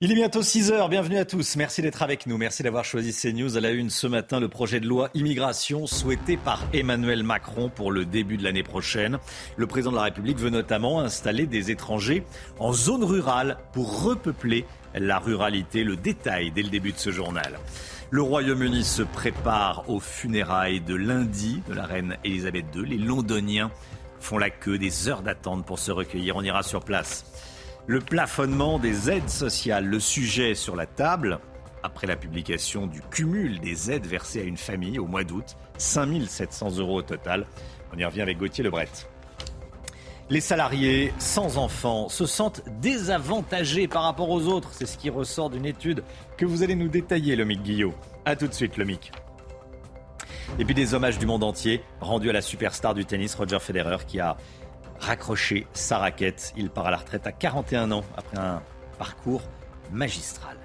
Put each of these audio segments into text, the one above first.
Il est bientôt 6 heures, bienvenue à tous. Merci d'être avec nous, merci d'avoir choisi CNews. À la une ce matin, le projet de loi immigration souhaité par Emmanuel Macron pour le début de l'année prochaine. Le président de la République veut notamment installer des étrangers en zone rurale pour repeupler la ruralité. Le détail dès le début de ce journal. Le Royaume-Uni se prépare aux funérailles de lundi de la reine Elisabeth II. Les Londoniens font la queue, des heures d'attente pour se recueillir. On ira sur place. Le plafonnement des aides sociales, le sujet sur la table, après la publication du cumul des aides versées à une famille au mois d'août, 5700 euros au total. On y revient avec Gauthier Lebret. Les salariés sans enfants se sentent désavantagés par rapport aux autres. C'est ce qui ressort d'une étude que vous allez nous détailler, Lomic Guillot. A tout de suite, Lomic. Et puis des hommages du monde entier rendus à la superstar du tennis, Roger Federer, qui a raccrocher sa raquette. Il part à la retraite à 41 ans après un parcours magistral.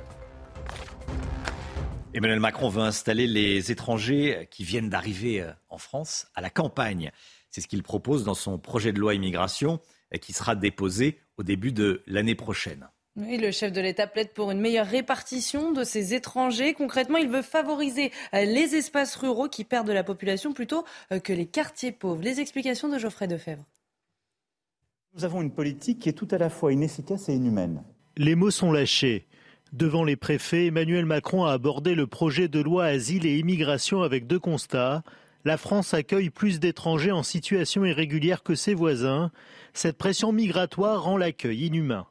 Emmanuel Macron veut installer les étrangers qui viennent d'arriver euh, en France à la campagne. C'est ce qu'il propose dans son projet de loi immigration euh, qui sera déposé au début de l'année prochaine. Oui, le chef de l'État plaide pour une meilleure répartition de ces étrangers. Concrètement, il veut favoriser euh, les espaces ruraux qui perdent de la population plutôt que les quartiers pauvres. Les explications de Geoffrey Defebvre. Nous avons une politique qui est tout à la fois inefficace et inhumaine. Les mots sont lâchés. Devant les préfets, Emmanuel Macron a abordé le projet de loi asile et immigration avec deux constats. La France accueille plus d'étrangers en situation irrégulière que ses voisins. Cette pression migratoire rend l'accueil inhumain.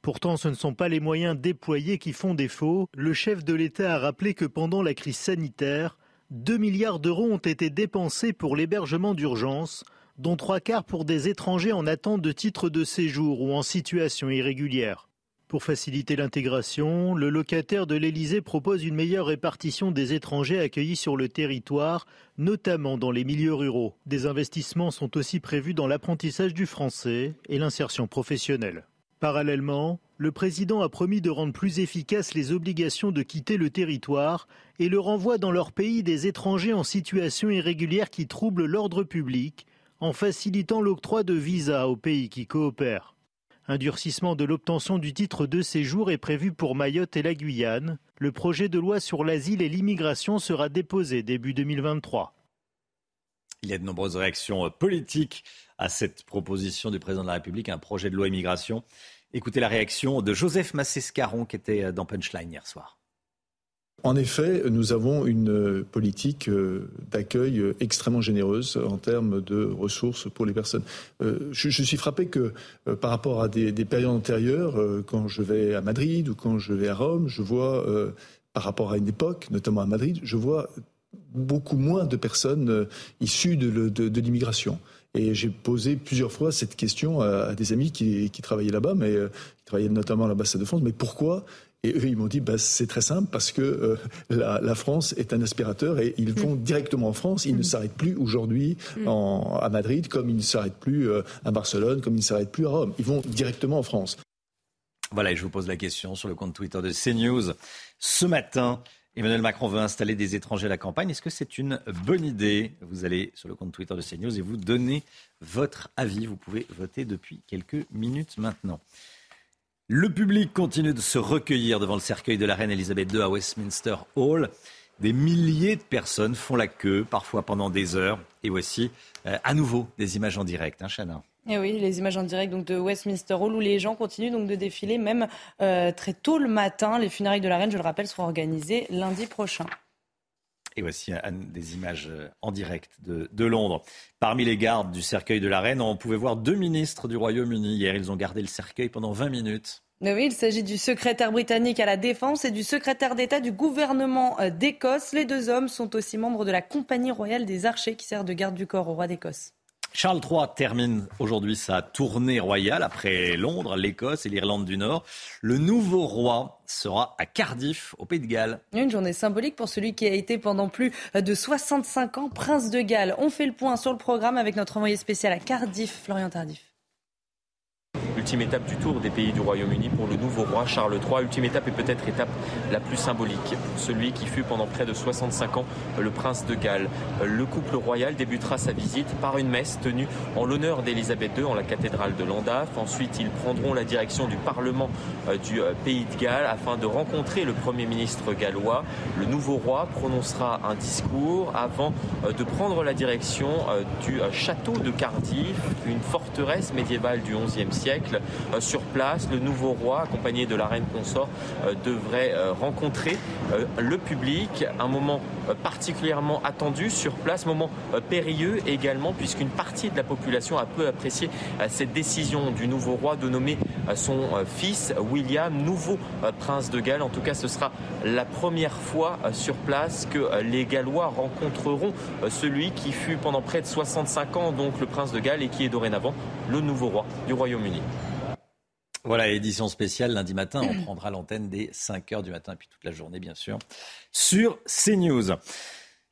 Pourtant, ce ne sont pas les moyens déployés qui font défaut. Le chef de l'État a rappelé que pendant la crise sanitaire, 2 milliards d'euros ont été dépensés pour l'hébergement d'urgence, dont trois quarts pour des étrangers en attente de titre de séjour ou en situation irrégulière. Pour faciliter l'intégration, le locataire de l'Élysée propose une meilleure répartition des étrangers accueillis sur le territoire, notamment dans les milieux ruraux. Des investissements sont aussi prévus dans l'apprentissage du français et l'insertion professionnelle. Parallèlement, le président a promis de rendre plus efficaces les obligations de quitter le territoire et le renvoi dans leur pays des étrangers en situation irrégulière qui troublent l'ordre public, en facilitant l'octroi de visas aux pays qui coopèrent. Un durcissement de l'obtention du titre de séjour est prévu pour Mayotte et la Guyane. Le projet de loi sur l'asile et l'immigration sera déposé début 2023. Il y a de nombreuses réactions euh, politiques à cette proposition du président de la République, un projet de loi immigration. Écoutez la réaction de Joseph Massescaron qui était euh, dans Punchline hier soir. En effet, nous avons une politique euh, d'accueil euh, extrêmement généreuse en termes de ressources pour les personnes. Euh, je, suis frappé que par rapport à des, périodes antérieures, quand je vais à Madrid ou quand je vais à Rome, je vois, par rapport à une époque, notamment à Madrid, je vois beaucoup moins de personnes issues de, l'immigration. Et j'ai posé plusieurs fois cette question à, des amis qui, qui travaillaient là-bas, mais qui travaillaient notamment à l'ambassade de France. Mais pourquoi et eux, ils m'ont dit, bah, c'est très simple parce que euh, la, France est un aspirateur et ils vont mm. directement en France. Ils ne mm. s'arrêtent plus aujourd'hui mm. à Madrid, comme ils ne s'arrêtent plus euh, à Barcelone, comme ils ne s'arrêtent plus à Rome. Ils vont directement en France. Voilà, et je vous pose la question sur le compte Twitter de CNews. Ce matin, Emmanuel Macron veut installer des étrangers à la campagne. Est-ce que c'est une bonne idée? Vous allez sur le compte Twitter de CNews et vous donnez votre avis. Vous pouvez voter depuis quelques minutes maintenant. Le public continue de se recueillir devant le cercueil de la reine Elisabeth II à Westminster Hall. Des milliers de personnes font la queue, parfois pendant des heures. Et voici euh, à nouveau des images en direct, hein, Chana et eh oui, les images en direct donc, de Westminster Hall où les gens continuent donc de défiler même euh, très tôt le matin. Les funérailles de la reine, je le rappelle, seront organisées lundi prochain. Et voici des images euh, en direct de, de, Londres. Parmi les gardes du cercueil de la reine, on pouvait voir deux ministres du Royaume-Uni. Hier, ils ont gardé le cercueil pendant 20 minutes. Oui, il s'agit du secrétaire britannique à la Défense et du secrétaire d'État du gouvernement euh, d'Écosse. Les deux hommes sont aussi membres de la Compagnie royale des archers qui sert de garde du corps au roi d'Écosse. Charles III termine aujourd'hui sa tournée royale après Londres, l'Écosse et l'Irlande du Nord. Le nouveau roi sera à Cardiff, au Pays de Galles. Une journée symbolique pour celui qui a été pendant plus de 65 ans prince de Galles. On fait le point sur le programme avec notre envoyé spécial à Cardiff, Florian Tardif. Ultime étape du tour des pays du Royaume-Uni pour le nouveau roi Charles III. Ultime étape et peut-être étape la plus symbolique celui qui fut pendant près de 65 ans le prince de Galles. Le couple royal débutera sa visite par une messe tenue en l'honneur d'Élisabeth II en la cathédrale de Llandaff. Ensuite, ils prendront la direction du Parlement euh, du euh, pays de Galles afin de rencontrer le Premier ministre gallois. Le nouveau roi prononcera un discours avant euh, de prendre la direction du château de Cardiff, une forteresse médiévale du XIe siècle euh, sur place. Le nouveau roi, accompagné de la reine consort, euh, devrait euh, rencontrer le public. Un moment particulièrement attendu sur place, moment périlleux également, puisqu'une partie de la population a peu apprécié cette décision du nouveau roi de nommer son fils William nouveau prince de Galles. En tout cas, ce sera la première fois sur place que les Gallois rencontreront celui qui fut pendant près de 65 ans donc le prince de Galles et qui est dorénavant le nouveau roi du Royaume-Uni. Voilà, édition spéciale lundi matin. On prendra l'antenne dès 5 h du matin puis toute la journée, bien sûr, sur CNews.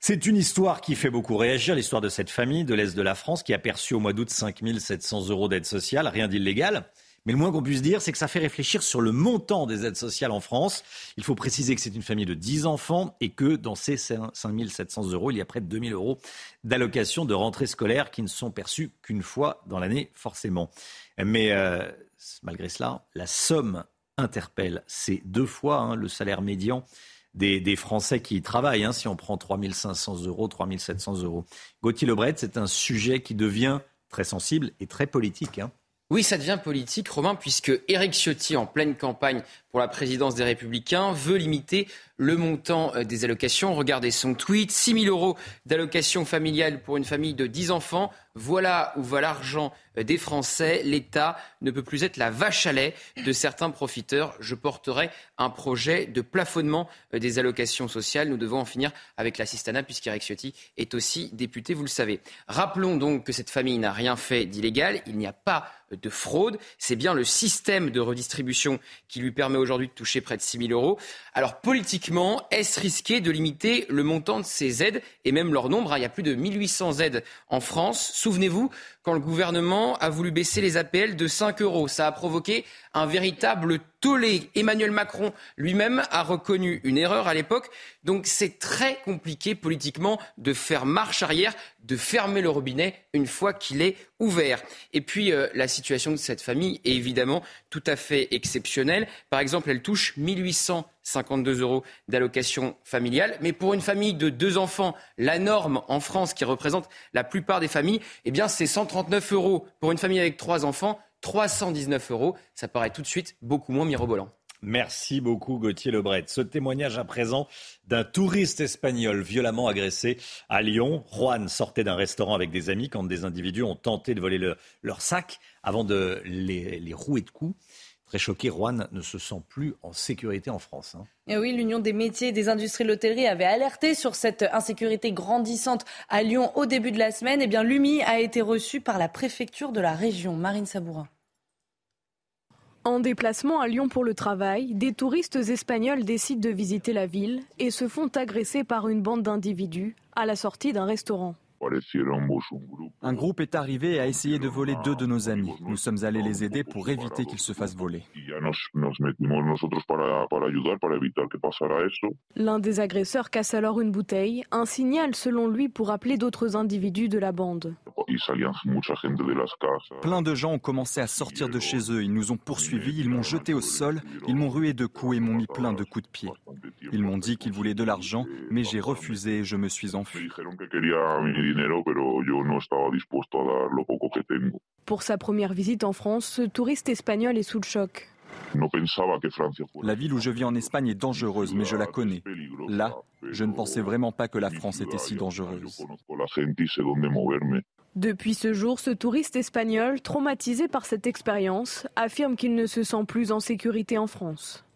C'est une histoire qui fait beaucoup réagir, l'histoire de cette famille de l'Est de la France qui a perçu au mois d'août 5 700 euros d'aide sociale, rien d'illégal. Mais le moins qu'on puisse dire, c'est que ça fait réfléchir sur le montant des aides sociales en France. Il faut préciser que c'est une famille de 10 enfants et que dans ces 5 700 euros, il y a près de 2 000 euros d'allocations de rentrée scolaire qui ne sont perçues qu'une fois dans l'année, forcément. Mais euh, malgré cela, la somme interpelle. C'est deux fois hein, le salaire médian des, Français qui y travaillent. Hein, si on prend 3 500 euros, 3 700 euros. Gauthier Lebret, c'est un sujet qui devient très sensible et très politique. Hein. Oui, ça devient politique, Romain, puisque Éric Ciotti, en pleine campagne pour la présidence des Républicains, veut limiter le montant euh, des allocations. Regardez son tweet 6 000 euros d'allocation familiale pour une famille de 10 enfants. Voilà où va l'argent euh, des Français. L'État ne peut plus être la vache à lait de certains profiteurs. Je porterai un projet de plafonnement euh, des allocations sociales. Nous devons en finir avec l'assistanat puisqu'Eric Ciotti est aussi député, vous le savez. Rappelons donc que cette famille n'a rien fait d'illégal. Il n'y a pas de fraude. C'est bien le système de redistribution qui lui permet aujourd'hui de toucher près de 6 000 euros. Alors politiquement, est-ce risqué de limiter le montant de ces aides et même leur nombre hein? Il y a plus de 1800 aides en France. Souvenez-vous, quand le gouvernement a voulu baisser les APL de 5 euros, ça a provoqué un véritable tollé. Emmanuel Macron lui-même a reconnu une erreur à l'époque. Donc c'est très compliqué politiquement de faire marche arrière, de fermer le robinet une fois qu'il est ouvert. Et puis euh, la situation de cette famille est évidemment tout à fait exceptionnelle. Par exemple, elle touche 1852 euros d'allocation familiale. Mais pour une famille de deux enfants, la norme en France, qui représente la plupart des familles, eh bien c'est 139 euros. Pour une famille avec trois enfants, 319 euros. Ça paraît tout de suite beaucoup moins mirobolant. Merci beaucoup Gauthier Lebret. Ce témoignage à présent d'un touriste espagnol violemment agressé à Lyon. Juan sortait d'un restaurant avec des amis quand des individus ont tenté de voler leur sac avant de les, rouer de coups. Très choqué, Juan ne se sent plus en sécurité en France. Hein. Et oui, l'Union des métiers et des industries de l'hôtellerie avait alerté sur cette insécurité grandissante à Lyon au début de la semaine. Eh bien, l'UMI a été reçu par la préfecture de la région. Marine Sabourin. En déplacement à Lyon pour le travail, des touristes espagnols décident de visiter la ville et se font agresser par une bande d'individus à la sortie d'un restaurant. Un groupe est arrivé et a essayé de voler deux de nos amis. Nous sommes allés les aider pour éviter qu'ils se fassent voler. L'un des agresseurs casse alors une bouteille, un signal selon lui pour appeler d'autres individus de la bande. Plein de gens ont commencé à sortir de chez eux. Ils nous ont poursuivis, ils m'ont jeté au sol, ils m'ont rué de coups et m'ont mis plein de coups de pied. Ils m'ont dit qu'ils voulaient de l'argent, mais j'ai refusé et je me suis enfui. Pour sa première visite en France, ce touriste espagnol est sous le choc. La ville où je vis en Espagne est dangereuse, mais je la connais. Là, je ne pensais vraiment pas que la France était si dangereuse. Depuis ce jour, ce touriste espagnol, traumatisé par cette expérience, affirme qu'il ne se sent plus en sécurité en France.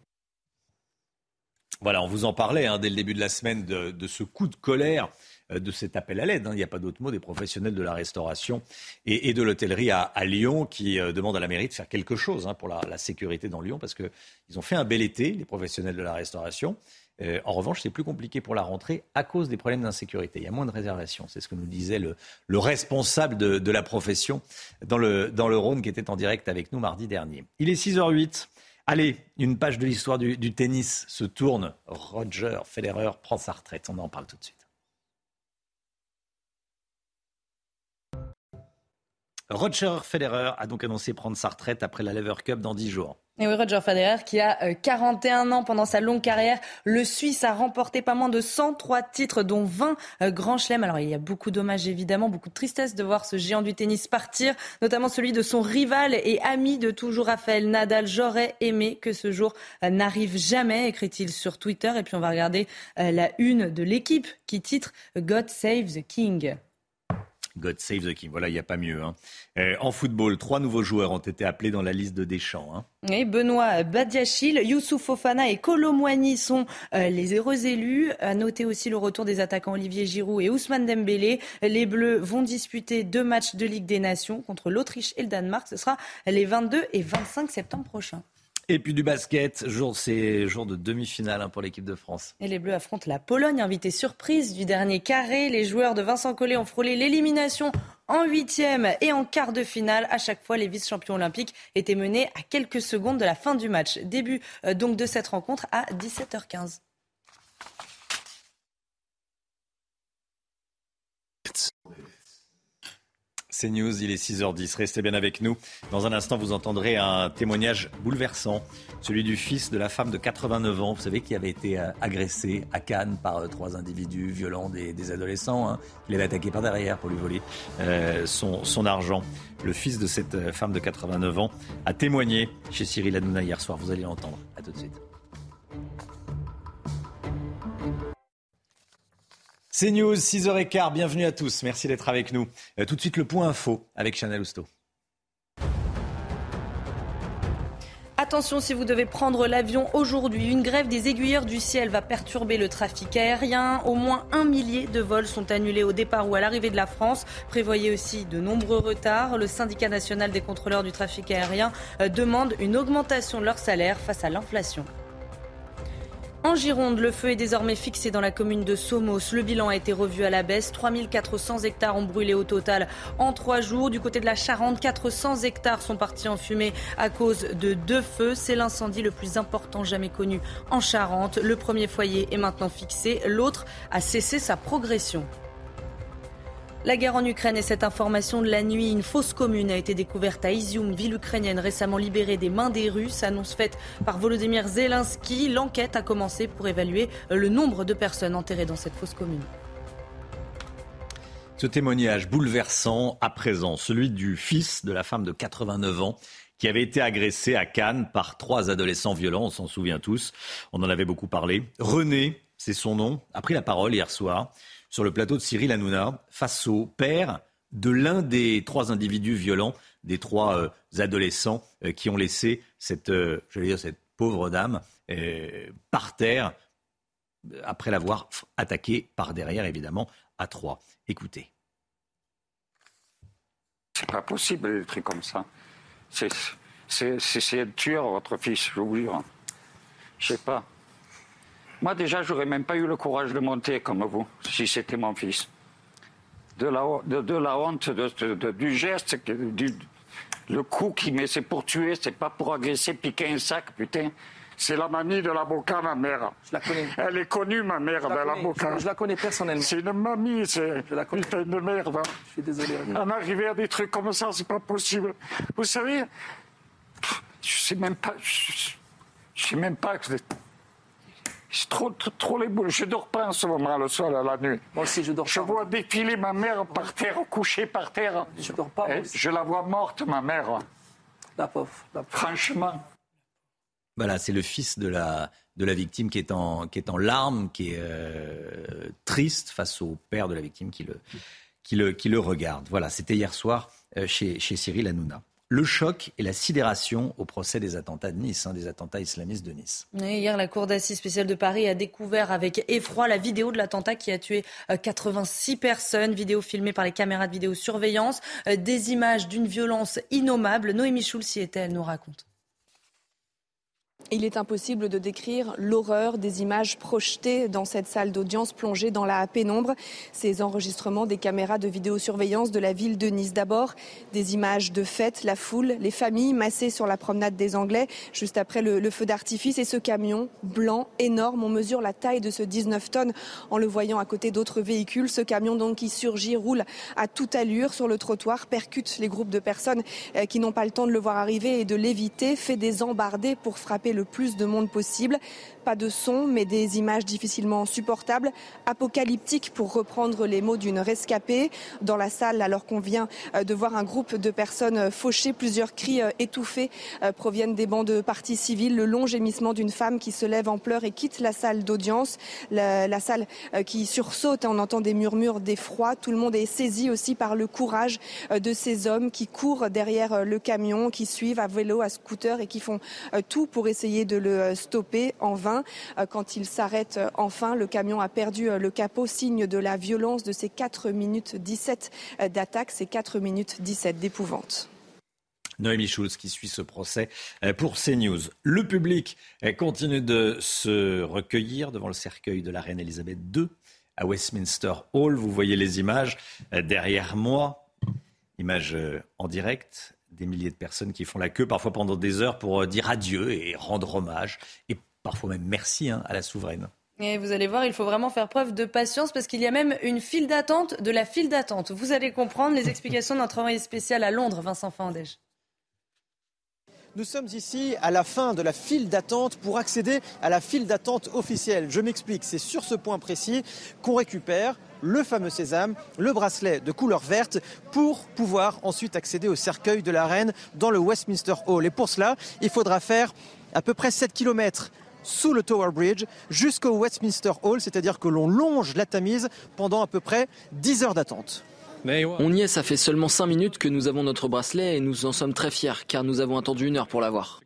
Voilà, on vous en parlait hein, dès le début de la semaine de, ce coup de colère de cet appel à l'aide. Hein. Il n'y a pas d'autre mot des professionnels de la restauration et, de l'hôtellerie à, Lyon qui demandent à la mairie de faire quelque chose hein, pour la, la, sécurité dans Lyon parce qu'ils ont fait un bel été, les professionnels de la restauration. Euh, en revanche, c'est plus compliqué pour la rentrée à cause des problèmes d'insécurité. Il y a moins de réservations. C'est ce que nous disait le, responsable de, la profession dans le, dans le Rhône qui était en direct avec nous mardi dernier. Il est 6h08. Allez, une page de l'histoire du, du tennis se tourne. Roger Federer prend sa retraite. On en parle tout de suite. Roger Federer a donc annoncé prendre sa retraite après la Lever Cup dans 10 jours. Et oui, Roger Federer, qui a 41 euh, ans pendant sa longue carrière, le Suisse a remporté pas moins de 103 titres, dont 20 euh, grands chelems. Alors il y a beaucoup d'hommages évidemment, beaucoup de tristesse de voir ce géant du tennis partir, notamment celui de son rival et ami de toujours Raphaël Nadal. J'aurais aimé que ce jour euh, n'arrive jamais, écrit-il sur Twitter. Et puis on va regarder la une de l'équipe qui titre God Save the King. God save the king. Voilà, il n'y a pas mieux. Hein. Euh, en football, trois nouveaux joueurs ont été appelés dans la liste de Deschamps. Hein. Benoît Badiachil, Youssouf Fofana et Colomwani sont euh, les heureux élus. À noter aussi le retour des attaquants Olivier Giroud et Ousmane Dembélé. Les Bleus vont disputer deux matchs de Ligue des Nations contre l'Autriche et le Danemark. Ce sera les 22 et 25 septembre prochains. Et puis du basket, jour, c'est jour de demi-finale hein, pour l'équipe de France. Et les Bleus affrontent la Pologne, invité surprise du dernier carré. Les joueurs de Vincent Collet ont frôlé l'élimination en huitième et en quart de finale. À chaque fois, les vice-champions olympiques étaient menés à quelques secondes de la fin du match. Début euh, donc de cette rencontre à 17h15. C'est News, il est 6h10. Restez bien avec nous. Dans un instant, vous entendrez un témoignage bouleversant, celui du fils de la femme de 89 ans, vous savez, qui avait été euh, agressé à Cannes par euh, trois individus violents, des, adolescents, hein, qui l'avaient attaqué par derrière pour lui voler euh, son, son, argent. Le fils de cette femme de 89 ans a témoigné chez Cyril Hanouna hier soir. Vous allez l'entendre. À tout de suite. C'est News, 6h15, bienvenue à tous, merci d'être avec nous. Euh, tout de suite le point info avec Chanel Housteau. Attention si vous devez prendre l'avion aujourd'hui, une grève des aiguilleurs du ciel va perturber le trafic aérien. Au moins un millier de vols sont annulés au départ ou à l'arrivée de la France. Prévoyez aussi de nombreux retards. Le syndicat national des contrôleurs du trafic aérien euh, demande une augmentation de leur salaire face à l'inflation. En Gironde, le feu est désormais fixé dans la commune de Somos. Le bilan a été revu à la baisse. 3400 hectares ont brûlé au total en trois jours. Du côté de la Charente, 400 hectares sont partis en fumée à cause de deux feux. C'est l'incendie le plus important jamais connu en Charente. Le premier foyer est maintenant fixé. L'autre a cessé sa progression. La guerre en Ukraine et cette information de la nuit, une fausse commune a été découverte à Izium, ville ukrainienne récemment libérée des mains des Russes. Annonce faite par Volodymyr Zelensky. L'enquête a commencé pour évaluer le nombre de personnes enterrées dans cette fausse commune. Ce témoignage bouleversant à présent, celui du fils de la femme de 89 ans qui avait été agressé à Cannes par trois adolescents violents, on s'en souvient tous, on en avait beaucoup parlé. René, c'est son nom, a pris la parole hier soir sur le plateau de Cyril Hanouna face au père de l'un des trois individus violents, des trois euh, adolescents euh, qui ont laissé cette, euh, dire, cette pauvre dame par terre après l'avoir attaquée par derrière, évidemment, à trois. Écoutez. C'est pas possible des trucs comme ça. C'est un tueur, votre fils, je vous jure. Je sais pas. Moi, déjà, j'aurais même pas eu le courage de monter comme vous, si c'était mon fils. De la, de, la honte, du geste, le coup qui met, c'est pour tuer, c'est pas pour agresser, piquer un sac, putain. C'est la mamie de l'avocat, ma mère. Je la connais. Elle est connue, ma mère, de l'avocat. Je, la connais personnellement. C'est une mamie, c'est putain de merde. Hein. Je suis désolé. En arriver à des trucs comme ça, c'est pas possible. Vous savez, je sais même pas, je, je sais même pas que c'est trop, trop, les boules. Je dors pas en ce moment le soir, à la nuit. Moi aussi, je dors Je vois défiler ma mère par terre, couchée par terre. Je dors pas. Eh, je la vois morte, ma mère. La pauvre. Franchement. Voilà, c'est le fils de la, de la victime qui est en, qui est en larmes, qui est euh, triste face au père de la victime qui le, qui le, qui le regarde. Voilà, c'était hier soir euh, chez, chez Cyril Hanouna. Le choc et la sidération au procès des attentats de Nice, hein, des attentats islamistes de Nice. hier, la Cour d'assises spéciale de Paris a découvert avec effroi la vidéo de l'attentat qui a tué 86 euh, personnes, vidéo filmée par les caméras de vidéosurveillance, euh, des images d'une violence innommable. Noémie Schulz y était, elle nous raconte. Il est impossible de décrire l'horreur des images projetées dans cette salle d'audience plongée dans la pénombre. Ces enregistrements des caméras de vidéosurveillance de la ville de Nice. D'abord, des images de fête, la foule, les familles massées sur la promenade des Anglais juste après le, feu d'artifice et ce camion blanc énorme. On mesure la taille de ce 19 tonnes en le voyant à côté d'autres véhicules. Ce camion donc qui surgit roule à toute allure sur le trottoir, percute les groupes de personnes euh, qui n'ont pas le temps de le voir arriver et de l'éviter, fait des embardées pour frapper le plus de monde possible. Pas de son, mais des images difficilement supportables, apocalyptiques pour reprendre les mots d'une rescapée. Dans la salle, alors qu'on vient euh, de voir un groupe de personnes euh, fauchées, plusieurs cris euh, étouffés proviennent des bancs de partis civils. Le long gémissement d'une femme qui se lève en pleurs et quitte la salle d'audience. La, salle qui sursaute, on entend des murmures d'effroi. Tout le monde est saisi aussi par le courage de ces hommes qui courent derrière le camion, qui suivent à vélo, à scooter et qui font tout pour essayer de le stopper en vain. Euh, quand il s'arrête euh, enfin, le camion a perdu euh, le capot, signe de la violence de ces 4 minutes 17 d'attaque, ces 4 minutes 17 d'épouvante. Noémie Schulz qui suit ce procès pour CNews. Le public continue de se recueillir devant le cercueil de la reine Elisabeth II à Westminster Hall. Vous voyez les images derrière moi, images en direct, des milliers de personnes qui font la queue parfois pendant des heures pour dire adieu et rendre hommage. Et parfois même merci hein, à la souveraine. Et vous allez voir, il faut vraiment faire preuve de patience parce qu'il y a même une file d'attente de la file d'attente. Vous allez comprendre les explications de notre envoyé spécial à Londres, Vincent Fandège. Nous sommes ici à la fin de la file d'attente pour accéder à la file d'attente officielle. Je m'explique, c'est sur ce point précis qu'on récupère le fameux sésame, le bracelet de couleur verte, pour pouvoir ensuite accéder au cercueil de la reine dans le Westminster Hall. Et pour cela, il faudra faire à peu près 7 km sous le Tower Bridge jusqu'au Westminster Hall, c'est-à-dire que l'on longe la Tamise pendant à peu près 10 heures d'attente. On y est, ça fait seulement 5 minutes que nous avons notre bracelet et nous en sommes très fiers car nous avons attendu une heure pour l'avoir.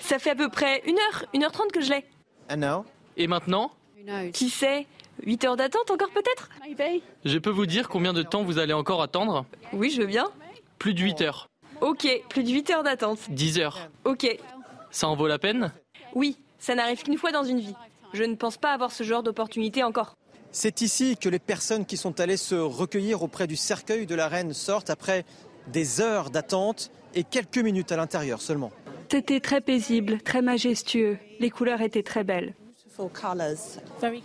Ça fait à peu près une heure, une heure trente que je l'ai. Et maintenant? Qui sait? 8 heures d'attente encore peut-être? Je peux vous dire combien de temps vous allez encore attendre? Oui, je veux bien. Plus de 8 heures. Ok, plus de 8 heures d'attente. 10 heures. Ok. Ça en vaut la peine? Oui, ça n'arrive qu'une fois dans une vie. Je ne pense pas avoir ce genre d'opportunité encore. C'est ici que les personnes qui sont allées se recueillir auprès du cercueil de la reine sortent après des heures d'attente et quelques minutes à l'intérieur seulement. C'était très paisible, très majestueux. Les couleurs étaient très belles.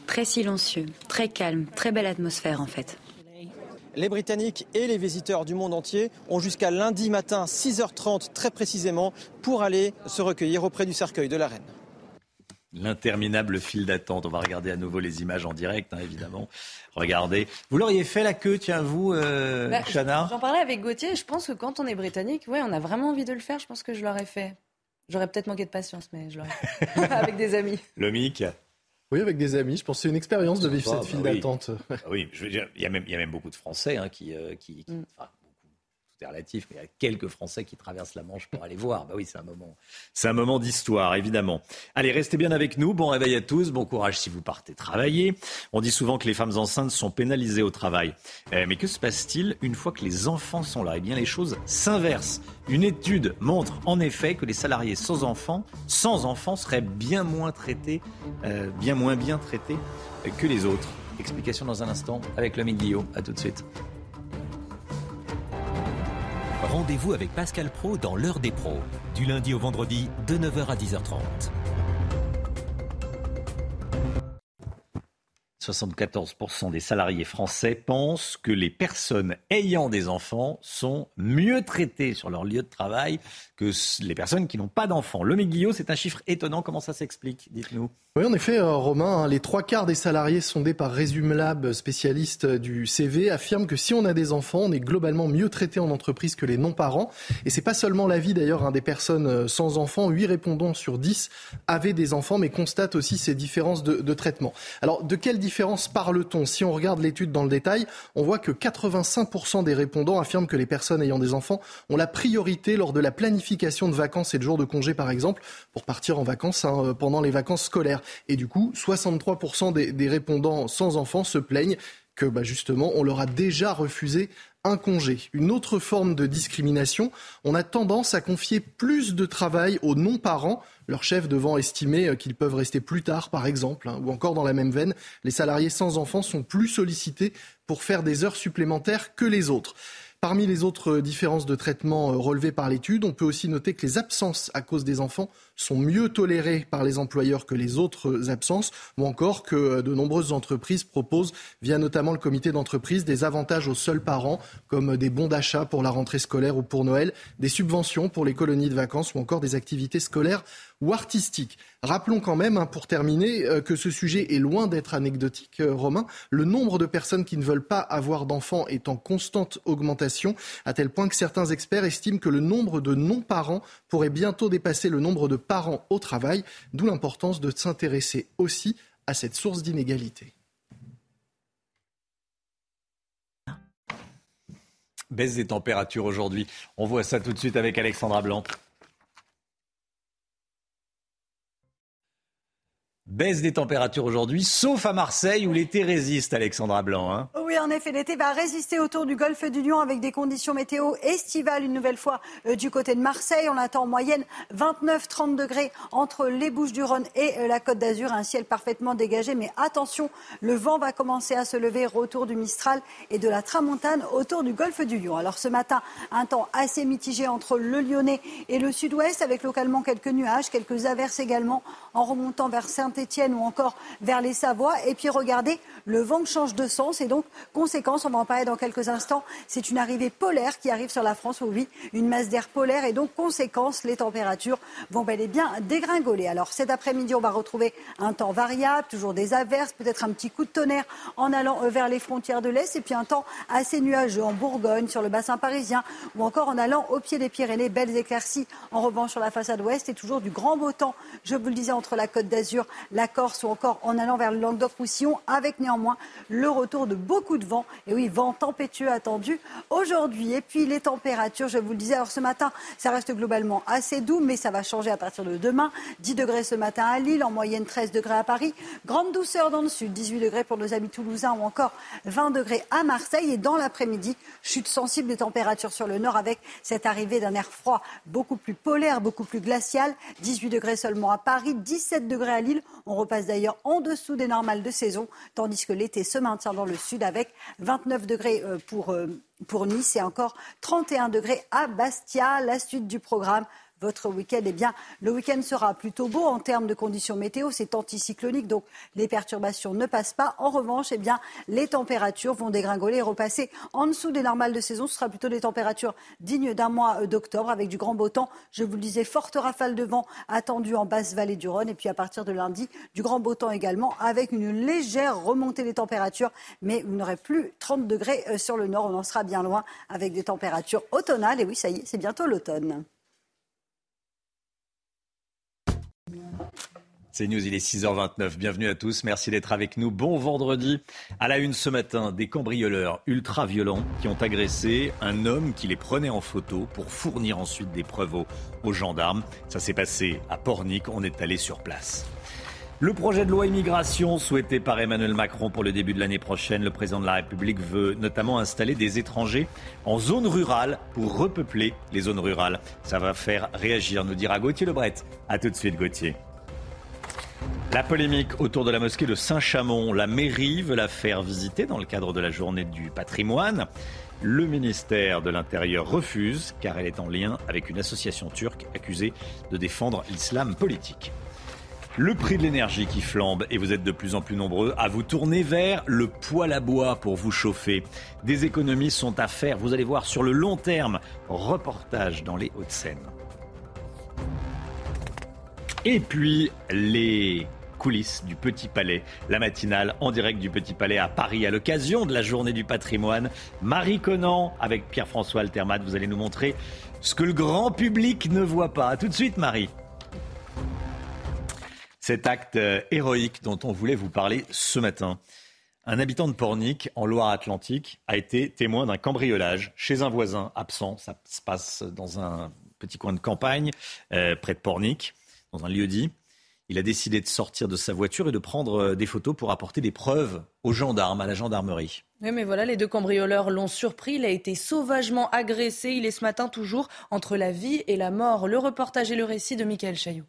Très silencieux, très calme, très belle atmosphère en fait. Les Britanniques et les visiteurs du monde entier ont jusqu'à lundi matin 6h30 très précisément pour aller se recueillir auprès du cercueil de la reine. L'interminable file d'attente. On va regarder à nouveau les images en direct, hein, évidemment. Regardez. Vous l'auriez fait la queue, tiens, vous, euh, bah, Chana J'en parlais avec Gauthier. Je pense que quand on est britannique, ouais, on a vraiment envie de le faire. Je pense que je l'aurais fait. J'aurais peut-être manqué de patience, mais je l'aurais fait. avec des amis. Le mic oui, avec des amis. Je pense que c'est une expérience de vivre cette file bah d'attente. oui, je veux dire, il y, a même, il y a même beaucoup de Français hein, qui, euh, qui, mm relatif, mais il y a quelques Français qui traversent la Manche pour aller voir. Bah oui, c'est un moment, c'est un moment d'histoire, évidemment. Allez, restez bien avec nous. Bon réveil à tous. Bon courage si vous partez travailler. On dit souvent que les femmes enceintes sont pénalisées au travail. Eh, mais que se passe-t-il une fois que les enfants sont là? Eh bien, les choses s'inversent. Une étude montre en effet que les salariés sans enfants, sans enfants, seraient bien moins traités, euh, bien moins bien traités que les autres. Explication dans un instant avec le Guillaume. À tout de suite. Rendez-vous avec Pascal Pro dans l'heure des pros, du lundi au vendredi de 9h à 10h30. 74% des salariés français pensent que les personnes ayant des enfants sont mieux traitées sur leur lieu de travail les personnes qui n'ont pas d'enfants. Le Guillot, c'est un chiffre étonnant. Comment ça s'explique Dites-nous? Oui, en effet, euh, Romain, hein, les trois quarts des salariés sondés par Lab, spécialiste du CV, affirment que si on a des enfants, on est globalement mieux traité en entreprise que les non-parents. Et c'est pas seulement l'avis d'ailleurs hein, des personnes euh, sans enfants. 8 répondants sur 10 avaient des enfants, mais constatent aussi ces différences de, de traitement. Alors, de quelles différences différence parle-t-on? Si on regarde l'étude dans le détail, on voit que 85% des répondants affirment que les personnes ayant des enfants ont la priorité lors de la planification de vacances et de jours de congé, par exemple, pour partir en vacances hein, pendant les vacances scolaires. Et du coup, 63% des, répondants sans enfants se plaignent que bah, justement on leur a déjà refusé un congé. Une autre forme de discrimination, on a tendance à confier plus de travail aux non-parents, leurs chefs devant estimer euh, qu'ils peuvent rester plus tard, par exemple, hein, ou encore dans la même veine, les salariés sans enfants sont plus sollicités pour faire des heures supplémentaires que les autres. Parmi les autres différences de traitement euh, relevées par l'étude, on peut aussi noter que les absences à cause des enfants sont mieux tolérées par les employeurs que les autres absences, ou encore que euh, de nombreuses entreprises proposent, via notamment le comité d'entreprise, des avantages aux seuls parents, comme des bons d'achat pour la rentrée scolaire ou pour Noël, des subventions pour les colonies de vacances ou encore des activités scolaires ou artistiques. Rappelons quand même, hein, pour terminer, euh, que ce sujet est loin d'être anecdotique, euh, Romain. Le nombre de personnes qui ne veulent pas avoir d'enfants est en constante augmentation, à tel point que certains experts estiment que le nombre de non-parents pourrait bientôt dépasser le nombre de parents au travail, d'où l'importance de s'intéresser aussi à cette source d'inégalité. Baisse des températures aujourd'hui. On voit ça tout de suite avec Alexandra Blanc. Baisse des températures aujourd'hui, sauf à Marseille où l'été résiste, Alexandra Blanc. Hein. Oui, en effet, l'été va résister autour du golfe du Lion avec des conditions météo estivales une nouvelle fois euh, du côté de Marseille. On attend en moyenne 29-30 degrés entre les Bouches-du-Rhône et euh, la Côte d'Azur. Un ciel parfaitement dégagé, mais attention, le vent va commencer à se lever, retour du Mistral et de la Tramontane autour du golfe du Lion. Alors ce matin, un temps assez mitigé entre le Lyonnais et le Sud-Ouest avec localement quelques nuages, quelques averses également en remontant vers saint ou encore vers les Savoies. Et puis regardez, le vent change de sens. Et donc conséquence, on va en parler dans quelques instants, c'est une arrivée polaire qui arrive sur la France, oui, une masse d'air polaire. Et donc conséquence, les températures vont bel et bien dégringoler. Alors cet après-midi, on va retrouver un temps variable, toujours des averses, peut-être un petit coup de tonnerre en allant euh, vers les frontières de l'Est. Et puis un temps assez nuageux en Bourgogne, sur le bassin parisien ou encore en allant au pied des Pyrénées, belles éclaircies en revanche sur la façade ouest. Et toujours du grand beau temps, je vous le disais, entre la Côte d'Azur, la Corse ou encore en allant vers le Languedoc-Roussillon avec néanmoins le retour de beaucoup de vent. Et oui, vent tempétueux attendu aujourd'hui. Et puis les températures, je vous le disais, alors ce matin, ça reste globalement assez doux, mais ça va changer à partir de demain. 10 degrés ce matin à Lille, en moyenne 13 degrés à Paris. Grande douceur dans le sud, 18 degrés pour nos amis toulousains ou encore 20 degrés à Marseille. Et dans l'après-midi, chute sensible des températures sur le nord avec cette arrivée d'un air froid beaucoup plus polaire, beaucoup plus glacial. 18 degrés seulement à Paris, 17 degrés à Lille. On repasse d'ailleurs en dessous des normales de saison, tandis que l'été se maintient dans le sud avec 29 degrés euh, pour, euh, pour Nice et encore 31 degrés à Bastia. La suite du programme votre week-end, eh bien, le week-end sera plutôt beau en termes de conditions météo. C'est anticyclonique, donc les perturbations ne passent pas. En revanche, eh bien, les températures vont dégringoler et repasser en dessous des normales de saison. Ce sera plutôt des températures dignes d'un mois d'octobre avec du grand beau temps. Je vous le disais, forte rafale de vent attendue en basse vallée du Rhône. Et puis à partir de lundi, du grand beau temps également avec une légère remontée des températures. Mais vous n'aurez plus 30 degrés euh, sur le nord. On en sera bien loin avec des températures automnales. Et oui, ça y est, c'est bientôt l'automne. C'est News, il est 6h29. Bienvenue à tous. Merci d'être avec nous. Bon vendredi. À la une ce matin, des cambrioleurs ultra violents qui ont agressé un homme qui les prenait en photo pour fournir ensuite des preuves aux, gendarmes. Ça s'est passé à Pornic. On est allé sur place. Le projet de loi immigration souhaité par Emmanuel Macron pour le début de l'année prochaine, le président de la République veut notamment installer des étrangers en zone rurale pour repeupler les zones rurales. Ça va faire réagir, nous dira Gauthier Lebret. A tout de suite Gauthier. La polémique autour de la mosquée de Saint-Chamond. La mairie veut la faire visiter dans le cadre de la journée du patrimoine. Le ministère de l'Intérieur refuse car elle est en lien avec une association turque accusée de défendre l'islam politique. Le prix de l'énergie qui flambe et vous êtes de plus en plus nombreux à vous tourner vers le poêle à bois pour vous chauffer. Des économies sont à faire, vous allez voir sur le long terme. Reportage dans les Hauts-de-Seine. Et puis les coulisses du Petit Palais, la matinale en direct du Petit Palais à Paris à l'occasion de la journée du patrimoine. Marie Conan avec Pierre-François Altermat, vous allez nous montrer ce que le grand public ne voit pas. A tout de suite Marie. cet acte euh, héroïque dont on voulait vous parler ce matin. Un habitant de Pornic, en Loire-Atlantique, a été témoin d'un cambriolage chez un voisin absent. Ça se passe dans un petit coin de campagne, euh, près de Pornic, dans un lieu dit. Il a décidé de sortir de sa voiture et de prendre euh, des photos pour apporter des preuves aux gendarmes, à la gendarmerie. Oui, mais voilà, les deux cambrioleurs l'ont surpris. Il a été sauvagement agressé. Il est ce matin toujours entre la vie et la mort. Le reportage et le récit de Michael Chaillot.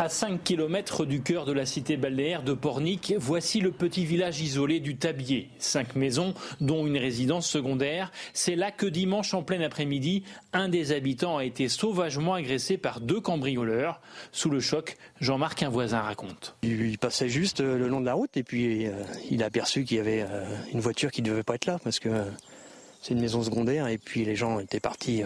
À 5 km du cœur de la cité balnéaire de Pornic, voici le petit village isolé du Tabier. Cinq maisons, dont une résidence secondaire. C'est là que dimanche en plein après-midi, un des habitants a été sauvagement agressé par deux cambrioleurs. Sous le choc, Jean-Marc, un voisin, raconte. Il passait juste euh, le long de la route et puis euh, il a aperçu qu'il y avait euh, une voiture qui ne devait pas être là parce que c'est une maison secondaire et puis les gens étaient partis,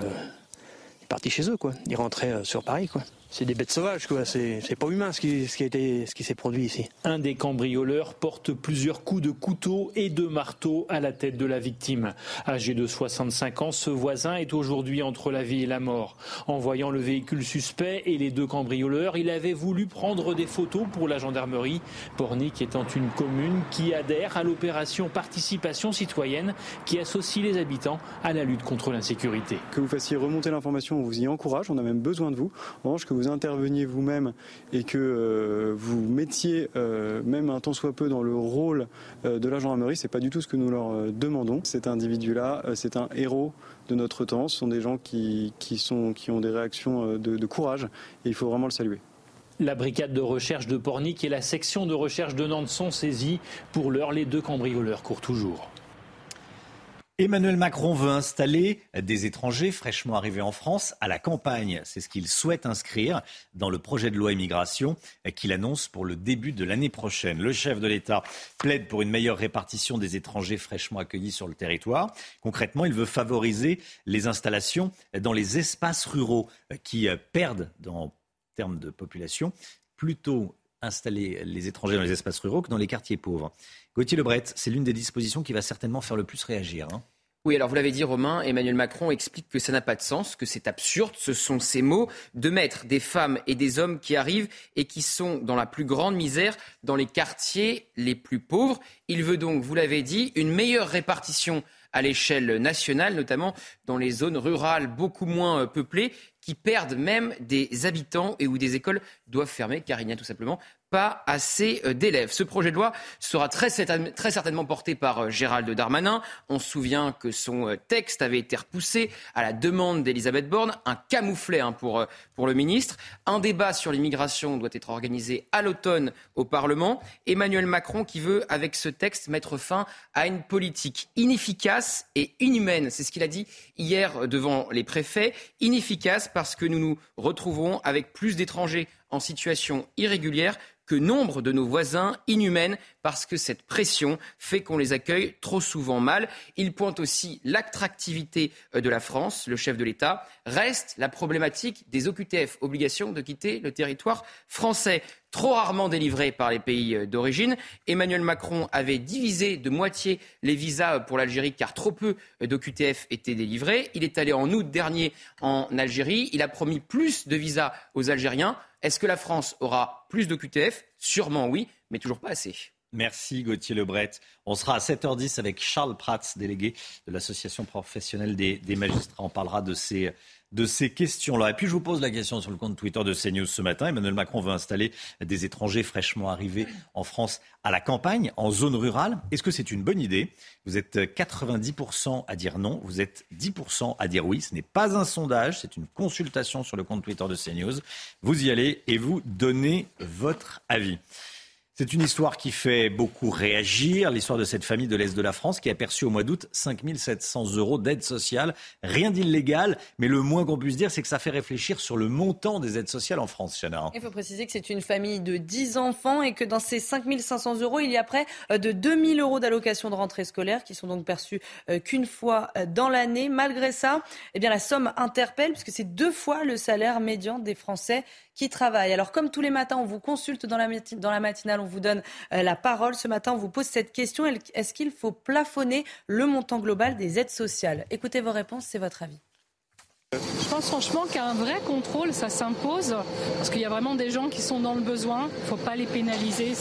partis chez eux. Quoi. Ils rentraient sur Paris. Quoi c'est des bêtes sauvages, quoi. C'est, pas humain ce qui, ce qui, a été, ce qui s'est produit ici. Un des cambrioleurs porte plusieurs coups de couteau et de marteau à la tête de la victime. Âgé de 65 ans, ce voisin est aujourd'hui entre la vie et la mort. En voyant le véhicule suspect et les deux cambrioleurs, il avait voulu prendre des photos pour la gendarmerie. Pornic étant une commune qui adhère à l'opération participation citoyenne qui associe les habitants à la lutte contre l'insécurité. Que vous fassiez remonter l'information, on vous y encourage, on a même besoin de vous. En revanche, que vous interveniez vous-même et que euh, vous mettiez euh, même un temps soit peu dans le rôle euh, de la gendarmerie, c'est pas du tout ce que nous leur demandons. Cet individu-là, c'est un héros de notre temps. Ce sont des gens qui, sont, qui ont des réactions de, de courage et il faut vraiment le saluer. La brigade de recherche de Pornic et la section de recherche de Nantes sont saisies. Pour l'heure, les deux cambrioleurs courent toujours. Emmanuel Macron veut installer des étrangers fraîchement arrivés en France à la campagne. C'est ce qu'il souhaite inscrire dans le projet de loi immigration qu'il annonce pour le début de l'année prochaine. Le chef de l'État plaide pour une meilleure répartition des étrangers fraîchement accueillis sur le territoire. Concrètement, il veut favoriser les installations dans les espaces ruraux qui perdent en termes de population plutôt installer les étrangers dans les espaces ruraux que dans les quartiers pauvres. Gauthier Lebret, c'est l'une des dispositions qui va certainement faire le plus réagir. Hein. Oui, alors vous l'avez dit, Romain, Emmanuel Macron explique que ça n'a pas de sens, que c'est absurde, ce sont ces mots, de mettre des femmes et des hommes qui arrivent et qui sont dans la plus grande misère dans les quartiers les plus pauvres. Il veut donc, vous l'avez dit, une meilleure répartition à l'échelle nationale, notamment dans les zones rurales beaucoup moins euh, peuplées, qui perdent même des habitants et où des écoles doivent fermer car il n'y a tout simplement pas assez euh, d'élèves. Ce projet de loi sera très, certainement porté par euh, Gérald Darmanin. On se souvient que son euh, texte avait été repoussé à la demande d'Elisabeth Borne, un camouflet hein, pour le ministre. Un débat sur l'immigration doit être organisé à l'automne au Parlement. Emmanuel Macron qui veut, avec ce texte, mettre fin à une politique inefficace et inhumaine. C'est ce qu'il a dit hier devant les préfets. Inefficace parce que nous nous retrouvons avec plus d'étrangers en situation irrégulière que nombre de nos voisins inhumaines parce que cette pression fait qu'on les accueille trop souvent mal. Il pointe aussi l'attractivité euh, de la France. Le chef de l'État reste la problématique des OQTF, obligation de quitter le territoire français trop rarement délivrés par les pays euh, d'origine. Emmanuel Macron avait divisé de moitié les visas pour l'Algérie car trop peu d'OQTF étaient délivrés. Il est allé en août dernier en Algérie. Il a promis plus de visas aux Algériens. Est-ce que la France aura plus d'OQTF Sûrement oui, mais toujours pas assez. Merci Gauthier Lebret. On sera à 7h10 avec Charles Prats, délégué de l'Association professionnelle des, magistrats. On parlera de ces, de ces questions-là. Et puis je vous pose la question sur le compte Twitter de CNews ce matin. Emmanuel Macron veut installer des étrangers fraîchement arrivés en France à la campagne, en zone rurale. Est-ce que c'est une bonne idée? Vous êtes 90% à dire non, vous êtes 10% à dire oui. Ce n'est pas un sondage, c'est une consultation sur le compte Twitter de CNews. Vous y allez et vous donnez votre avis. C'est une histoire qui fait beaucoup réagir, l'histoire de cette famille de l'Est de la France qui a perçu au mois d'août 5 700 euros d'aide sociale. Rien d'illégal, mais le moins qu'on puisse dire, c'est que ça fait réfléchir sur le montant des aides sociales en France, Chana. Il faut préciser que c'est une famille de 10 enfants et que dans ces 5 500 euros, il y a près euh, de 2 000 euros d'allocation de rentrée scolaire qui sont donc perçus euh, qu'une fois euh, dans l'année. Malgré ça, eh bien, la somme interpelle puisque c'est deux fois le salaire médian des Français qui travaillent. Alors comme tous les matins, on vous consulte dans la, matinale, on vous donne euh, la parole. Ce matin, on vous pose cette question. Est-ce qu'il faut plafonner le montant global des aides sociales? Écoutez vos réponses, c'est votre avis. Je pense franchement qu'un vrai contrôle, ça s'impose, parce qu'il y a vraiment des gens qui sont dans le besoin. Il ne faut pas les pénaliser.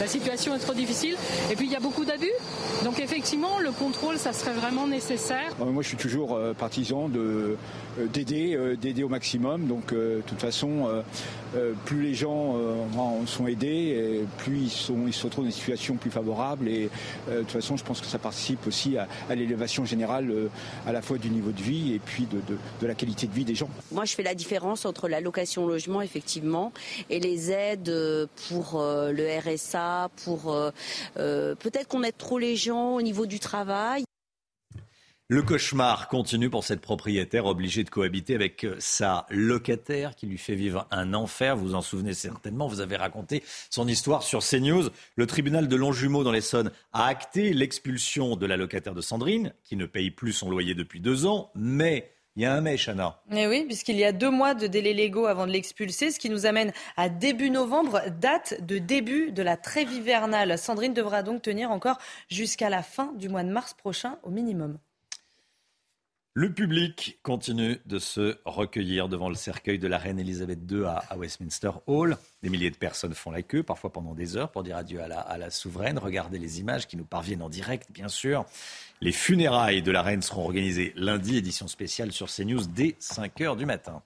La situation est trop difficile. Et puis il y a beaucoup d'abus. Donc effectivement, le contrôle, ça serait vraiment nécessaire. Moi, je suis toujours euh, partisan euh, d'aider, euh, d'aider au maximum. Donc, de toute façon, plus les gens sont aidés, plus ils, sont, ils se retrouvent dans des situations plus favorables. Et de toute façon, je pense que ça participe aussi à, l'élévation générale, à la fois du niveau de vie et puis de, la qualité de vie des gens. Moi, je fais la différence entre la location logement, effectivement, et les aides pour le RSA, pour peut-être qu'on aide trop les gens au niveau du travail. Le cauchemar continue pour cette propriétaire obligée de cohabiter avec euh, sa locataire qui lui fait vivre un enfer. Vous vous en souvenez certainement, vous avez raconté son histoire sur CNews. Le tribunal de Longjumeau dans l'Essonne a acté l'expulsion de la locataire de Sandrine qui ne paye plus son loyer depuis deux ans, mais il y a un mais, Chana. Eh oui, puisqu'il y a deux mois de délai légaux avant de l'expulser, ce qui nous amène à début novembre, date de début de la trêve hivernale. Sandrine devra donc tenir encore jusqu'à la fin du mois de mars prochain au minimum. Le public continue de se recueillir devant le cercueil de la reine Elisabeth II à, Westminster Hall. Des milliers de personnes font la queue, parfois pendant des heures, pour dire adieu à la, à la souveraine. Regardez les images qui nous parviennent en direct, bien sûr. Les funérailles de la reine seront organisées lundi, édition spéciale sur CNews dès 5 heures du matin.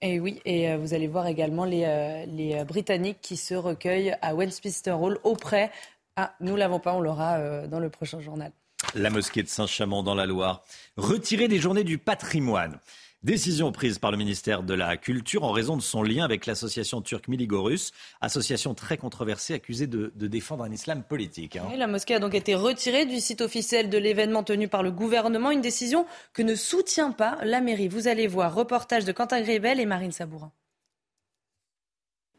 Et oui, et euh, vous allez voir également les, euh, les euh, Britanniques qui se recueillent à Westminster Hall auprès. Ah, nous l'avons pas, on l'aura dans le prochain journal. La mosquée de Saint-Chamond dans la Loire, retirée des journées du patrimoine. Décision prise par le ministère de la Culture en raison de son lien avec l'association turque Miligorus, association très controversée accusée de, défendre un islam politique. Hein. la mosquée a donc été retirée du site officiel de l'événement tenu par le gouvernement, une décision que ne soutient pas la mairie. Vous allez voir, reportage de Quentin Grébel et Marine Sabourin.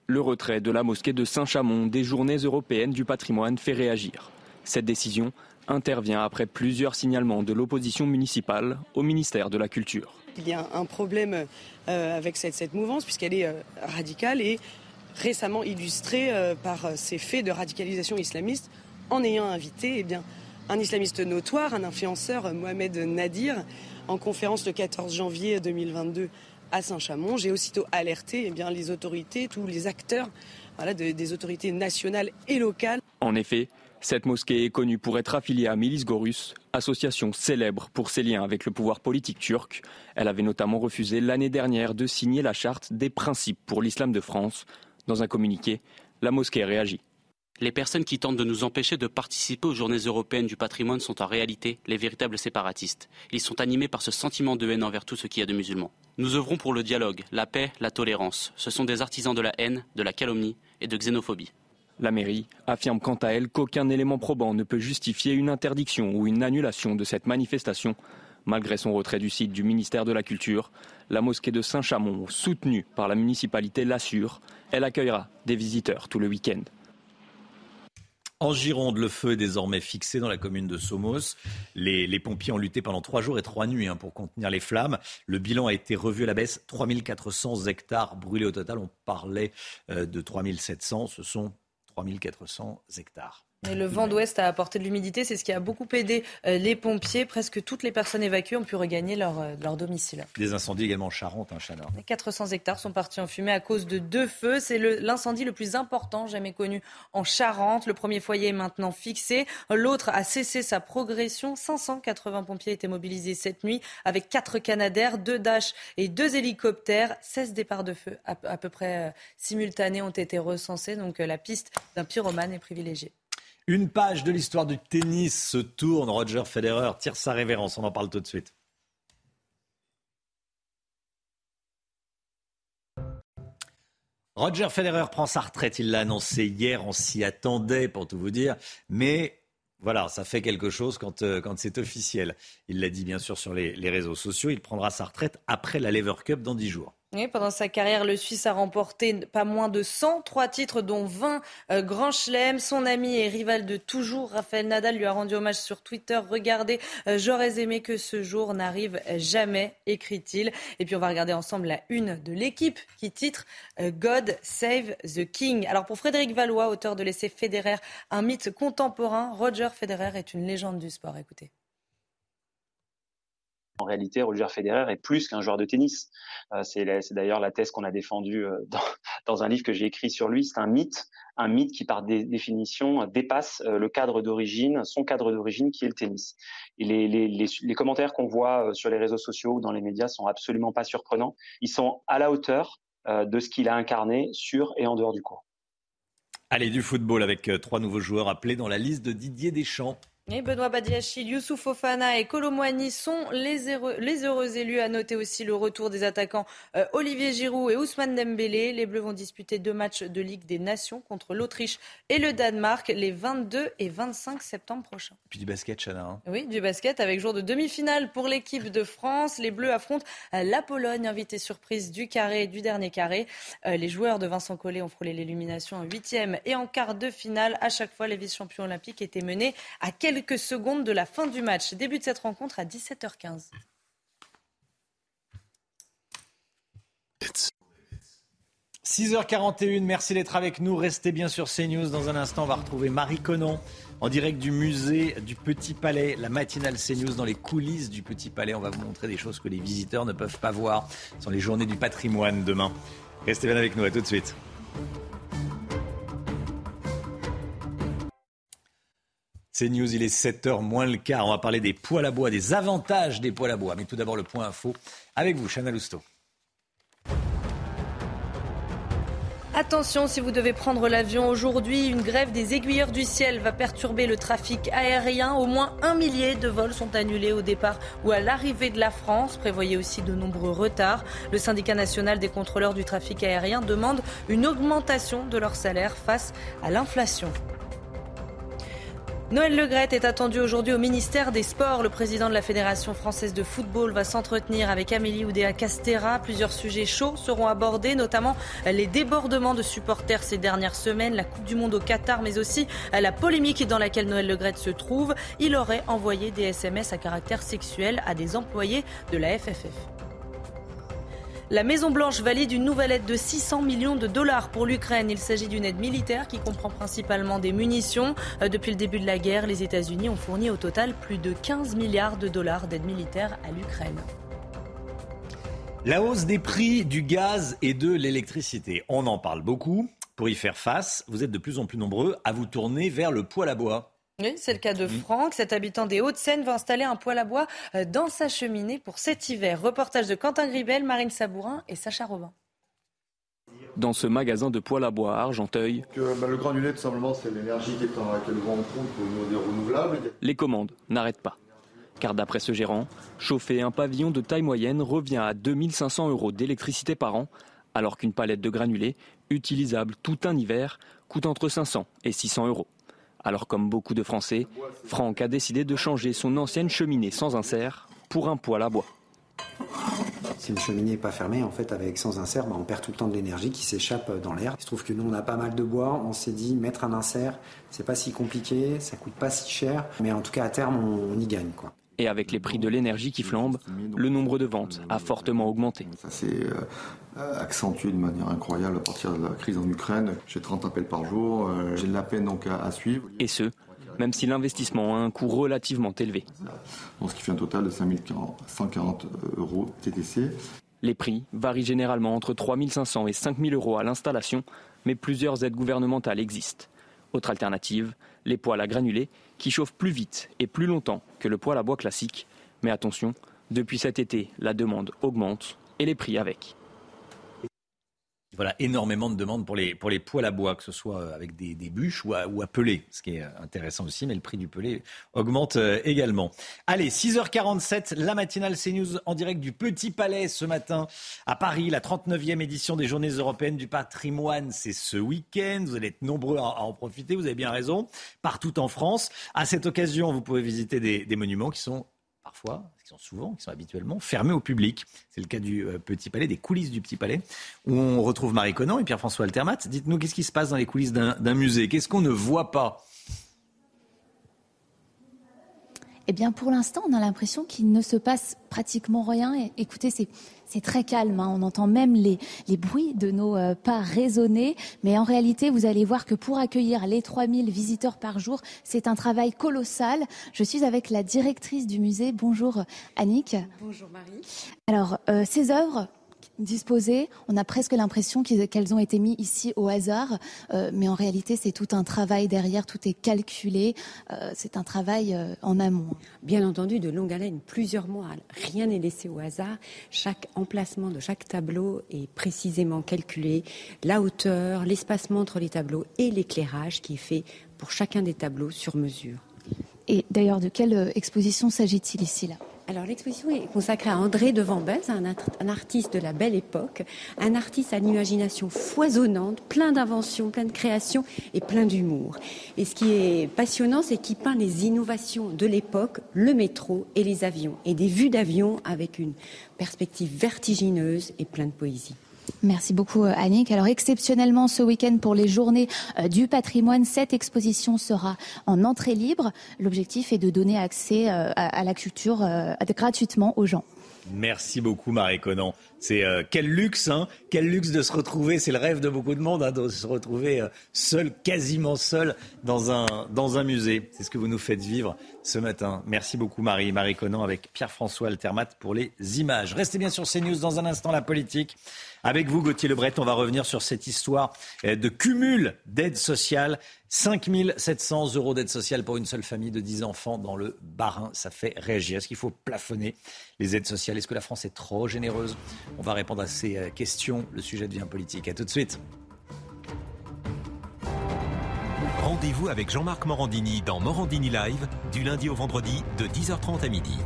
Le retrait de la mosquée de Saint-Chamond des journées européennes du patrimoine fait réagir. Cette décision intervient après plusieurs signalements de l'opposition municipale au ministère de la Culture. Il y a un problème euh, avec cette, mouvance puisqu'elle est euh, radicale et récemment illustrée euh, par ces faits de radicalisation islamiste en ayant invité eh un islamiste notoire, un influenceur, Mohamed Nadir, en conférence le 14 janvier 2022 à Saint-Chamond. J'ai aussitôt alerté eh les autorités, tous les acteurs voilà, des autorités nationales et locales. En effet, cette mosquée est connue pour être affiliée à Milis Gorus, association célèbre pour ses liens avec le pouvoir politique turc. Elle avait notamment refusé l'année dernière de signer la charte des principes pour l'islam de France. Dans un communiqué, la mosquée réagit. Les personnes qui tentent de nous empêcher de participer aux journées européennes du patrimoine sont en réalité les véritables séparatistes. Ils sont animés par ce sentiment de haine envers tout ce qui y a de musulmans. Nous œuvrons pour le dialogue, la paix, la tolérance. Ce sont des artisans de la haine, de la calomnie et de xénophobie. La mairie affirme quant à elle qu'aucun élément probant ne peut justifier une interdiction ou une annulation de cette manifestation. Malgré son retrait du site du ministère de la Culture, la mosquée de Saint-Chamond, soutenue par la municipalité, l'assure, elle accueillera des visiteurs tout le week-end. En Gironde, le feu est désormais fixé dans la commune de Somos. Les, pompiers ont lutté pendant trois jours et trois nuits hein, pour contenir les flammes. Le bilan a été revu à la baisse. 3400 hectares brûlés au total. On parlait euh, de 3700. Ce sont 3400 hectares. Et le vent d'ouest a apporté de l'humidité, c'est ce qui a beaucoup aidé euh, les pompiers. Presque toutes les personnes évacuées ont pu regagner leur, euh, leur domicile. Des incendies également en Charente, hein, Chana. 400 hectares sont partis en fumée à cause de deux feux. C'est l'incendie le, le, plus important jamais connu en Charente. Le premier foyer est maintenant fixé. L'autre a cessé sa progression. 580 pompiers étaient mobilisés cette nuit avec quatre canadaires, deux Dash et deux hélicoptères. 16 départs de feu à, à peu près euh, simultanés ont été recensés. Donc la piste d'un pyromane est privilégiée. Une page de l'histoire du tennis se tourne. Roger Federer tire sa révérence. On en parle tout de suite. Roger Federer prend sa retraite. Il l'a annoncé hier. On s'y attendait, pour tout vous dire. Mais voilà, ça fait quelque chose quand, euh, c'est officiel. Il l'a dit bien sûr sur les, les réseaux sociaux. Il prendra sa retraite après la Lever Cup dans 10 jours pendant sa carrière, le Suisse a remporté pas moins de 103 titres, dont 20 euh, grands chelems. Son ami et rival de toujours, Raphaël Nadal, lui a rendu hommage sur Twitter. Regardez, euh, j'aurais aimé que ce jour n'arrive jamais, écrit-il. Et puis on va regarder ensemble la une de l'équipe qui titre euh, God Save the King. Alors pour Frédéric Valois, auteur de l'essai Federer, un mythe contemporain, Roger Federer est une légende du sport. Écoutez. En réalité, Roger Federer est plus qu'un joueur de tennis. Euh, c'est d'ailleurs la thèse qu'on a défendue euh, dans, un livre que j'ai écrit sur lui. C'est un mythe, un mythe qui par définition dépasse le cadre d'origine, son cadre d'origine qui est le tennis. Et les, commentaires qu'on voit sur les réseaux sociaux ou dans les médias sont absolument pas surprenants. Ils sont à la hauteur de ce qu'il a incarné sur et en dehors du court. Allez, du football avec trois nouveaux joueurs appelés dans la liste de Didier Deschamps. Et Benoît Badiachil, Youssouf Fofana et Colomwani sont les heureux, les heureux élus. À noter aussi le retour des attaquants euh, Olivier Giroud et Ousmane Dembélé. Les Bleus vont disputer deux matchs de Ligue des Nations contre l'Autriche et le Danemark les 22 et 25 septembre prochains. Puis du basket, Chana. Hein. Oui, du basket avec jour de demi-finale pour l'équipe de France. Les Bleus affrontent euh, la Pologne, invité surprise du carré du dernier carré. Euh, les joueurs de Vincent Collet ont frôlé l'illumination en huitième et en quart de finale. À chaque fois, les vice-champions olympiques étaient menés à quelques quelques secondes de la fin du match. Début de cette rencontre à 17h15. « 6h41, merci d'être avec nous. Restez bien sur CNews. Dans un instant, on va retrouver Marie Conan en direct du musée du Petit Palais, la matinale CNews dans les coulisses du Petit Palais. On va vous montrer des choses que les visiteurs ne peuvent pas voir. Ce sont les journées du patrimoine demain. Restez bien avec nous, à tout de suite. C'est News, il est 7h moins le quart. On va parler des poils à bois, des avantages des poils à bois. Mais tout d'abord, le point info avec vous, Chana Lousteau. Attention, si vous devez prendre l'avion aujourd'hui, une grève des aiguilleurs du ciel va perturber le trafic aérien. Au moins un millier de vols sont annulés au départ ou à l'arrivée de la France. Prévoyez aussi de nombreux retards. Le syndicat national des contrôleurs du trafic aérien demande une augmentation de leur salaire face à l'inflation. Noël Legrette est attendu aujourd'hui au ministère des Sports. Le président de la Fédération française de football va s'entretenir avec Amélie Oudéa Castera. Plusieurs sujets chauds seront abordés, notamment les débordements de supporters ces dernières semaines, la Coupe du Monde au Qatar, mais aussi la polémique dans laquelle Noël Legrette se trouve. Il aurait envoyé des SMS à caractère sexuel à des employés de la FFF. La Maison-Blanche valide une nouvelle aide de 600 millions de dollars pour l'Ukraine. Il s'agit d'une aide militaire qui comprend principalement des munitions. Euh, depuis le début de la guerre, les États-Unis ont fourni au total plus de 15 milliards de dollars d'aide militaire à l'Ukraine. La hausse des prix du gaz et de l'électricité, on en parle beaucoup. Pour y faire face, vous êtes de plus en plus nombreux à vous tourner vers le poêle à bois. Oui, c'est le cas de Franck. Cet habitant des Hauts-de-Seine va installer un poêle à bois euh, dans sa cheminée pour cet hiver. Reportage de Quentin Gribel, Marine Sabourin et Sacha Robin. Dans ce magasin de poêle à bois à Argenteuil, bah, le granulé, tout simplement, c'est l'énergie qui est le pour des renouvelables. Les commandes n'arrêtent pas. Car d'après ce gérant, chauffer un pavillon de taille moyenne revient à 2500 euros d'électricité par an, alors qu'une palette de granulés, utilisable tout un hiver, coûte entre 500 et 600 euros. Alors comme beaucoup de Français, Franck a décidé de changer son ancienne cheminée sans insert pour un poêle à bois. Si une cheminée n'est pas fermée, en fait, avec sans insert, bah, on perd tout le temps de l'énergie qui s'échappe dans l'air. Il se trouve que nous, on a pas mal de bois. On s'est dit, mettre un insert, c'est pas si compliqué, ça coûte pas si cher, mais en tout cas, à terme, on, y gagne. Quoi. Et avec les prix de l'énergie qui flambent, le nombre de ventes a fortement augmenté. Ça s'est euh, accentué de manière incroyable à partir de la crise en Ukraine. J'ai 30 appels par jour, euh, j'ai de la peine donc à, suivre. Et ce, même si l'investissement a un coût relativement élevé. ce qui fait un total de 5140 euros TTC. Les prix varient généralement entre 3500 et 5000 euros à l'installation, mais plusieurs aides gouvernementales existent. Autre alternative, les poêles à granulés qui chauffent plus vite et plus longtemps que le poêle à bois classique. Mais attention, depuis cet été, la demande augmente et les prix avec. Voilà, énormément de demandes pour les, pour les poêles à bois, que ce soit euh, avec des, bûches ou à, ou ce qui est euh, intéressant aussi, mais le prix du pelé augmente euh, également. Allez, 6h47, la matinale CNews en direct du Petit Palais ce matin à Paris, la 39e édition des Journées européennes du patrimoine, c'est ce week-end. Vous allez être nombreux à, en profiter, vous avez bien raison, partout en France. À cette occasion, vous pouvez visiter des monuments qui sont parfois, qui sont souvent, qui sont habituellement fermés au public. C'est le cas du euh, Petit Palais, des coulisses du Petit Palais, où on retrouve Marie Conan et Pierre-François Altermat. Dites-nous, qu'est-ce qui se passe dans les coulisses d'un musée? Qu'est-ce qu'on ne voit pas? Eh bien, pour l'instant, on a l'impression qu'il ne se passe pratiquement rien. Et, écoutez, c'est c'est très calme. Hein. On entend même les, les bruits de nos euh, pas résonner. Mais en réalité, vous allez voir que pour accueillir les 3000 visiteurs par jour, c'est un travail colossal. Je suis avec la directrice du musée. Bonjour Annick. Bonjour Marie. Alors, euh, ces œuvres, disposées. On a presque l'impression qu'elles ont été mises ici au hasard, euh, mais en réalité, c'est tout un travail derrière, tout est calculé. Euh, c'est un travail euh, en amont. Bien entendu, de longue haleine, plusieurs mois. Rien n'est laissé au hasard. Chaque emplacement de chaque tableau est précisément calculé. La hauteur, l'espacement entre les tableaux et l'éclairage qui est fait pour chacun des tableaux sur mesure. Et d'ailleurs, de quelle exposition s'agit-il ici là? Alors l'exposition est consacrée à André de Vambez, un, un, artiste de la belle époque, un artiste à une imagination foisonnante, plein d'inventions, plein de créations et plein d'humour. Et ce qui est passionnant, c'est qu'il peint les innovations de l'époque, le métro et les avions, et des vues d'avions avec une perspective vertigineuse et plein de poésie. Merci beaucoup euh, Annick. Alors exceptionnellement ce week-end pour les journées euh, du patrimoine, cette exposition sera en entrée libre. L'objectif est de donner accès euh, à la culture gratuitement aux gens. Merci beaucoup Marie Conan. C'est quel luxe, hein Quel luxe de se retrouver. C'est le rêve de beaucoup de monde, hein, de se retrouver seul, quasiment seul, dans un dans un musée. C'est ce que vous nous faites vivre ce matin. Merci beaucoup Marie. Marie Conan avec Pierre-François Altermat pour les images. Restez bien sur CNews dans un instant la politique. Avec vous, Gauthier Lebret, on va revenir sur cette histoire euh, de cumul d'aide sociale. 5 700 euros d'aide sociale pour une seule famille de 10 enfants dans le Barin. Ça fait réagir. Est-ce qu'il faut plafonner les aides sociales? Est-ce que la France est trop généreuse? On va répondre à ces euh, questions. Le sujet devient politique. À tout de suite. Rendez-vous avec Jean-Marc Morandini dans Morandini Live du lundi au vendredi de 10h30 à midi.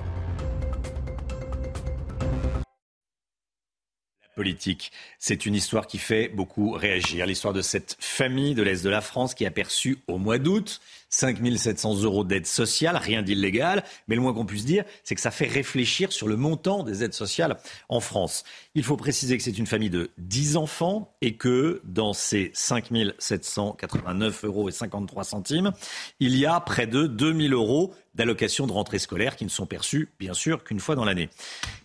Politique. C'est une histoire qui fait beaucoup réagir. L'histoire de cette famille de l'Est de la France qui a perçu au mois d'août 5 700 euros d'aide sociale, rien d'illégal, mais le moins qu'on puisse dire, c'est que ça fait réfléchir sur le montant des aides sociales en France. Il faut préciser que c'est une famille de 10 enfants et que dans ces 5 789 euros et 53 centimes, il y a près de 2000 euros d'allocations de rentrée scolaire qui ne sont perçues, bien sûr, qu'une fois dans l'année.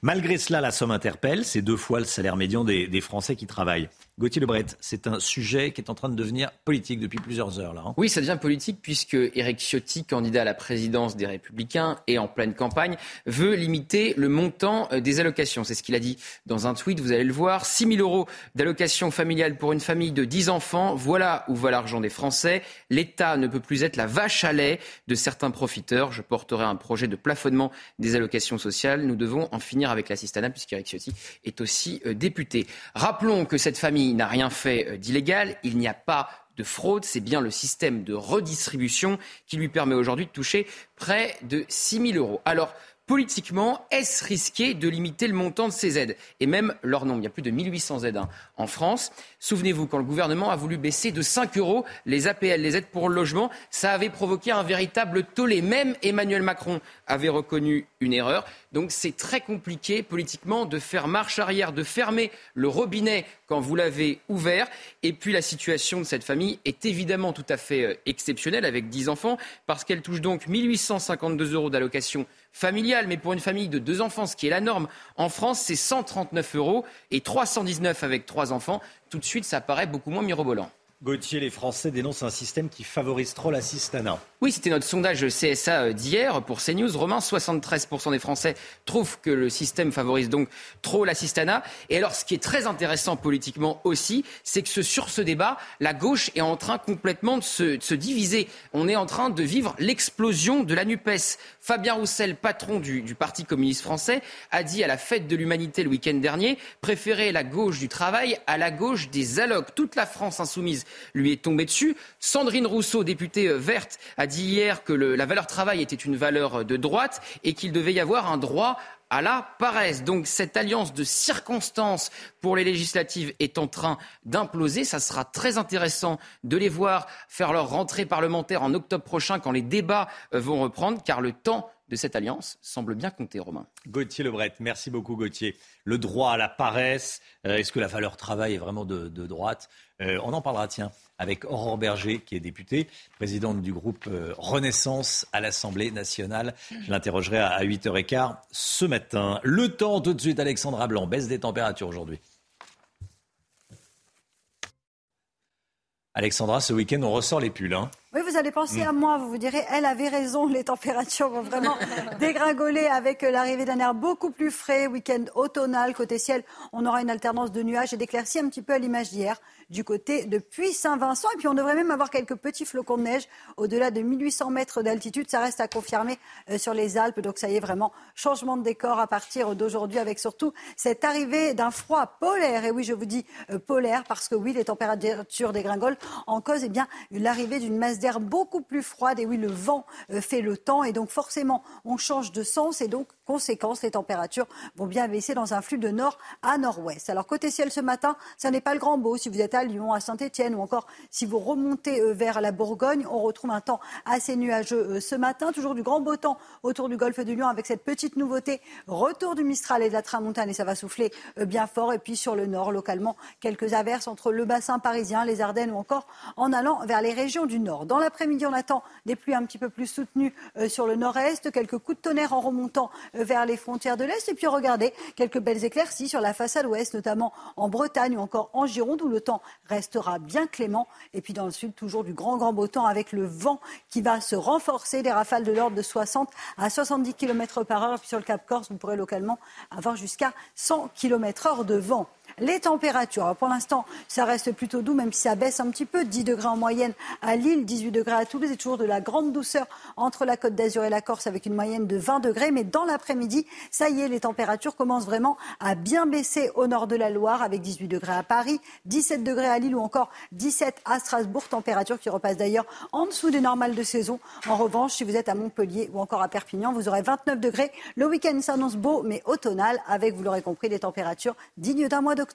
Malgré cela, la somme interpelle. C'est deux fois le salaire médian des, des Français qui travaillent. Gauthier Lebret, c'est un sujet qui est en train de devenir politique depuis plusieurs heures. Là, hein. Oui, ça devient politique puisque Éric Ciotti, candidat à la présidence des Républicains et en pleine campagne, veut limiter le montant euh, des allocations. C'est ce qu'il a dit dans un tweet, vous allez le voir. 6 000 euros d'allocation familiale pour une famille de 10 enfants, voilà où va l'argent des Français. L'État ne peut plus être la vache à lait de certains profiteurs. Je porterai un projet de plafonnement des allocations sociales. Nous devons en finir avec l'assistanat puisqu'Éric Ciotti est aussi euh, député. Rappelons que cette famille n'a rien fait euh, d'illégal, il n'y a pas de fraude, c'est bien le système de redistribution qui lui permet aujourd'hui de toucher près de 6 000 euros. Alors, politiquement, est-ce risqué de limiter le montant de ces aides et même leur nombre? Il y a plus de 1800 aides hein, en France. Souvenez-vous, quand le gouvernement a voulu baisser de 5 euros les APL, les aides pour le logement, ça avait provoqué un véritable tollé. Même Emmanuel Macron avait reconnu une erreur. Donc c'est très compliqué politiquement de faire marche arrière, de fermer le robinet quand vous l'avez ouvert. Et puis la situation de cette famille est évidemment tout à fait euh, exceptionnelle avec 10 enfants parce qu'elle touche donc 1852 euros d'allocation familiale. Mais pour une famille de deux enfants, ce qui est la norme en France, c'est 139 euros et 319 avec trois enfants. Tout de suite, ça paraît beaucoup moins mirobolant. Gauthier, les Français dénoncent un système qui favorise trop l'assistanat. Oui, c'était notre sondage CSA euh, d'hier pour CNews. Romain, 73% des Français trouvent que le système favorise donc trop l'assistanat. Et alors, ce qui est très intéressant politiquement aussi, c'est que sur ce débat, la gauche est en train complètement de se, diviser. On est en train de vivre l'explosion de la NUPES. Fabien Roussel, patron du, Parti communiste français, a dit à la fête de l'humanité le week-end dernier préférer la gauche du travail à la gauche des allocs. Toute la France insoumise lui est tombée dessus. Sandrine Rousseau, députée euh, verte, a dit hier que la valeur travail était une valeur de droite et qu'il devait y avoir un droit à la paresse. Donc cette alliance de circonstances pour les législatives est en train d'imploser. Ça sera très intéressant de les voir faire leur rentrée parlementaire en octobre prochain quand les débats euh, vont reprendre, car le temps de cette alliance semble bien compter, Romain. Gauthier Lebret, merci beaucoup Gauthier. Le droit à la paresse, euh, est-ce que la valeur travail est vraiment de, droite? Euh, On en parlera, tiens, avec Aurore Berger, qui est députée, présidente du groupe euh, Renaissance à l'Assemblée nationale. Je l'interrogerai à 8h15 ce matin. Le temps, tout de suite, Alexandra Blanc, baisse des températures aujourd'hui. Alexandra, ce week-end, on ressort les pulls. Hein. Oui, vous allez penser mm. à moi, vous vous direz, elle avait raison, les températures vont vraiment dégringoler avec euh, l'arrivée d'un air beaucoup plus frais, week-end automnal, côté ciel, on aura une alternance de nuages et d'éclaircies un petit peu à l'image d'hier du côté de Puy-Saint-Vincent. Et puis on devrait même avoir quelques petits flocons de neige au-delà de 1800 mètres d'altitude. Ça reste à confirmer euh, sur les Alpes. Donc ça y est, vraiment changement de décor à partir d'aujourd'hui avec surtout cette arrivée d'un froid polaire. Et oui, je vous dis euh, polaire parce que oui, les températures dégringolent en cause eh bien l'arrivée d'une masse d'air beaucoup plus froide. Et oui, le vent euh, fait le temps. Et donc, forcément, on change de sens. Et donc, conséquence, les températures vont bien baisser dans un flux de nord à nord-ouest. Alors, côté ciel ce matin, ça n'est pas le grand beau. Si vous êtes Lyon, à Saint-Etienne ou encore si vous remontez euh, vers la Bourgogne, on retrouve un temps assez nuageux euh, ce matin. Toujours du grand beau temps autour du golfe du Lion avec cette petite nouveauté. Retour du Mistral et de la Tramontane et ça va souffler bien fort. Et puis, sur le nord, localement, quelques averses entre le bassin parisien, les Ardennes ou encore en allant vers les régions du nord. Dans l'après-midi, on attend des pluies un petit peu plus soutenues euh, sur le nord-est, quelques coups de tonnerre en remontant euh, vers les frontières de l'est. Et puis regardez, quelques belles éclaircies sur la façade ouest, notamment en Bretagne ou encore en Gironde, où le temps restera bien clément. Et puis dans le sud, toujours du grand, grand beau temps avec le vent qui va se renforcer, des rafales de l'ordre de 60 à 70 km par heure. Puis sur le Cap Corse, vous pourrez localement avoir jusqu'à 100 km heure de vent. Les températures, pour l'instant, ça reste plutôt doux, même si ça baisse un petit peu. 10 degrés en moyenne à Lille, 18 degrés à Toulouse et toujours de la grande douceur entre la Côte d'Azur et la Corse avec une moyenne de 20 degrés. Mais dans l'après-midi, ça y est, les températures commencent vraiment à bien baisser au nord de la Loire avec 18 degrés à Paris, 17 degrés à Lille ou encore 17 à Strasbourg. Température qui repasse d'ailleurs en dessous des normales de saison. En revanche, si vous êtes à Montpellier ou encore à Perpignan, vous aurez 29 degrés. Le week-end s'annonce beau mais automnal avec, vous l'aurez compris, des températures dignes d'un mois d'octobre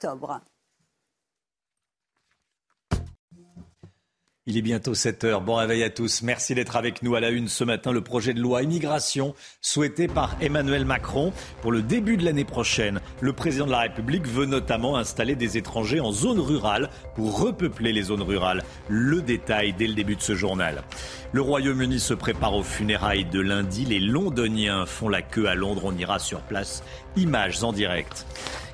Il est bientôt 7 heures. Bon réveil à tous. Merci d'être avec nous à la une ce matin. Le projet de loi immigration souhaité par Emmanuel Macron pour le début de l'année prochaine. Le président de la République veut notamment installer des étrangers en zone rurale pour repeupler les zones rurales. Le détail dès le début de ce journal. Le Royaume-Uni se prépare aux funérailles de lundi. Les Londoniens font la queue à Londres. On ira sur place. Images en direct.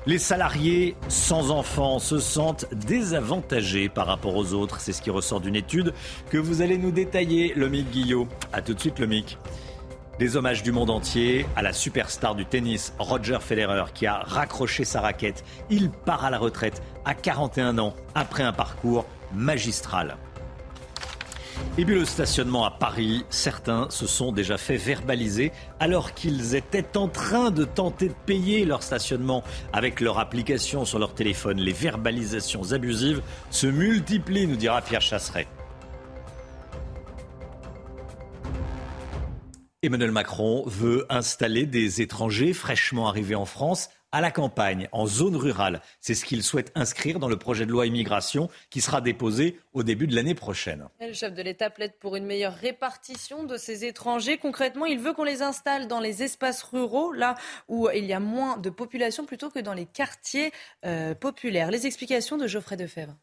Les salariés sans enfants se sentent désavantagés par rapport aux autres. C'est ce qui ressort d'une étude que vous allez nous détailler, Lomic Guillot. A tout de suite, Lomic. Des hommages du monde entier à la superstar du tennis, Roger Federer, qui a raccroché sa raquette. Il part à la retraite à 41 ans après un parcours magistral. Et puis le stationnement à Paris, certains se sont déjà fait verbaliser alors qu'ils étaient en train de tenter de payer leur stationnement avec leur application sur leur téléphone. Les verbalisations abusives se multiplient, nous dira Pierre Chasseret. Emmanuel Macron veut installer des étrangers fraîchement arrivés en France à la campagne, en zone rurale. C'est ce qu'il souhaite inscrire dans le projet de loi immigration qui sera déposé au début de l'année prochaine. Le chef de l'État plaide pour une meilleure répartition de ces étrangers. Concrètement, il veut qu'on les installe dans les espaces ruraux, là où il y a moins de population, plutôt que dans les quartiers euh, populaires. Les explications de Geoffrey Defebvre.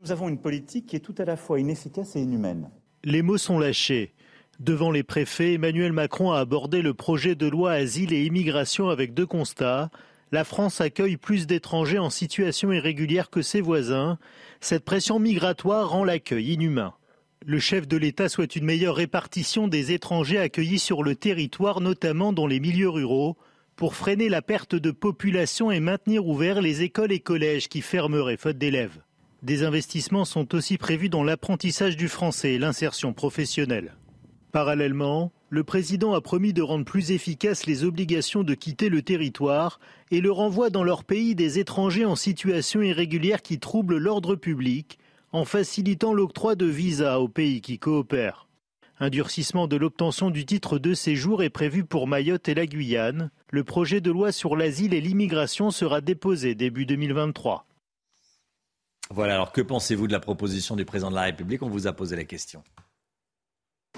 Nous avons une politique qui est tout à la fois inefficace et inhumaine. Les mots sont lâchés. Devant les préfets, Emmanuel Macron a abordé le projet de loi asile et immigration avec deux constats. La France accueille plus d'étrangers en situation irrégulière que ses voisins. Cette pression migratoire rend l'accueil inhumain. Le chef de l'État souhaite une meilleure répartition des étrangers accueillis sur le territoire, notamment dans les milieux ruraux, pour freiner la perte de population et maintenir ouverts les écoles et collèges qui fermeraient faute d'élèves. Des investissements sont aussi prévus dans l'apprentissage du français et l'insertion professionnelle. Parallèlement, le président a promis de rendre plus efficaces les obligations de quitter le territoire et le renvoi dans leur pays des étrangers en situation irrégulière qui troublent l'ordre public, en facilitant l'octroi de visas aux pays qui coopèrent. Un durcissement de l'obtention du titre de séjour est prévu pour Mayotte et la Guyane. Le projet de loi sur l'asile et l'immigration sera déposé début 2023. Voilà, alors que pensez-vous de la proposition du président de la République? On vous a posé la question.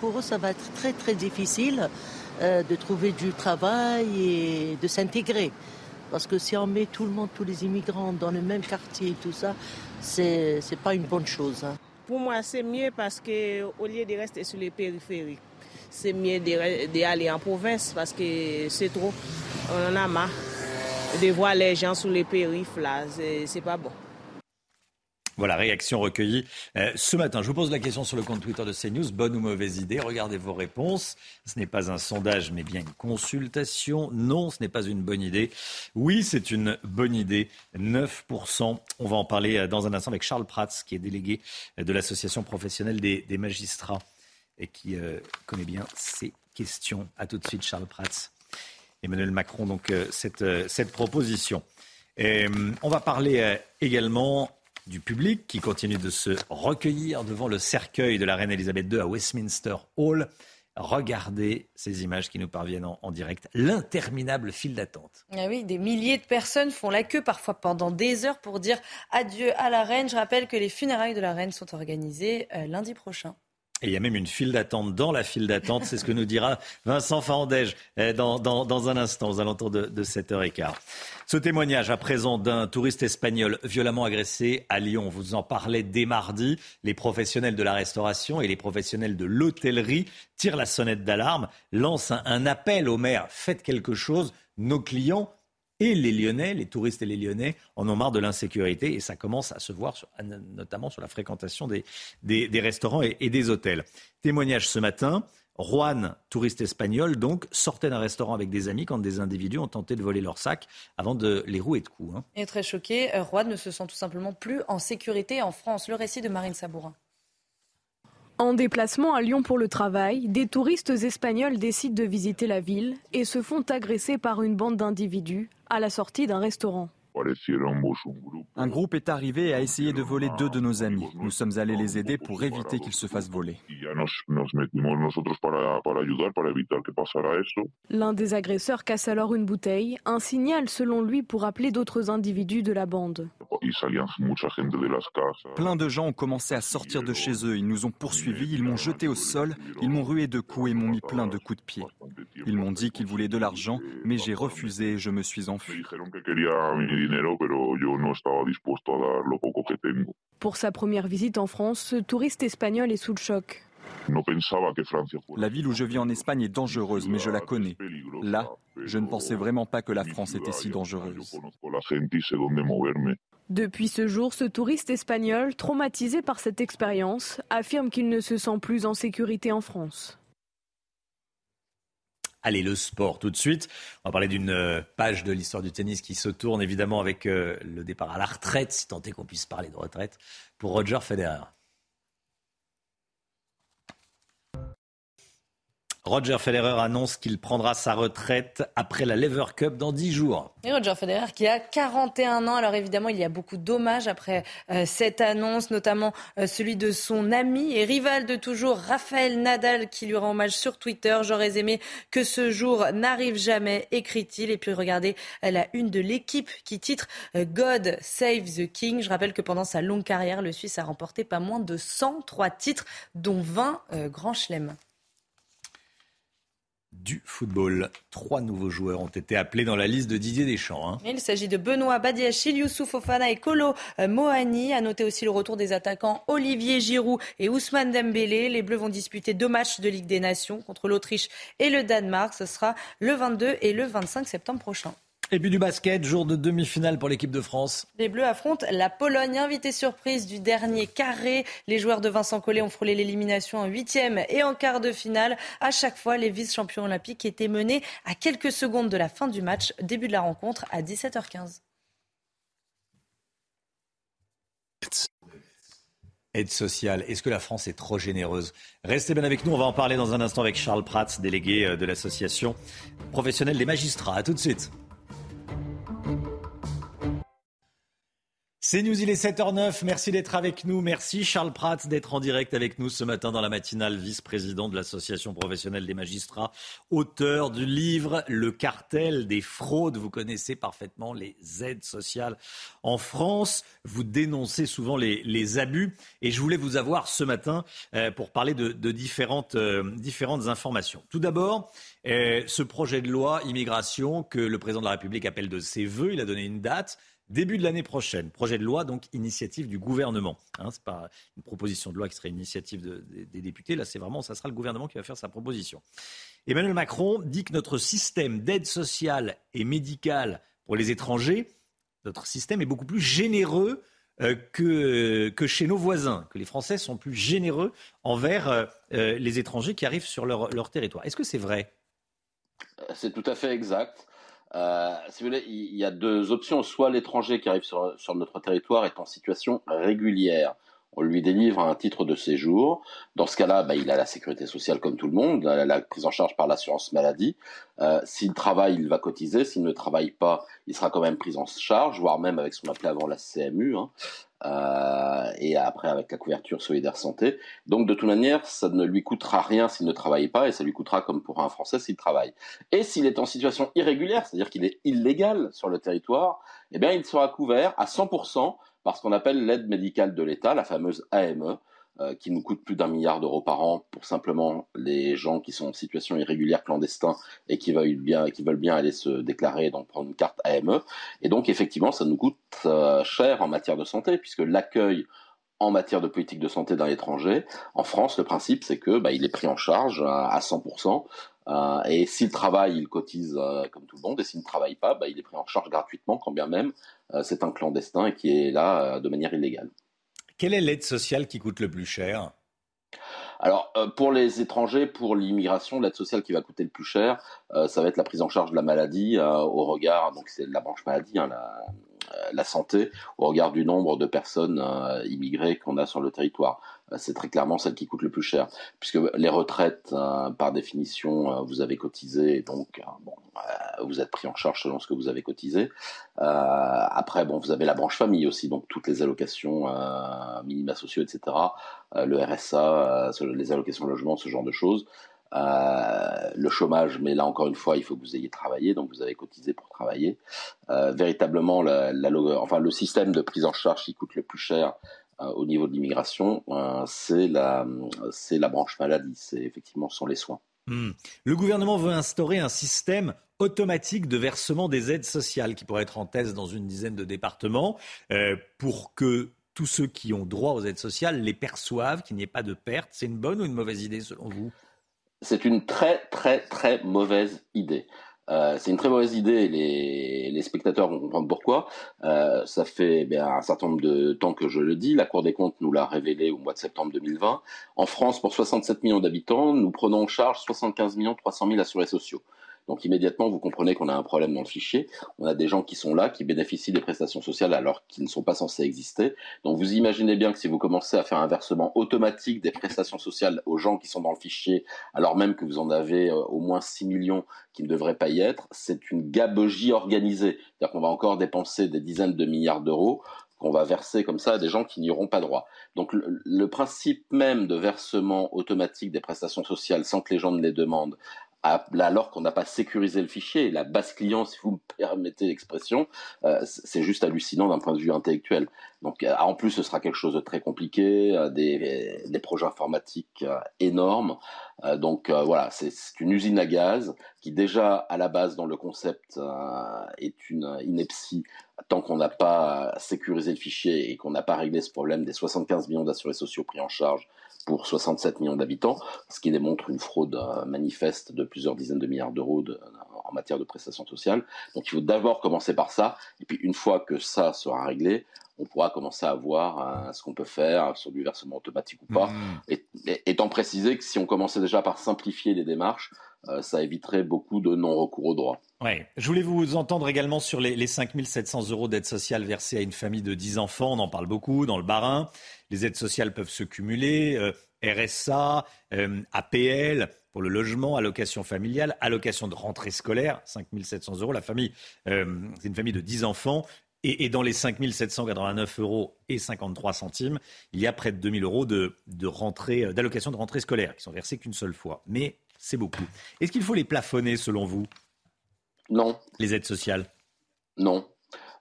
Pour eux, ça va être très très difficile euh, de trouver du travail et de s'intégrer. Parce que si on met tout le monde, tous les immigrants dans le même quartier, tout ça, c'est n'est pas une bonne chose. Hein. Pour moi, c'est mieux parce qu'au lieu de rester sur les périphéries, c'est mieux d'aller en province parce que c'est trop. On en a marre de voir les gens sur les périphéries, là, c'est pas bon. Voilà, réaction recueillie euh, ce matin. Je vous pose la question sur le compte Twitter de CNews. Bonne ou mauvaise idée? Regardez vos réponses. Ce n'est pas un sondage, mais bien une consultation. Non, ce n'est pas une bonne idée. Oui, c'est une bonne idée. 9%. On va en parler euh, dans un instant avec Charles Prats, qui est délégué euh, de l'Association professionnelle des, magistrats et qui connaît bien ces questions. À tout de suite, Charles Prats. Emmanuel Macron, donc, cette, proposition. Et, on va parler également du public qui continue de se recueillir devant le cercueil de la reine Elisabeth II à Westminster Hall. Regardez ces images qui nous parviennent en, direct. L'interminable file d'attente. Ah oui, des milliers de personnes font la queue parfois pendant des heures pour dire adieu à la reine. Je rappelle que les funérailles de la reine sont organisées euh, lundi prochain. Et il y a même une file d'attente dans la file d'attente. C'est ce que nous dira Vincent Fandège euh, dans, dans, un instant, aux alentours de, de 7h15. Ce témoignage à présent d'un touriste espagnol violemment agressé à Lyon. Vous en parlez dès mardi. Les professionnels de la restauration et les professionnels de l'hôtellerie tirent la sonnette d'alarme, lancent un appel aux maires. Faites quelque chose. Nos clients et les Lyonnais, les touristes et les Lyonnais, en ont marre de l'insécurité et ça commence à se voir notamment sur la fréquentation des, des, restaurants et, des hôtels. Témoignage ce matin. Juan, touriste espagnol, donc, sortait d'un restaurant avec des amis quand des individus ont tenté de voler leur sac avant de les rouer de coups. Hein. Et très choqué, euh, Juan ne se sent tout simplement plus en sécurité en France. Le récit de Marine Sabourin. En déplacement à Lyon pour le travail, des touristes espagnols décident de visiter la ville et se font agresser par une bande d'individus à la sortie d'un restaurant. Un groupe est arrivé et a essayé de voler deux de nos amis. Nous sommes allés les aider pour éviter qu'ils se fassent voler. L'un des agresseurs casse alors une bouteille, un signal selon lui pour appeler d'autres individus de la bande. Plein de gens ont commencé à sortir de chez eux. Ils nous ont poursuivis, ils m'ont jeté au sol, ils m'ont rué de coups et m'ont mis plein de coups de pied. Ils m'ont dit qu'ils voulaient de l'argent, mais j'ai refusé et je me suis enfui. Pour sa première visite en France, ce touriste espagnol est sous le choc. La ville où je vis en Espagne est dangereuse, mais je la connais. Là, je ne pensais vraiment pas que la France était si dangereuse. Depuis ce jour, ce touriste espagnol, traumatisé par cette expérience, affirme qu'il ne se sent plus en sécurité en France. Allez, le sport tout de suite. On va parler d'une euh, page de l'histoire du tennis qui se tourne évidemment avec euh, le départ à la retraite, si tant est qu'on puisse parler de retraite, pour Roger Federer. Roger Federer annonce qu'il prendra sa retraite après la Lever Cup dans 10 jours. Et Roger Federer qui a 41 ans. Alors évidemment, il y a beaucoup d'hommages après euh, cette annonce, notamment euh, celui de son ami et rival de toujours, Raphaël Nadal, qui lui rend hommage sur Twitter. J'aurais aimé que ce jour n'arrive jamais, écrit-il. Et puis regardez la une de l'équipe qui titre euh, God Save the King. Je rappelle que pendant sa longue carrière, le Suisse a remporté pas moins de 103 titres, dont 20 grands chelems du football. Trois nouveaux joueurs ont été appelés dans la liste de Didier Deschamps. Hein. Il s'agit de Benoît Badiachil, Youssouf Fofana et Kolo euh, Mohani. À noter aussi le retour des attaquants Olivier Giroud et Ousmane Dembélé. Les Bleus vont disputer deux matchs de Ligue des Nations contre l'Autriche et le Danemark. Ce sera le 22 et le 25 septembre prochain. Et puis du basket, jour de demi-finale pour l'équipe de France. Les Bleus affrontent la Pologne, invité surprise du dernier carré. Les joueurs de Vincent Collet ont frôlé l'élimination en huitième et en quart de finale. À chaque fois, les vice-champions olympiques étaient menés à quelques secondes de la fin du match. Début de la rencontre à 17h15. Aide sociale, est-ce que la France est trop généreuse? Restez bien avec nous, on va en parler dans un instant avec Charles Prats, délégué euh, de l'association professionnelle des magistrats. A tout de suite. C'est News, il est 7h09. Merci d'être avec nous. Merci Charles Pratt d'être en direct avec nous ce matin dans la matinale, vice-président de l'Association professionnelle des magistrats, auteur du livre Le cartel des fraudes. Vous connaissez parfaitement les aides sociales en France. Vous dénoncez souvent les, abus. Et je voulais vous avoir ce matin euh, pour parler de, différentes, euh, différentes informations. Tout d'abord, euh, ce projet de loi immigration que le président de la République appelle de ses voeux, il a donné une date. Début de l'année prochaine, projet de loi, donc initiative du gouvernement. Hein, ce n'est pas une proposition de loi qui serait initiative des députés. Là, c'est vraiment, ça sera le gouvernement qui va faire sa proposition. Emmanuel Macron dit que notre système d'aide sociale et médicale pour les étrangers, notre système est beaucoup plus généreux euh, que, que, chez nos voisins, que les Français sont plus généreux envers euh, euh, les étrangers qui arrivent sur leur, leur territoire. Est-ce que c'est vrai? C'est tout à fait exact. Euh, si vous voulez, il y a deux options. Soit l'étranger qui arrive sur, sur, notre territoire est en situation régulière. On lui délivre un titre de séjour. Dans ce cas-là, bah, il a la sécurité sociale comme tout le monde, la, la prise en charge par l'assurance maladie. Euh, s'il travaille, il va cotiser. S'il ne travaille pas, il sera quand même pris en charge, voire même avec ce qu'on appelait avant la CMU. Hein. Euh, et après avec la couverture solidaire santé. Donc de toute manière, ça ne lui coûtera rien s'il ne travaille pas et ça lui coûtera comme pour un Français s'il travaille. Et s'il est en situation irrégulière, c'est-à-dire qu'il est illégal sur le territoire, eh bien il sera couvert à 100% par ce qu'on appelle l'aide médicale de l'État, la fameuse AME, qui nous coûte plus d'un milliard d'euros par an pour simplement les gens qui sont en situation irrégulière clandestin et qui veulent bien, qui veulent bien aller se déclarer donc prendre une carte AME. Et donc effectivement, ça nous coûte euh, cher en matière de santé puisque l'accueil en matière de politique de santé d'un étranger, en France, le principe c'est que bah, il est pris en charge à 100%. Euh, et s'il travaille, il cotise comme tout le monde, et s'il ne travaille pas, bah, il est pris en charge gratuitement, quand bien même c'est un clandestin et qui est là de manière illégale. Quelle est l'aide sociale qui coûte le plus cher? Alors, euh, pour les étrangers, pour l'immigration, l'aide sociale qui va coûter le plus cher, euh, ça va être la prise en charge de la maladie euh, au regard, donc c'est la branche maladie, hein, la, santé, au regard du nombre de personnes immigrées qu'on a sur le territoire. c'est très clairement celle qui coûte le plus cher, puisque les retraites, par définition, vous avez cotisé, donc bon, vous êtes pris en charge selon ce que vous avez cotisé. après, bon, vous avez la branche famille aussi, donc toutes les allocations minima sociaux, etc. le RSA, les allocations logement, ce genre de choses. Euh, le chômage, mais là encore une fois, il faut que vous ayez travaillé, donc vous avez cotisé pour travailler. Euh, véritablement, la, le système de prise en charge qui coûte le plus cher euh, au niveau de l'immigration, c'est la, branche maladie, c'est effectivement les soins. Hmm. Le gouvernement veut instaurer un système automatique de versement des aides sociales qui pourrait être en thèse dans une dizaine de départements pour que tous ceux qui ont droit aux aides sociales les perçoivent, qu'il n'y ait pas de perte. C'est une bonne ou une mauvaise idée selon vous? C'est une très très très mauvaise idée. Euh, c'est une très mauvaise idée. Les, les spectateurs vont comprendre pourquoi. Euh, ça fait bien, un certain nombre de temps que je le dis. La Cour des comptes nous l'a révélé au mois de septembre 2020. En France, pour 67 millions d'habitants, nous prenons en charge 75 millions 300 000 assurés sociaux. Donc immédiatement, vous comprenez qu'on a un problème dans le fichier. On a des gens qui sont là, qui bénéficient des prestations sociales alors qu'ils ne sont pas censés exister. Donc vous imaginez bien que si vous commencez à faire un versement automatique des prestations sociales aux gens qui sont dans le fichier, alors même que vous en avez euh, au moins 6 millions qui ne devraient pas y être, c'est une gabegie organisée. C'est-à-dire qu'on va encore dépenser des dizaines de milliards d'euros qu'on va verser comme ça à des gens qui n'y auront pas droit. Donc le, principe même de versement automatique des prestations sociales sans que les gens ne les demandent alors qu'on n'a pas sécurisé le fichier, la base client, si vous me permettez l'expression, euh, c'est juste hallucinant d'un point de vue intellectuel. Donc, euh, en plus, ce sera quelque chose de très compliqué, euh, des, des, projets informatiques énormes. donc voilà, c'est une usine à gaz qui déjà à la base dans le concept est une ineptie tant qu'on n'a pas sécurisé le fichier et qu'on n'a pas réglé ce problème des 75 millions d'assurés sociaux pris en charge pour 67 millions d'habitants, ce qui démontre une fraude euh, manifeste de plusieurs dizaines de milliards d'euros en matière de prestations sociales. Donc il faut d'abord commencer par ça, et puis une fois que ça sera réglé, on pourra commencer à voir euh, ce qu'on peut faire sur du versement automatique ou pas. Mmh. Et, étant précisé que si on commençait déjà par simplifier les démarches, euh, ça éviterait beaucoup de non-recours au droit. Ouais. Je voulais vous entendre également sur les, les 5 700 euros d'aide sociale versée à une famille de 10 enfants. On en parle beaucoup dans le Barin. Les aides sociales peuvent se cumuler. Euh, RSA, euh, APL pour le logement, allocation familiale, allocation de rentrée scolaire, 5 700 euros. La famille, c'est une famille de 10 enfants. Et, dans les 5 789 euros et 53 centimes, il y a près de 2 000 euros de, euh, d'allocation de rentrée scolaire qui sont versés qu'une seule fois. Mais c'est beaucoup. Est-ce qu'il faut les plafonner selon vous? Non. Les aides sociales? Non.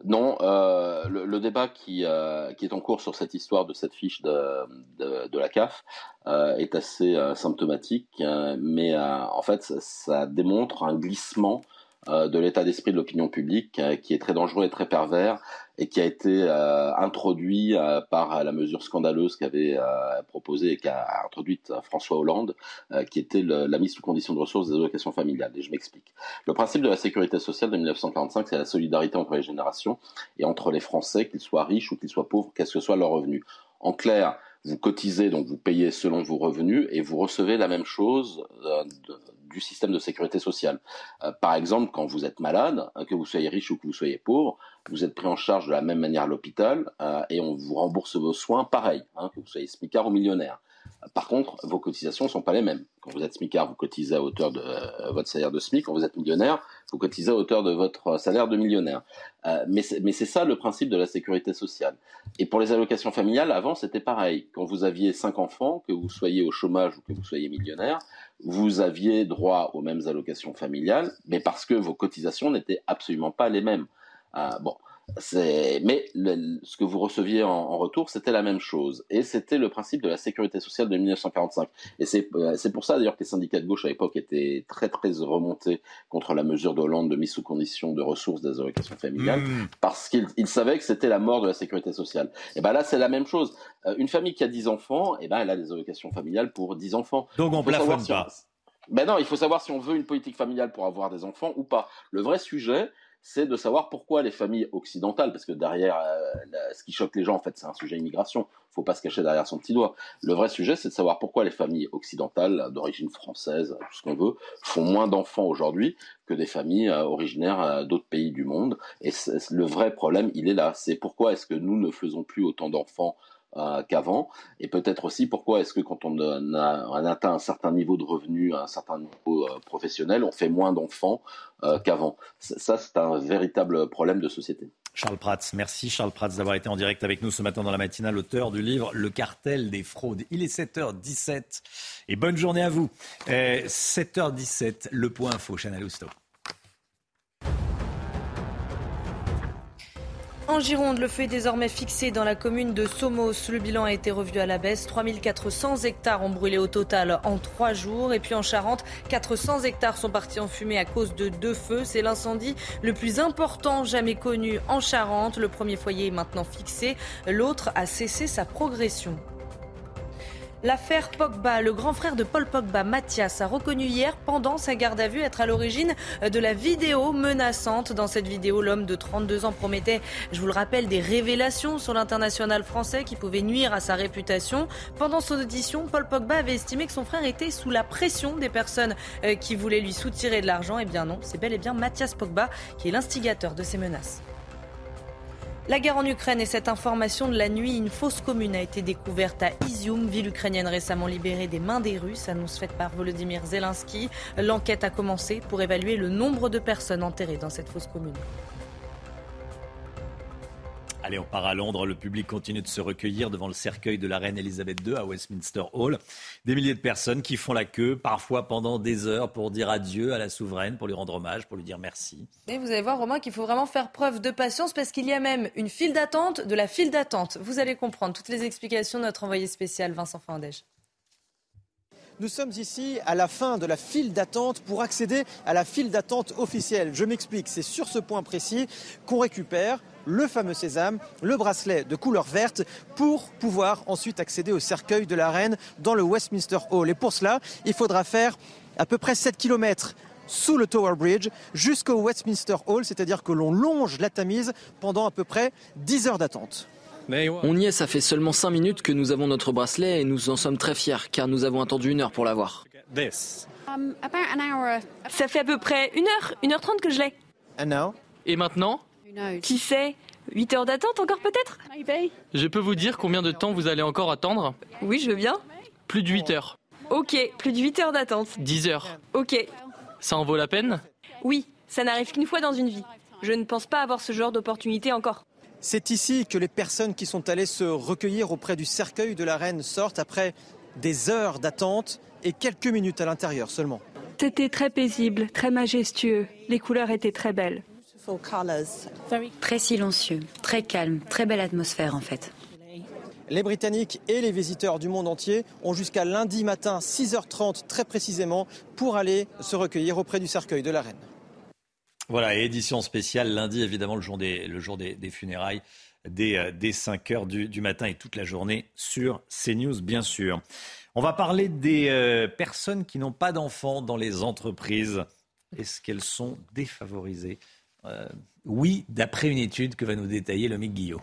Non, euh, le, débat qui, euh, qui est en cours sur cette histoire de cette fiche de, de, la CAF est assez symptomatique, mais en fait, ça démontre un glissement euh, de l'état d'esprit de l'opinion publique euh, qui est très dangereux et très pervers et qui a été euh, introduit par la mesure scandaleuse qu'avait proposée et qu'a introduite François Hollande, qui était la mise sous condition de ressources des allocations familiales. Et je m'explique. Le principe de la sécurité sociale de 1945, c'est la solidarité entre les générations et entre les Français, qu'ils soient riches ou qu'ils soient pauvres, quels que soit leur revenu. En clair, vous cotisez, donc vous payez selon vos revenus et vous recevez la même chose du système de sécurité sociale. Euh, par exemple, quand vous êtes malade, hein, que vous soyez riche ou que vous soyez pauvre, vous êtes pris en charge de la même manière à l'hôpital euh, et on vous rembourse vos soins pareil, hein, que vous soyez smicard ou millionnaire. Par contre, vos cotisations ne sont pas les mêmes. Quand vous êtes smicard, vous cotisez à hauteur de euh, votre salaire de SMIC. Quand vous êtes millionnaire, vous cotisez à hauteur de votre salaire de millionnaire. Euh, mais c'est ça le principe de la sécurité sociale. Et pour les allocations familiales, avant, c'était pareil. Quand vous aviez cinq enfants, que vous soyez au chômage ou que vous soyez millionnaire, vous aviez droit aux mêmes allocations familiales, mais parce que vos cotisations n'étaient absolument pas les mêmes. Euh, mais ce que vous receviez en, retour, c'était la même chose. Et c'était le principe de la sécurité sociale de 1945. Et euh, c'est pour ça d'ailleurs que les syndicats de gauche à l'époque étaient très très remontés contre la mesure de Hollande de mise sous condition de ressources des allocations familiales, mmh. parce qu'ils savaient que c'était la mort de la sécurité sociale. Et ben là, c'est la même chose. Euh, une famille qui a 10 enfants, et ben elle a des allocations familiales pour 10 enfants. Donc on plafonne pas. Ben non, il faut savoir si on veut une politique familiale pour avoir des enfants ou pas. Le vrai sujet, c'est de savoir pourquoi les familles occidentales, parce que derrière, euh, ce qui choque les gens, en fait, c'est un sujet immigration. Il faut pas se cacher derrière son petit doigt. Le vrai sujet, c'est de savoir pourquoi les familles occidentales, d'origine française, tout ce qu'on veut, font moins d'enfants aujourd'hui que des familles euh, originaires euh, d'autres pays du monde. Et le vrai problème, il est là. C'est pourquoi est-ce que nous ne faisons plus autant d'enfants euh, qu'avant, et peut-être aussi pourquoi est-ce que quand on atteint un certain niveau de revenu, un certain niveau euh, professionnel, on fait moins d'enfants euh, qu'avant? Ça, c'est un véritable problème de société. Charles Prats, merci Charles Prats d'avoir été en direct avec nous ce matin dans la matinale, auteur du livre Le cartel des fraudes. Il est 7h17 et bonne journée à vous. 7h17, le point info, Chanel Housteau. En Gironde, le feu est désormais fixé dans la commune de Somos. Le bilan a été revu à la baisse. 3400 hectares ont brûlé au total en trois jours. Et puis en Charente, 400 hectares sont partis en fumée à cause de deux feux. C'est l'incendie le plus important jamais connu en Charente. Le premier foyer est maintenant fixé. L'autre a cessé sa progression. L'affaire Pogba, le grand frère de Paul Pogba, Mathias, a reconnu hier pendant sa garde à vue être à l'origine de la vidéo menaçante. Dans cette vidéo, l'homme de 32 ans promettait, je vous le rappelle, des révélations sur l'international français qui pouvaient nuire à sa réputation. Pendant son audition, Paul Pogba avait estimé que son frère était sous la pression des personnes euh, qui voulaient lui soutirer de l'argent. Eh bien non, c'est bel et bien Mathias Pogba qui est l'instigateur de ces menaces. La guerre en Ukraine et cette information de la nuit, une fausse commune a été découverte à Izium, ville ukrainienne récemment libérée des mains des Russes, annonce faite par Volodymyr Zelensky. L'enquête a commencé pour évaluer le nombre de personnes enterrées dans cette fausse commune. Allez, on part à Londres. Le public continue de se recueillir devant le cercueil de la reine Elisabeth II à Westminster Hall. Des milliers de personnes qui font la queue, parfois pendant des heures, pour dire adieu à la souveraine, pour lui rendre hommage, pour lui dire merci. Et vous allez voir, Romain, qu'il faut vraiment faire preuve de patience parce qu'il y a même une file d'attente de la file d'attente. Vous allez comprendre toutes les explications de notre envoyé spécial, Vincent Fandège. Nous sommes ici à la fin de la file d'attente pour accéder à la file d'attente officielle. Je m'explique, c'est sur ce point précis qu'on récupère le fameux sésame, le bracelet de couleur verte, pour pouvoir ensuite accéder au cercueil de la reine dans le Westminster Hall. Et pour cela, il faudra faire à peu près 7 km sous le Tower Bridge jusqu'au Westminster Hall, c'est-à-dire que l'on longe la Tamise pendant à peu près 10 heures d'attente. On y est, ça fait seulement 5 minutes que nous avons notre bracelet et nous en sommes très fiers car nous avons attendu une heure pour l'avoir. Ça fait à peu près une heure, une heure trente que je l'ai. Et maintenant? Qui sait? 8 heures d'attente encore peut-être? Je peux vous dire combien de temps vous allez encore attendre? Oui, je veux bien. Plus de 8 heures. Ok, plus de 8 heures d'attente. 10 heures. Ok. Ça en vaut la peine? Oui, ça n'arrive qu'une fois dans une vie. Je ne pense pas avoir ce genre d'opportunité encore. C'est ici que les personnes qui sont allées se recueillir auprès du cercueil de la reine sortent après des heures d'attente et quelques minutes à l'intérieur seulement. C'était très paisible, très majestueux. Les couleurs étaient très belles. Très silencieux, très calme, très belle atmosphère en fait. Les Britanniques et les visiteurs du monde entier ont jusqu'à lundi matin 6h30 très précisément pour aller se recueillir auprès du cercueil de la reine. Voilà, édition spéciale lundi, évidemment, le jour des, le jour des, funérailles, dès, 5 heures du, matin et toute la journée sur CNews, bien sûr. On va parler des euh, personnes qui n'ont pas d'enfants dans les entreprises. Est-ce qu'elles sont défavorisées? euh, Oui, d'après une étude que va nous détailler Lomique Guillot.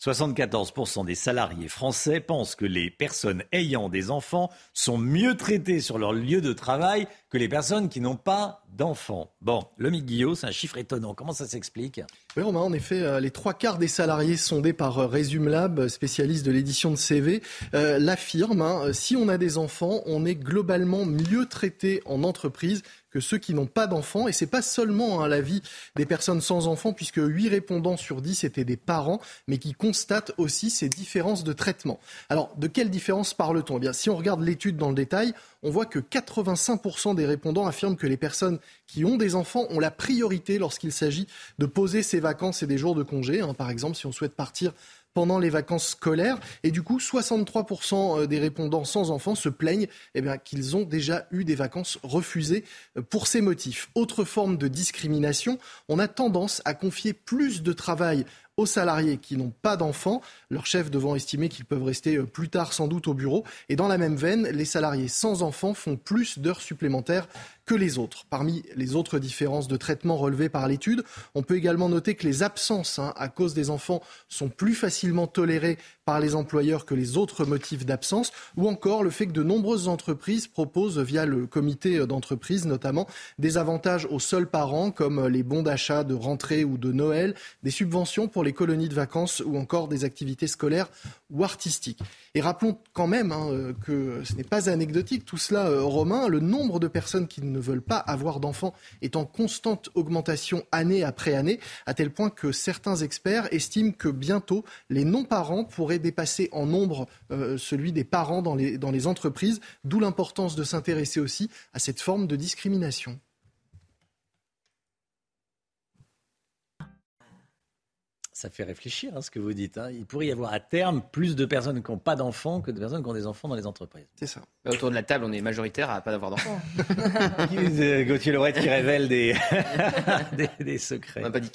74% des salariés français pensent que les personnes ayant des enfants sont mieux traitées sur leur lieu de travail que les personnes qui n'ont pas d'enfants. Bon, le Guillot, c'est un chiffre étonnant. Comment ça s'explique? Oui, en effet, euh, les trois quarts des salariés sondés par euh, ResumLab, spécialiste de l'édition de CV, euh, l'affirment. Hein, si on a des enfants, on est globalement mieux traité en entreprise que ceux qui n'ont pas d'enfants. Et c'est pas seulement hein, l'avis des personnes sans enfants, puisque 8 répondants sur 10 étaient des parents, mais qui constatent aussi ces différences de traitement. Alors, de quelles différences parle-t-on? Eh bien, Si on regarde l'étude dans le détail, on voit que 85% des répondants affirment que les personnes qui ont des enfants ont la priorité lorsqu'il s'agit de poser ses vacances et des jours de congé. Hein. Par exemple, si on souhaite partir pendant les vacances scolaires. Et du coup, 63% euh, des répondants sans enfants se plaignent eh qu'ils ont déjà eu des vacances refusées euh, pour ces motifs. Autre forme de discrimination, on a tendance à confier plus de travail aux salariés qui n'ont pas d'enfants, leur chef devant estimer qu'ils peuvent rester euh, plus tard sans doute au bureau. Et dans la même veine, les salariés sans enfants font plus d'heures supplémentaires que les autres. Parmi les autres différences de traitement relevées par l'étude, on peut également noter que les absences hein, à cause des enfants sont plus facilement tolérées par les employeurs que les autres motifs d'absence, ou encore le fait que de nombreuses entreprises proposent, via le comité d'entreprise notamment, des avantages aux seuls parents, comme les bons d'achat de rentrée ou de Noël, des subventions pour les colonies de vacances ou encore des activités scolaires ou artistiques. Et rappelons quand même hein, que ce n'est pas anecdotique tout cela, euh, Romain, le nombre de personnes qui ne veulent pas avoir d'enfants est en constante augmentation année après année, à tel point que certains experts estiment que bientôt les non-parents pourraient dépasser en nombre euh, celui des parents dans les entreprises, d'où l'importance de s'intéresser aussi à cette forme de discrimination. Ça fait réfléchir à hein, ce que vous dites. Hein. Il pourrait y avoir à terme plus de personnes qui n'ont pas d'enfants que de personnes qui ont des enfants dans les entreprises. C'est ça. Autour de la table, on est majoritaire à pas avoir d'enfants. Gauthier Lorette qui révèle des, des, secrets. On n'a pas dit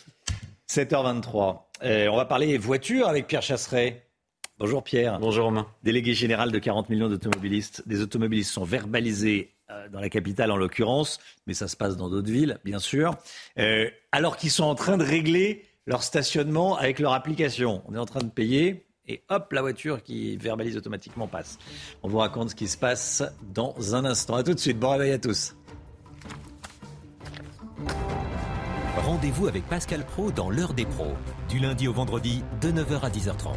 7h23. Euh, on va parler voiture avec Pierre Chasseret. Bonjour Pierre. Bonjour Romain. Délégué général de 40 millions d'automobilistes. Des automobilistes sont verbalisés euh, dans la capitale en l'occurrence, mais ça se passe dans d'autres villes, bien sûr, euh, alors qu'ils sont en train de régler leur stationnement avec leur application. On est en train de payer et hop, la voiture qui verbalise automatiquement passe. On vous raconte ce qui se passe dans un instant. A tout de suite. Bon réveil à tous. Rendez-vous avec Pascal Pro dans l'heure des pros, du lundi au vendredi de 9h à 10h30.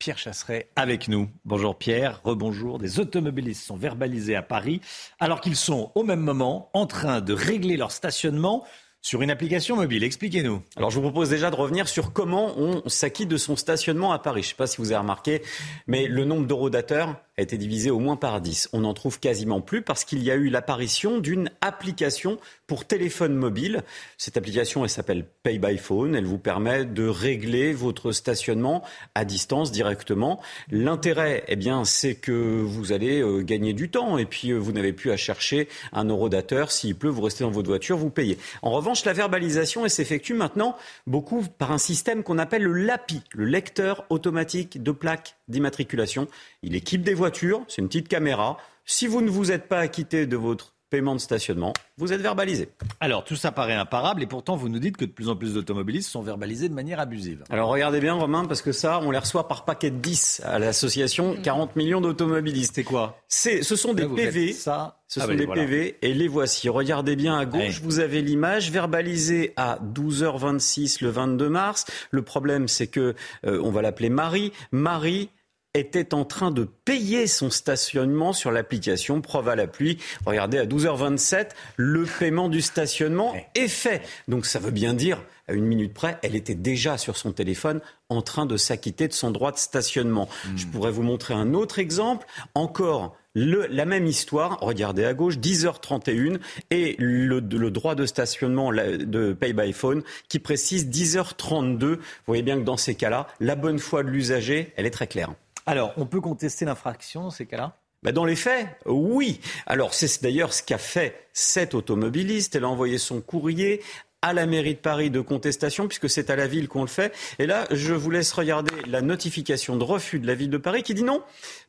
Pierre Chasseret avec nous. Bonjour Pierre, rebonjour. Des automobilistes sont verbalisés à Paris alors qu'ils sont au même moment en train de régler leur stationnement sur une application mobile. Expliquez-nous. Alors je vous propose déjà de revenir sur comment on s'acquitte de son stationnement à Paris. Je ne sais pas si vous avez remarqué, mais le nombre d'eurodateurs a été divisé au moins par 10. On n'en trouve quasiment plus parce qu'il y a eu l'apparition d'une application pour téléphone mobile. Cette application, elle s'appelle Pay by Phone. Elle vous permet de régler votre stationnement à distance directement. L'intérêt, eh bien, c'est que vous allez euh, gagner du temps et puis euh, vous n'avez plus à chercher un eurodateur. S'il pleut, vous restez dans votre voiture, vous payez. En revanche, la verbalisation, s'effectue maintenant beaucoup par un système qu'on appelle le LAPI, le lecteur automatique de plaques d'immatriculation. Il équipe des voitures, c'est une petite caméra. Si vous ne vous êtes pas acquitté de votre paiement de stationnement, vous êtes verbalisé. Alors tout ça paraît imparable et pourtant vous nous dites que de plus en plus d'automobilistes sont verbalisés de manière abusive. Alors regardez bien Romain parce que ça on les reçoit par paquet de 10 à l'association 40 millions d'automobilistes. C'est quoi? C'est ce sont des PV. Ça ce ah sont des PV et les voici. Regardez bien à gauche, vous avez l'image verbalisée à 12h26 le 22 mars. Le problème c'est que euh, on va l'appeler Marie. Marie était en train de payer son stationnement sur l'application Preuve à la pluie. Regardez, à 12h27, le paiement du stationnement est fait. Donc ça veut bien dire, à une minute près, elle était déjà sur son téléphone en train de s'acquitter de son droit de stationnement. Hmm. Je pourrais vous montrer un autre exemple. Encore la même histoire, regardez à gauche, 10h31 et le, droit de stationnement de Pay by Phone qui précise 10h32. Vous voyez bien que dans ces cas-là, la bonne foi de l'usager, elle est très claire. Alors, on peut contester l'infraction dans ces cas-là? Bah, dans les faits, oui. Alors c'est d'ailleurs ce qu'a fait cette automobiliste. Elle a envoyé son courrier à la mairie de Paris de contestation, puisque c'est à la ville qu'on le fait. Et là, je vous laisse regarder la notification de refus de la ville de Paris qui dit non,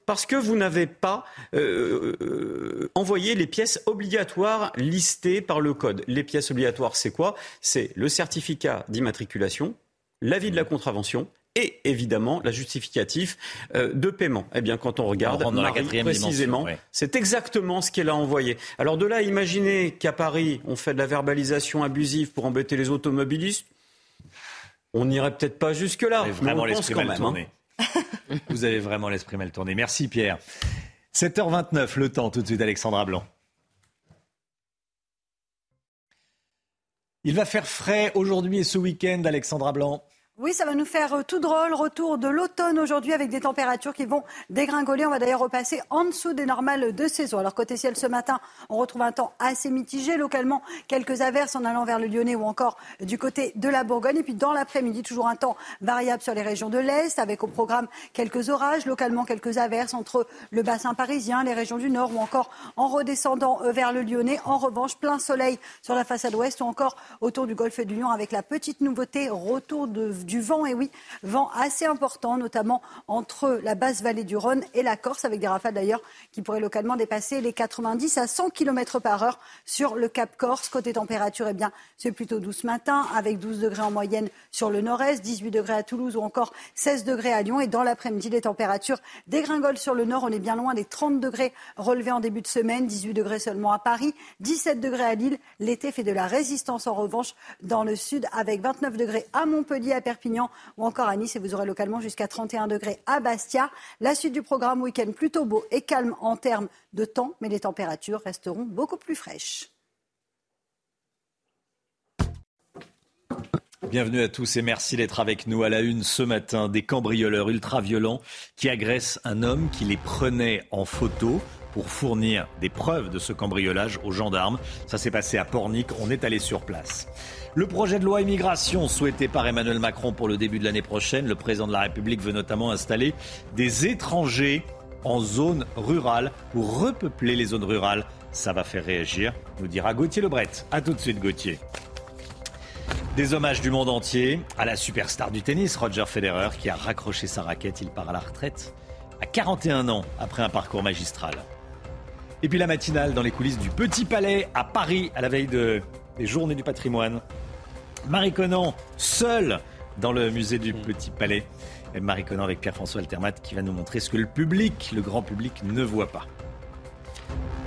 parce que vous n'avez pas euh, euh, envoyé les pièces obligatoires listées par le code. Les pièces obligatoires, c'est quoi? C'est le certificat d'immatriculation, l'avis de la contravention et évidemment la justificatif euh, de paiement. Eh bien, quand on regarde on Marie, précisément, c'est exactement ce qu'elle a envoyé. Alors de là, imaginez qu'à Paris, on fait de la verbalisation abusive pour embêter les automobilistes. On n'irait peut-être pas jusque-là. mais on pense quand même. Hein. Vous avez vraiment l'esprit mal tourné. Merci Pierre. 7h29, le temps tout de suite, Alexandra Blanc. Il va faire frais aujourd'hui et ce week-end, Alexandra Blanc. Oui, ça va nous faire euh, tout drôle. Retour de l'automne aujourd'hui avec des températures qui vont dégringoler. On va d'ailleurs repasser en dessous des normales de saison. Alors côté ciel ce matin, on retrouve un temps assez mitigé. Localement, quelques averses en allant vers le Lyonnais ou encore du côté de la Bourgogne. Et puis dans l'après-midi, toujours un temps variable sur les régions de l'Est avec au programme quelques orages. Localement, quelques averses entre le bassin parisien, les régions du Nord ou encore en redescendant euh, vers le Lyonnais. En revanche, plein soleil sur la façade ouest ou encore autour du golfe du Lion avec la petite nouveauté, retour de du vent, et oui, vent assez important, notamment entre la basse vallée du Rhône et la Corse, avec des rafales d'ailleurs qui pourraient localement dépasser les 90 à 100 km par heure sur le Cap Corse. Côté température, eh bien, c'est plutôt doux ce matin, avec 12 degrés en moyenne sur le nord-est, 18 degrés à Toulouse ou encore 16 degrés à Lyon. Et dans l'après-midi, les températures dégringolent sur le nord. On est bien loin des 30 degrés relevés en début de semaine, 18 degrés seulement à Paris, 17 degrés à Lille. L'été fait de la résistance en revanche dans le sud, avec 29 degrés à Montpellier, à Ou encore à Nice et vous aurez localement jusqu'à 31 degrés à Bastia. La suite du programme week-end plutôt beau et calme en termes de temps, mais les températures resteront beaucoup plus fraîches. Bienvenue à tous et merci d'être avec nous à la une ce matin. Des cambrioleurs ultra-violents qui agressent un homme qui les prenait en photo pour fournir des preuves de ce cambriolage aux gendarmes. Ça s'est passé à Pornic, on est allé sur place. Le projet de loi immigration souhaité par Emmanuel Macron pour le début de l'année prochaine, le président de la République veut notamment installer des étrangers en zone rurale pour repeupler les zones rurales. Ça va faire réagir, nous dira Gauthier Lebret. A tout de suite Gauthier. Des hommages du monde entier à la superstar du tennis, Roger Federer, qui a raccroché sa raquette. Il part à la retraite à 41 ans après un parcours magistral. Et puis la matinale dans les coulisses du Petit Palais à Paris à la veille de les journées du patrimoine. Marie Conan, seule dans le musée du Petit Palais. Marie Conan avec Pierre-François Altermat qui va nous montrer ce que le public, le grand public, ne voit pas.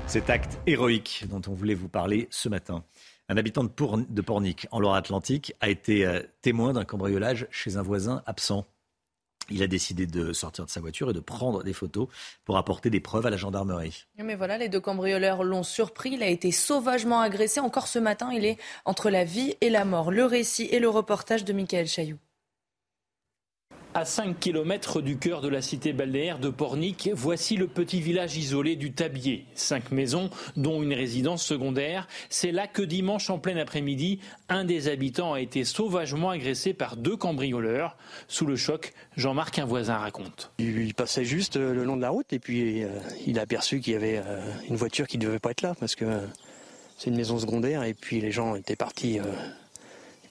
Cet acte héroïque dont on voulait vous parler ce matin. Un habitant de Pornic, en Loire-Atlantique, a été euh, témoin d'un cambriolage chez un voisin absent il a décidé de sortir de sa voiture et de prendre des photos pour apporter des preuves à la gendarmerie. Mais voilà, les deux cambrioleurs l'ont surpris. Il a été sauvagement agressé. Encore ce matin, il est entre la vie et la mort. Le récit et le reportage de Michael Chailloux. À 5 km du cœur de la cité balnéaire de Pornic, voici le petit village isolé du Tabier. Cinq maisons, dont une résidence secondaire. C'est là que dimanche en plein après-midi, un des habitants a été sauvagement agressé par deux cambrioleurs. Sous le choc, Jean-Marc, un voisin, raconte. Il passait juste euh, le long de la route et puis euh, il a aperçu qu'il y avait euh, une voiture qui ne devait pas être là parce que c'est une maison secondaire et puis les gens étaient partis,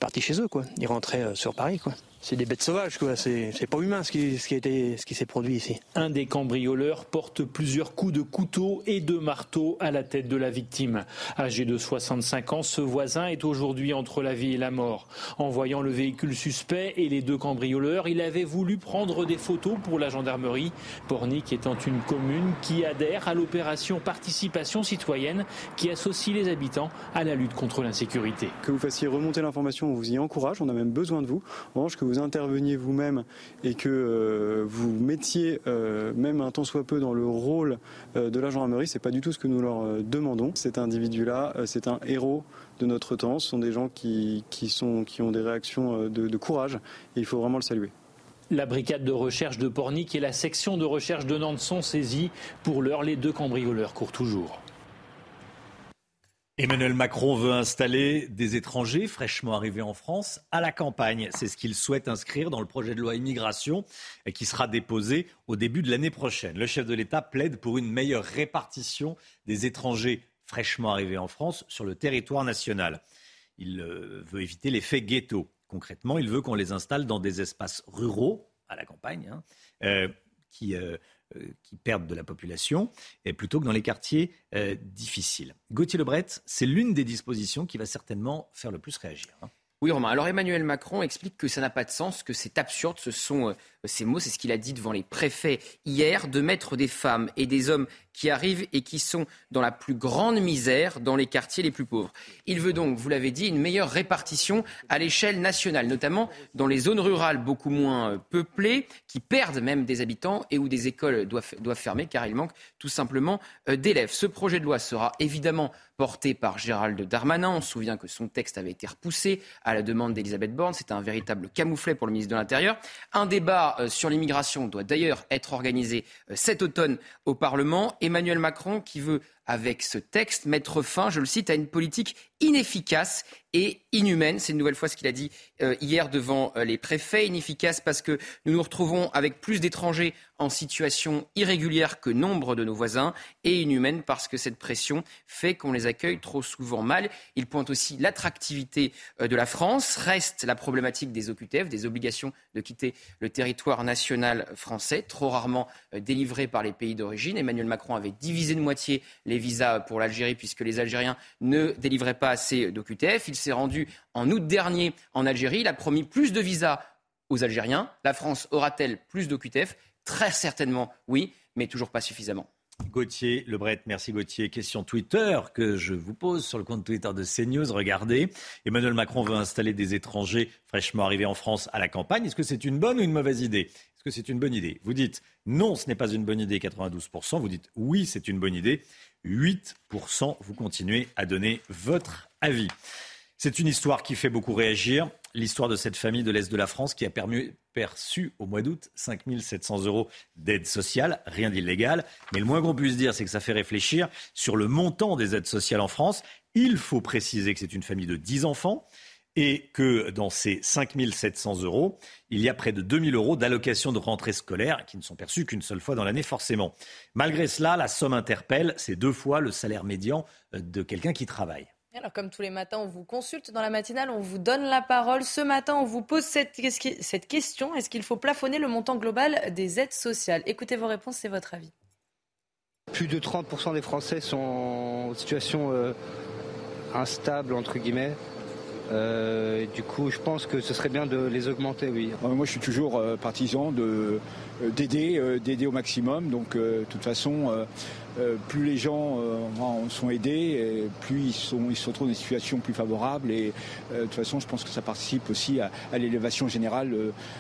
partis chez eux. Quoi. Ils rentraient sur Paris. Quoi c'est des bêtes sauvages, quoi. C'est, pas humain ce qui, ce qui, été, ce qui s'est produit ici. Un des cambrioleurs porte plusieurs coups de couteau et de marteau à la tête de la victime. Âgé de 65 ans, ce voisin est aujourd'hui entre la vie et la mort. En voyant le véhicule suspect et les deux cambrioleurs, il avait voulu prendre des photos pour la gendarmerie. Pornic étant une commune qui adhère à l'opération participation citoyenne qui associe les habitants à la lutte contre l'insécurité. Que vous fassiez remonter l'information, on vous y encourage, on a même besoin de vous. En revanche, que vous vous interveniez vous-même et que vous mettiez même un temps soit peu dans le rôle de la gendarmerie, c'est pas du tout ce que nous leur demandons. Cet individu-là, c'est un héros de notre temps. Ce sont des gens qui, sont, qui ont des réactions de, de courage et il faut vraiment le saluer. La brigade de recherche de Pornic et la section de recherche de Nantes sont saisies. Pour l'heure, les deux cambrioleurs courent toujours. Emmanuel Macron veut installer des étrangers fraîchement arrivés en France à la campagne. C'est ce qu'il souhaite inscrire dans le projet de loi immigration qui sera déposé au début de l'année prochaine. Le chef de l'État plaide pour une meilleure répartition des étrangers fraîchement arrivés en France sur le territoire national. Il euh, veut éviter l'effet ghetto. Concrètement, il veut qu'on les installe dans des espaces ruraux, à la campagne, hein, euh, qui, euh, qui, perdent de la population, et plutôt que dans les quartiers difficiles. Gauthier Lebret, c'est l'une des dispositions qui va certainement faire le plus réagir. Hein. Oui, Romain. Alors Emmanuel Macron explique que ça n'a pas de sens, que c'est absurde. Ce sont ces mots, c'est ce qu'il a dit devant les préfets hier, de mettre des femmes et des hommes qui arrivent et qui sont dans la plus grande misère dans les quartiers les plus pauvres. Il veut donc, vous l'avez dit, une meilleure répartition à l'échelle nationale, notamment dans les zones rurales beaucoup moins euh, peuplées, qui perdent même des habitants et où des écoles doivent, doivent fermer car il manque tout simplement euh, d'élèves. Ce projet de loi sera évidemment porté par Gérald Darmanin. On se souvient que son texte avait été repoussé à la demande d'Elisabeth Borne. C'était un véritable camouflet pour le ministre de l'Intérieur. Un débat euh, sur l'immigration doit d'ailleurs être organisé cet automne au Parlement Emmanuel Macron qui veut, avec ce texte, mettre fin, je le cite, à une politique inefficace et inhumaine. C'est une nouvelle fois ce qu'il a dit euh, hier devant euh, les préfets. Inefficace parce que nous nous retrouvons avec plus d'étrangers en situation irrégulière que nombre de nos voisins et inhumaine parce que cette pression fait qu'on les accueille trop souvent mal. Il pointe aussi l'attractivité euh, de la France. Reste la problématique des OQTF, des obligations de quitter le territoire national français, trop rarement délivrées par les pays d'origine. Emmanuel Macron avait divisé de moitié les visas pour l'Algérie puisque les Algériens ne délivraient pas assez d'OQTF. Il s'est rendu en août dernier en Algérie. Il a promis plus de visas aux Algériens. La France aura-t-elle plus d'OQTF Très certainement oui, mais toujours pas suffisamment. Gauthier Lebret, merci Gauthier. Question Twitter que je vous pose sur le compte Twitter de CNews. Regardez, Emmanuel Macron veut installer des étrangers fraîchement arrivés en France à la campagne. Est-ce que c'est une bonne ou une mauvaise idée? Est-ce que c'est une bonne idée? Vous dites non, ce n'est pas une bonne idée, 92%. Vous dites oui, c'est une bonne idée, 8%. Vous continuez à donner votre avis. C'est une histoire qui fait beaucoup réagir. L'histoire de cette famille de l'Est de la France qui a perçu au mois d'août 5 700 euros d'aide sociale, rien d'illégal. Mais le moins qu'on puisse dire, c'est que ça fait réfléchir sur le montant des aides sociales en France. Il faut préciser que c'est une famille de 10 enfants et que dans ces 5 700 euros, il y a près de 2 000 euros d'allocations de rentrée scolaire qui ne sont perçues qu'une seule fois dans l'année forcément. Malgré cela, la somme interpelle, c'est deux fois le salaire médian de quelqu'un qui travaille. Alors, comme tous les matins, on vous consulte dans la matinale, on vous donne la parole. Ce matin, on vous pose cette, cette question est-ce qu'il faut plafonner le montant global des aides sociales? Écoutez vos réponses, c'est votre avis. Plus de 30% des Français sont en situation euh, instable, entre guillemets. Euh, du coup, je pense que ce serait bien de les augmenter, oui. Moi, je suis toujours euh, partisan d'aider, d'aider au maximum. Donc, de toute façon, euh, plus les gens euh, sont aidés, plus ils, sont, ils se retrouvent dans des situations plus favorables. Et euh, de toute façon, je pense que ça participe aussi à, l'élévation générale,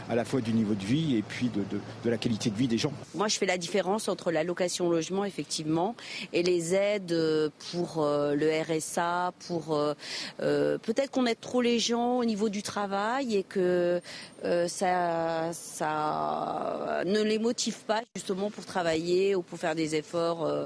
à la fois du niveau de vie et puis de, la qualité de vie des gens. Moi, je fais la différence entre l'allocation logement, effectivement, et les aides pour le RSA, pour peut-être qu'on aide trop les gens au niveau du travail et que ça, ça ne les motive pas justement pour travailler ou pour faire des efforts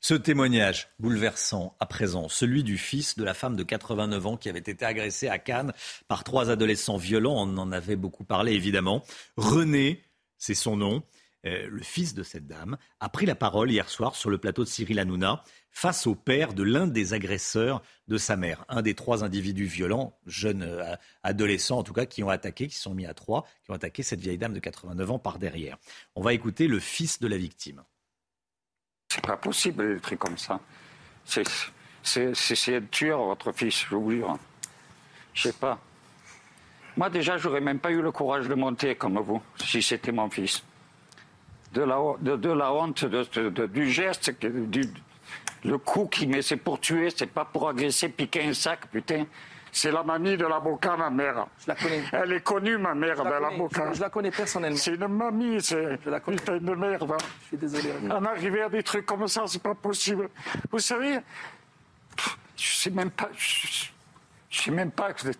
ce témoignage bouleversant à présent, celui du fils de la femme de 89 ans qui avait été agressée à Cannes par trois adolescents violents, on en avait beaucoup parlé évidemment. René, c'est son nom, euh, le fils de cette dame, a pris la parole hier soir sur le plateau de Cyril Hanouna face au père de l'un des agresseurs de sa mère, un des trois individus violents, jeunes euh, adolescents en tout cas, qui ont attaqué, qui sont mis à trois, qui ont attaqué cette vieille dame de 89 ans par derrière. On va écouter le fils de la victime. C'est pas possible, des trucs comme ça. C'est de tueur, votre fils, je vous jure. Je sais pas. Moi, déjà, j'aurais même pas eu le courage de monter comme vous, si c'était mon fils. De la, de, la honte, du geste, du, le coup qui met, c'est pour tuer, c'est pas pour agresser, piquer un sac, putain. C'est la mamie de la Boca, ma mère. Je la connais. Elle est connue, ma mère, la de la. Boca. Je la connais personnellement. C'est une mamie, c'est putain de merde. hein. Je suis désolé. En arriver à des trucs comme ça, c'est pas possible. Vous savez, je sais même pas. Je, je sais même pas que c'est.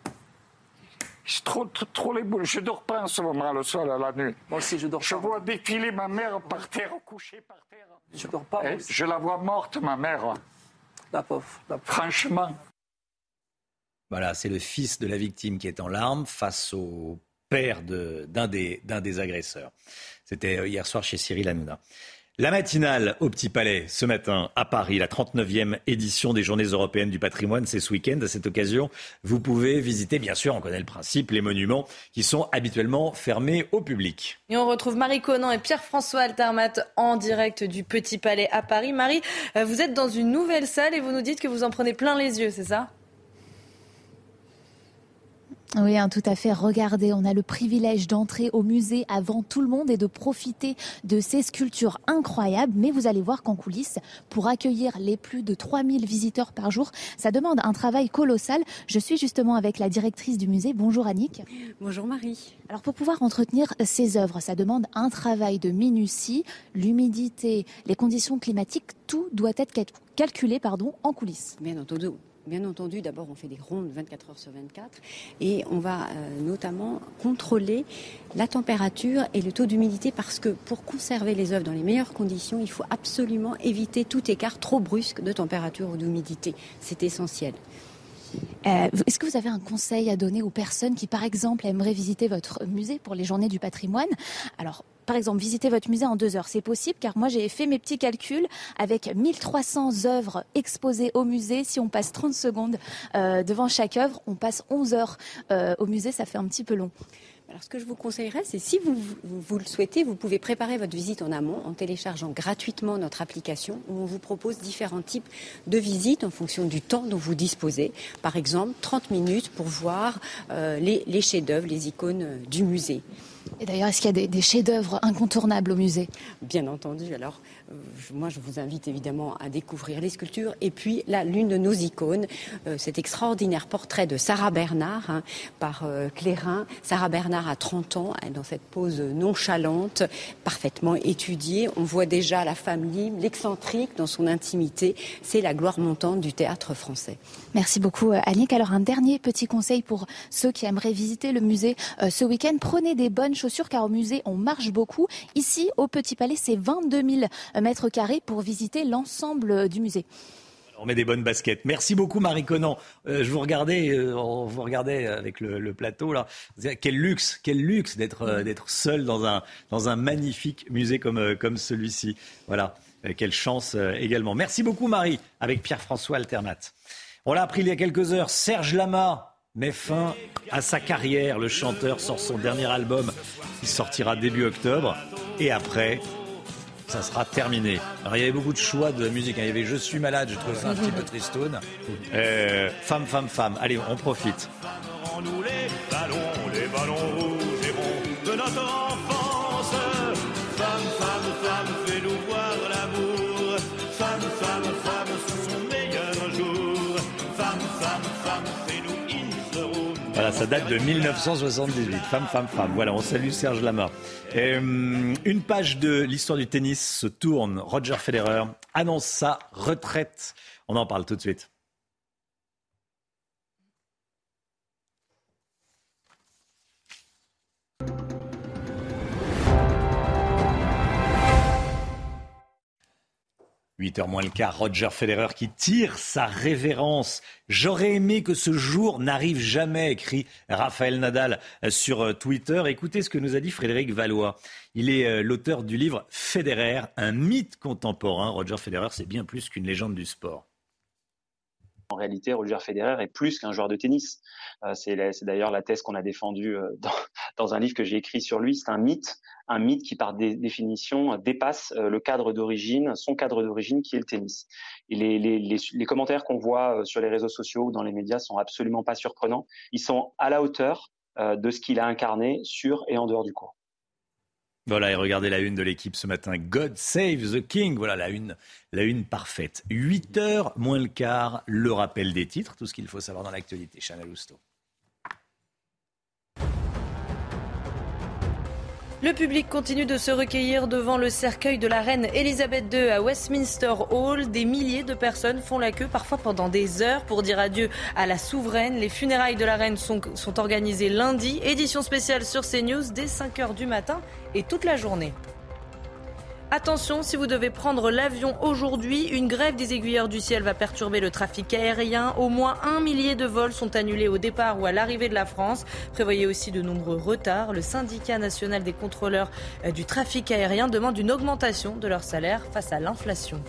Trop, trop, trop les boules. Je dors pas en ce moment le soir, à la nuit. Moi aussi, je dors Je vois défiler ma mère par terre, couchée par terre. Je dors pas. Eh, aussi. Je la vois morte, ma mère. La pauvre. La pauvre. Franchement. Voilà, c'est le fils de la victime qui est en larmes face au père d'un des, des agresseurs. C'était euh, hier soir chez Cyril Hanouna. La matinale au Petit Palais ce matin à Paris, la 39e édition des Journées européennes du patrimoine, c'est ce week-end. À cette occasion, vous pouvez visiter, bien sûr, on connaît le principe, les monuments qui sont habituellement fermés au public. Et on retrouve Marie Conan et Pierre-François Altermat en direct du Petit Palais à Paris. Marie, euh, vous êtes dans une nouvelle salle et vous nous dites que vous en prenez plein les yeux, c'est ça? Oui, hein, tout à fait. Regardez, on a le privilège d'entrer au musée avant tout le monde et de profiter de ces sculptures incroyables. Mais vous allez voir qu'en coulisses, pour accueillir les plus de 3000 visiteurs par jour, ça demande un travail colossal. Je suis justement avec la directrice du musée. Bonjour Annick. Bonjour Marie. Alors pour pouvoir entretenir ces œuvres, ça demande un travail de minutie, l'humidité, les conditions climatiques, tout doit être cal- calculé pardon, en coulisses. Bien entendu. Bien entendu, d'abord on fait des rondes 24 heures sur 24 et on va euh, notamment contrôler la température et le taux d'humidité parce que pour conserver les œuvres dans les meilleures conditions, il faut absolument éviter tout écart trop brusque de température ou d'humidité. C'est essentiel. Euh, Est-ce que vous avez un conseil à donner aux personnes qui, par exemple, aimeraient visiter votre musée pour les journées du patrimoine? Alors, par exemple, visiter votre musée en deux heures, c'est possible car moi j'ai fait mes petits calculs avec 1300 œuvres exposées au musée. Si on passe 30 secondes euh, devant chaque œuvre, on passe 11 heures euh, au musée, ça fait un petit peu long. Alors, ce que je vous conseillerais, c'est si vous, vous, vous le souhaitez, vous pouvez préparer votre visite en amont en téléchargeant gratuitement notre application où on vous propose différents types de visites en fonction du temps dont vous disposez. Par exemple, 30 minutes pour voir euh, les, les chefs-d'œuvre, les icônes euh, du musée. Et d'ailleurs, est-ce qu'il y a des, des chefs-d'œuvre incontournables au musée? Bien entendu. Alors, moi, je vous invite évidemment à découvrir les sculptures. Et puis, là, l'une de nos icônes, euh, cet extraordinaire portrait de Sarah Bernard hein, par euh, Clérin. Sarah Bernard a 30 ans, dans cette pose nonchalante, parfaitement étudiée. On voit déjà la femme libre, l'excentrique dans son intimité. C'est la gloire montante du théâtre français. Merci beaucoup, euh, Annick. Alors, un dernier petit conseil pour ceux qui aimeraient visiter le musée euh, ce week-end. Prenez des bonnes chaussures car au musée, on marche beaucoup. Ici, au Petit Palais, c'est 22 000 mètres carrés pour visiter l'ensemble euh, du musée. On met des bonnes baskets. Merci beaucoup, Marie Conan. Euh, je vous regardais, euh, on vous regardait avec le, plateau là. Quel luxe, quel luxe d'être euh, seul dans un magnifique musée comme euh, celui-ci. Voilà, Euh, quelle chance euh, également. Merci beaucoup, Marie, avec Pierre-François Alternat. On l'a appris il y a quelques heures. Serge Lama met fin à sa carrière. Le chanteur sort son dernier album qui sortira début octobre. Et après, ça sera terminé. Alors il y avait beaucoup de choix de musique. hein. Il y avait Je suis malade, je trouve ça un petit peu tristoun. Euh, femme, femme, femme. Allez, on profite. Les ballons, les ballons rouges et ronds de notre ça date de 1978. Femme, femme, femme. Voilà, on salue Serge Lama. Euh, une page de l'histoire du tennis se tourne. Roger Federer annonce sa retraite. On en parle tout de suite. « 8h moins le quart, Roger Federer qui tire sa révérence. J'aurais aimé que ce jour n'arrive jamais, écrit Raphaël Nadal sur euh, Twitter. Écoutez ce que nous a dit Frédéric Valois. Il est euh, l'auteur du livre Federer, un mythe contemporain. Roger Federer, c'est bien plus qu'une légende du sport. En réalité, Roger Federer est plus qu'un joueur de tennis. Euh, c'est d'ailleurs la thèse qu'on a défendue euh, dans, dans un livre que j'ai écrit sur lui. C'est un mythe, un mythe qui par dé- définition dépasse euh, le cadre d'origine, son cadre d'origine qui est le tennis. Et les, les, les, les commentaires qu'on voit euh, sur les réseaux sociaux ou dans les médias sont absolument pas surprenants. Ils sont à la hauteur de ce qu'il a incarné sur et en dehors du court. Voilà, et regardez la une de l'équipe ce matin. God save the king. Voilà la une, la une parfaite. 8 heures moins le quart, le rappel des titres, tout ce qu'il faut savoir dans l'actualité. Chanel Housteau. Le public continue de se recueillir devant le cercueil de la reine Elisabeth II à Westminster Hall. Des milliers de personnes font la queue, parfois pendant des heures, pour dire adieu à la souveraine. Les funérailles de la reine sont, organisées lundi. Édition spéciale sur CNews dès 5h du matin et toute la journée. Attention, si vous devez prendre l'avion aujourd'hui, une grève des aiguilleurs du ciel va perturber le trafic aérien. Au moins un millier de vols sont annulés au départ ou à l'arrivée de la France. Prévoyez aussi de nombreux retards. Le syndicat national des contrôleurs euh, du trafic aérien demande une augmentation de leur salaire face à l'inflation.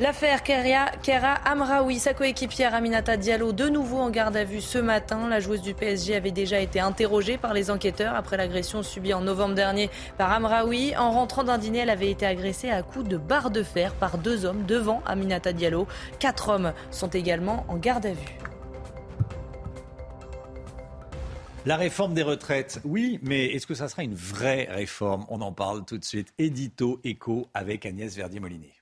L'affaire Kera Amraoui, sa coéquipière Aminata Diallo, de nouveau en garde à vue ce matin. La joueuse du PSG avait déjà été interrogée par les enquêteurs après l'agression subie en novembre dernier par Amraoui. En rentrant d'un dîner, elle avait été agressée à coups de barre de fer par deux hommes devant Aminata Diallo. Quatre hommes sont également en garde à vue. La réforme des retraites, oui, mais est-ce que ça sera une vraie réforme? On en parle tout de suite. Édito écho avec Agnès Verdier-Molinier.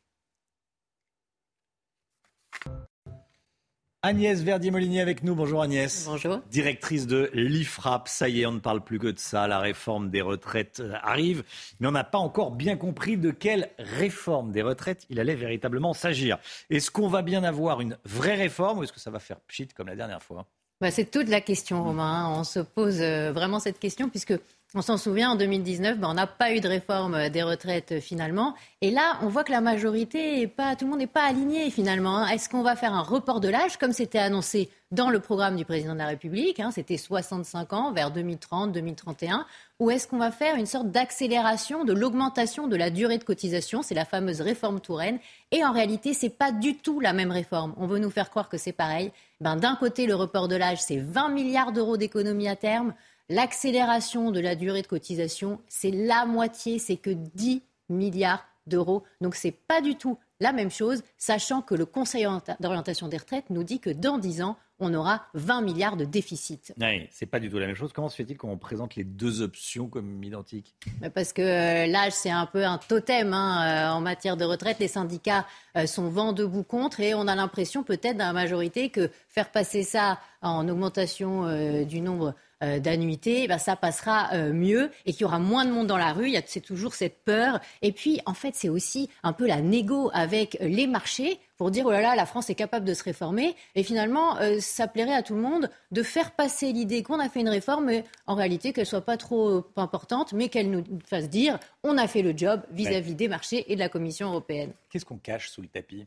Agnès Verdier-Molinier avec nous. Bonjour Agnès. Bonjour. Directrice de l'IFRAP. Ça y est, on ne parle plus que de ça. La réforme des retraites euh, arrive. Mais on n'a pas encore bien compris de quelle réforme des retraites il allait véritablement s'agir. Est-ce qu'on va bien avoir une vraie réforme ou est-ce que ça va faire pchit comme la dernière fois? Bah, C'est toute la question, Romain. On se pose euh, vraiment cette question puisque on s'en souvient, en 2019, ben, on n'a pas eu de réforme des retraites euh, finalement. Et là, on voit que la majorité, pas, tout le monde n'est pas aligné finalement. Hein. Est-ce qu'on va faire un report de l'âge comme c'était annoncé dans le programme du président de la République hein, C'était 65 ans vers 2030, 2031. Ou est-ce qu'on va faire une sorte d'accélération de l'augmentation de la durée de cotisation C'est la fameuse réforme Touraine. Et en réalité, ce n'est pas du tout la même réforme. On veut nous faire croire que c'est pareil. Ben, D'un côté, le report de l'âge, c'est 20 milliards d'euros d'économie à terme. L'accélération de la durée de cotisation, c'est la moitié, c'est que 10 milliards d'euros. Donc ce n'est pas du tout la même chose, sachant que le Conseil d'orientation des retraites nous dit que dans 10 ans, on aura 20 milliards de déficit. Oui, c'est pas du tout la même chose. Comment se fait-il qu'on présente les deux options comme identiques? Parce que euh, l'âge, c'est un peu un totem hein, euh, en matière de retraite. Les syndicats euh, sont vent debout contre et on a l'impression peut-être dans la majorité que faire passer ça en augmentation du nombre euh, d'annuité, eh ben, ça passera euh, mieux et qu'il y aura moins de monde dans la rue. C'est toujours cette peur. Et puis, en fait, c'est aussi un peu la négo avec les marchés pour dire oh là là, la France est capable de se réformer. Et finalement, euh, ça plairait à tout le monde de faire passer l'idée qu'on a fait une réforme, mais en réalité qu'elle soit pas trop importante, mais qu'elle nous fasse dire on a fait le job vis-à-vis des marchés et de la Commission européenne. Qu'est-ce qu'on cache sous le tapis?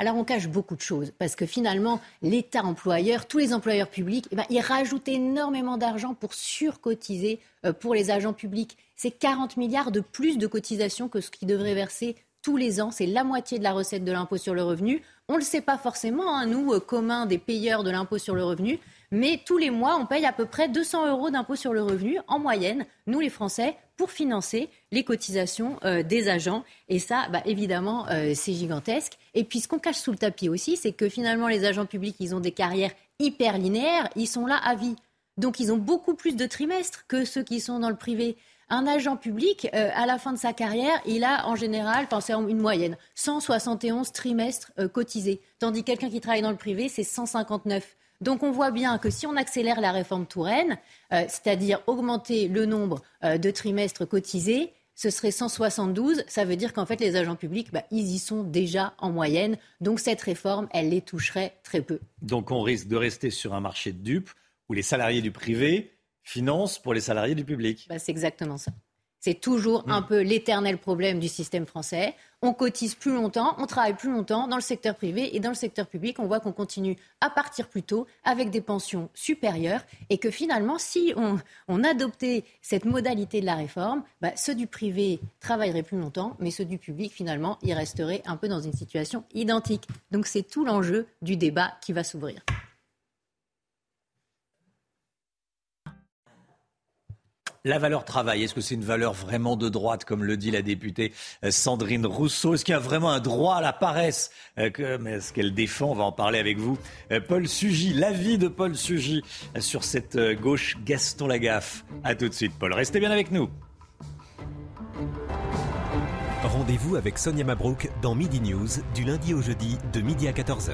Alors on cache beaucoup de choses parce que finalement, l'État employeur, tous les employeurs publics, eh ben, ils rajoutent énormément d'argent pour surcotiser euh, pour les agents publics. C'est 40 milliards de plus de cotisations que ce qu'ils devraient verser tous les ans. C'est la moitié de la recette de l'impôt sur le revenu. On ne le sait pas forcément, hein, nous, euh, communs des payeurs de l'impôt sur le revenu, mais tous les mois, on paye à peu près 200 euros d'impôt sur le revenu en moyenne, nous les Français, pour financer les cotisations euh, des agents. Et ça, bah, évidemment, euh, c'est gigantesque. Et puis ce qu'on cache sous le tapis aussi, c'est que finalement, les agents publics, ils ont des carrières hyper linéaires, ils sont là à vie. Donc ils ont beaucoup plus de trimestres que ceux qui sont dans le privé. Un agent public, euh, à la fin de sa carrière, il a en général, pensez en une moyenne, 171 trimestres cotisés. Tandis que quelqu'un qui travaille dans le privé, c'est 159. Donc on voit bien que si on accélère la réforme Touraine, euh, c'est-à-dire augmenter le nombre euh, de trimestres cotisés, ce serait 172. Ça veut dire qu'en fait, les agents publics, bah, ils y sont déjà en moyenne. Donc cette réforme, elle les toucherait très peu. Donc on risque de rester sur un marché de dupes où les salariés du privé financent pour les salariés du public. Bah, c'est exactement ça. C'est toujours un hmm. peu l'éternel problème du système français. On cotise plus longtemps, on travaille plus longtemps dans le secteur privé et dans le secteur public, on voit qu'on continue à partir plus tôt avec des pensions supérieures et que finalement, si on, adoptait cette modalité de la réforme, bah, ceux du privé travailleraient plus longtemps, mais ceux du public, finalement, ils resteraient un peu dans une situation identique. Donc c'est tout l'enjeu du débat qui va s'ouvrir. La valeur travail, est-ce que c'est une valeur vraiment de droite, comme le dit la députée euh, Sandrine Rousseau? Est-ce qu'il y a vraiment un droit à la paresse? Euh, que, ce qu'elle défend? On va en parler avec vous. Euh, Paul Sugy, l'avis de Paul Sugy sur cette gauche Gaston Lagaffe. A tout de suite, Paul. Restez bien avec nous. Rendez-vous avec Sonia Mabrouk dans Midi News du lundi au jeudi de midi à 14h.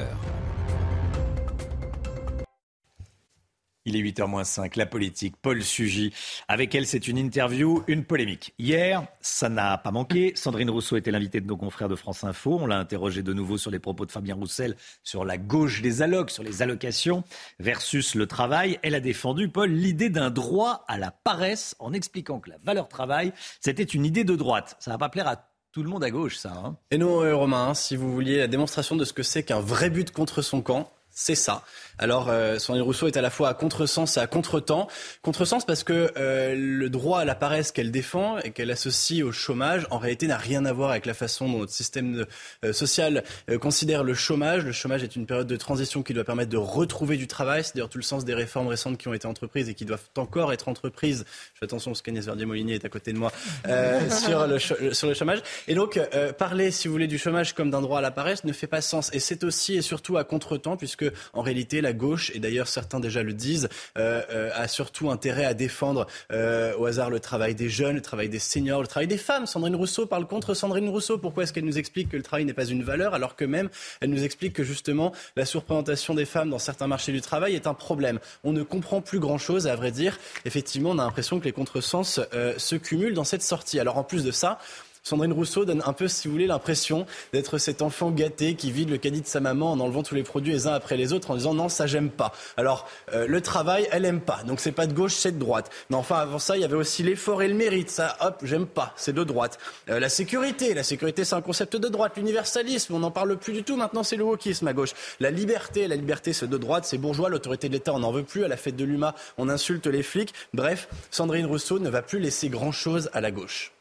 Il est 8h05, la politique, Paul Sugy. Avec elle, c'est une interview, une polémique. Hier, ça n'a pas manqué. Sandrine Rousseau était l'invitée de nos confrères de France Info. On l'a interrogée de nouveau sur les propos de Fabien Roussel sur la gauche des allocs, sur les allocations versus le travail. Elle a défendu, Paul, l'idée d'un droit à la paresse en expliquant que la valeur travail, c'était une idée de droite. Ça va pas plaire à tout le monde à gauche, ça. Hein. Et non, euh, Romain, si vous vouliez la démonstration de ce que c'est qu'un vrai but contre son camp, c'est ça. Alors, euh, Sandrine Rousseau est à la fois à contresens et à contretemps. Contresens parce que euh, le droit à la paresse qu'elle défend et qu'elle associe au chômage, en réalité, n'a rien à voir avec la façon dont notre système euh, social euh, considère le chômage. Le chômage est une période de transition qui doit permettre de retrouver du travail. C'est d'ailleurs tout le sens des réformes récentes qui ont été entreprises et qui doivent encore être entreprises. Je fais attention parce qu'Agnès Verdier-Molinier est à côté de moi sur, le sur le chômage. Et donc, parler, si vous voulez, du chômage comme d'un droit à la paresse ne fait pas sens. Et c'est aussi et surtout à contretemps puisque, en réalité, la gauche, et d'ailleurs certains déjà le disent, euh, euh, a surtout intérêt à défendre euh, au hasard le travail des jeunes, le travail des seniors, le travail des femmes. Sandrine Rousseau parle contre Sandrine Rousseau. Pourquoi est-ce qu'elle nous explique que le travail n'est pas une valeur alors que même elle nous explique que justement la surreprésentation des femmes dans certains marchés du travail est un problème On ne comprend plus grand-chose, à vrai dire. Effectivement, on a l'impression que les contresens se cumulent dans cette sortie. Alors en plus de ça, Sandrine Rousseau donne un peu, si vous voulez, l'impression d'être cet enfant gâté qui vide le caddie de sa maman en enlevant tous les produits les uns après les autres en disant non, ça j'aime pas. Alors, euh, le travail, elle aime pas. Donc c'est pas de gauche, c'est de droite. Mais enfin, avant ça, il y avait aussi l'effort et le mérite. Ça, hop, j'aime pas, c'est de droite. Euh, la sécurité, la sécurité, c'est un concept de droite. L'universalisme, on n'en parle plus du tout. Maintenant, c'est le wokisme à gauche. La liberté, la liberté, c'est de droite, c'est bourgeois. L'autorité de l'État, on n'en veut plus. À la fête de l'UMA, on insulte les flics. Bref, Sandrine Rousseau ne va plus laisser grand-chose à la gauche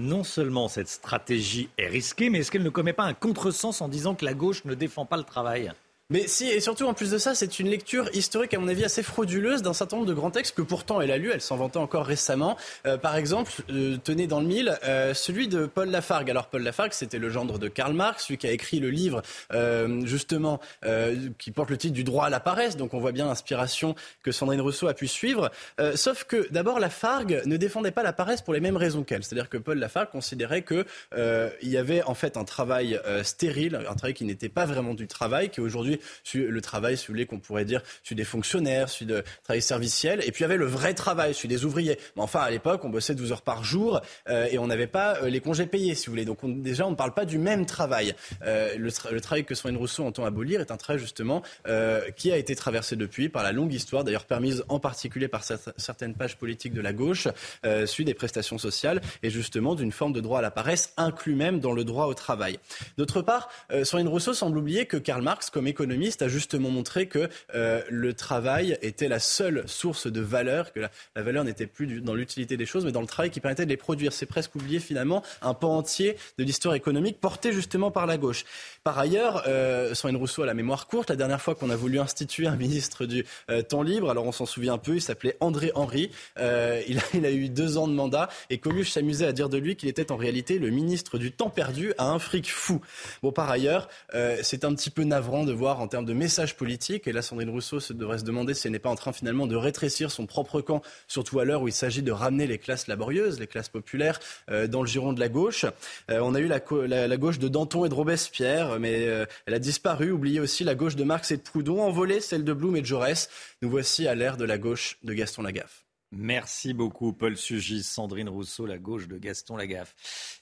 non seulement cette stratégie est risquée, mais est-ce qu'elle ne commet pas un contresens en disant que la gauche ne défend pas le travail? Mais si, et surtout en plus de ça, c'est une lecture historique, à mon avis, assez frauduleuse d'un certain nombre de grands textes que pourtant elle a lu, elle s'en vantait encore récemment. Euh, par exemple, euh, tenez dans le mille, euh, celui de Paul Lafargue. Alors Paul Lafargue, c'était le gendre de Karl Marx, celui qui a écrit le livre, justement, qui porte le titre du droit à la paresse. Donc on voit bien l'inspiration que Sandrine Rousseau a pu suivre. sauf que d'abord, Lafargue ne défendait pas la paresse pour les mêmes raisons qu'elle. C'est-à-dire que Paul Lafargue considérait que il y avait en fait un travail stérile, un travail qui n'était pas vraiment du travail, qui aujourd'hui sur le travail, vous voulez, qu'on pourrait dire, sur des fonctionnaires, sur le travail serviciel. Et puis il y avait le vrai travail, sur des ouvriers. Mais enfin, à l'époque, on bossait 12 heures par jour euh, et on n'avait pas euh, les congés payés, si vous voulez. Donc déjà, on ne parle pas du même travail. Euh, le, travail que Sandrine Rousseau entend abolir est un travail justement qui a été traversé depuis par la longue histoire, d'ailleurs permise en particulier par certaines pages politiques de la gauche, celui des prestations sociales et justement d'une forme de droit à la paresse inclus même dans le droit au travail. D'autre part, Sandrine Rousseau semble oublier que Karl Marx, comme économiste, a justement montré que euh, le travail était la seule source de valeur, que la, valeur n'était plus dans l'utilité des choses, mais dans le travail qui permettait de les produire. C'est presque oublié finalement un pan entier de l'histoire économique porté justement par la gauche. Par ailleurs, euh, Sandrine Rousseau a la mémoire courte. La dernière fois qu'on a voulu instituer un ministre du euh, temps libre, alors on s'en souvient un peu, il s'appelait André Henry. Euh, il, a, eu deux ans de mandat et Coluche s'amusait à dire de lui qu'il était en réalité le ministre du temps perdu à un fric fou. Bon, par ailleurs, c'est un petit peu navrant de voir en termes de message politique, et là Sandrine Rousseau se devrait se demander si elle n'est pas en train finalement de rétrécir son propre camp, surtout à l'heure où il s'agit de ramener les classes laborieuses, les classes populaires, euh, dans le giron de la gauche. Euh, on a eu la, gauche de Danton et de Robespierre, mais euh, elle a disparu. Oubliez aussi la gauche de Marx et de Proudhon, envolée celle de Blum et de Jaurès. Nous voici à l'ère de la gauche de Gaston Lagaffe. Merci beaucoup, Paul Sugis, Sandrine Rousseau, la gauche de Gaston Lagaffe.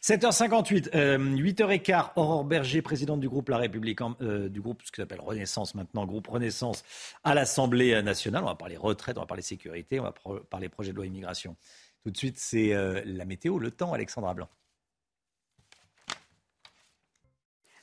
7h58, 8h15, Aurore Berger, présidente du groupe La République, euh, du groupe ce qui s'appelle Renaissance maintenant, groupe Renaissance à l'Assemblée nationale. On va parler retraite, on va parler sécurité, on va parler projet de loi immigration. Tout de suite, c'est euh, la météo, le temps, Alexandra Blanc.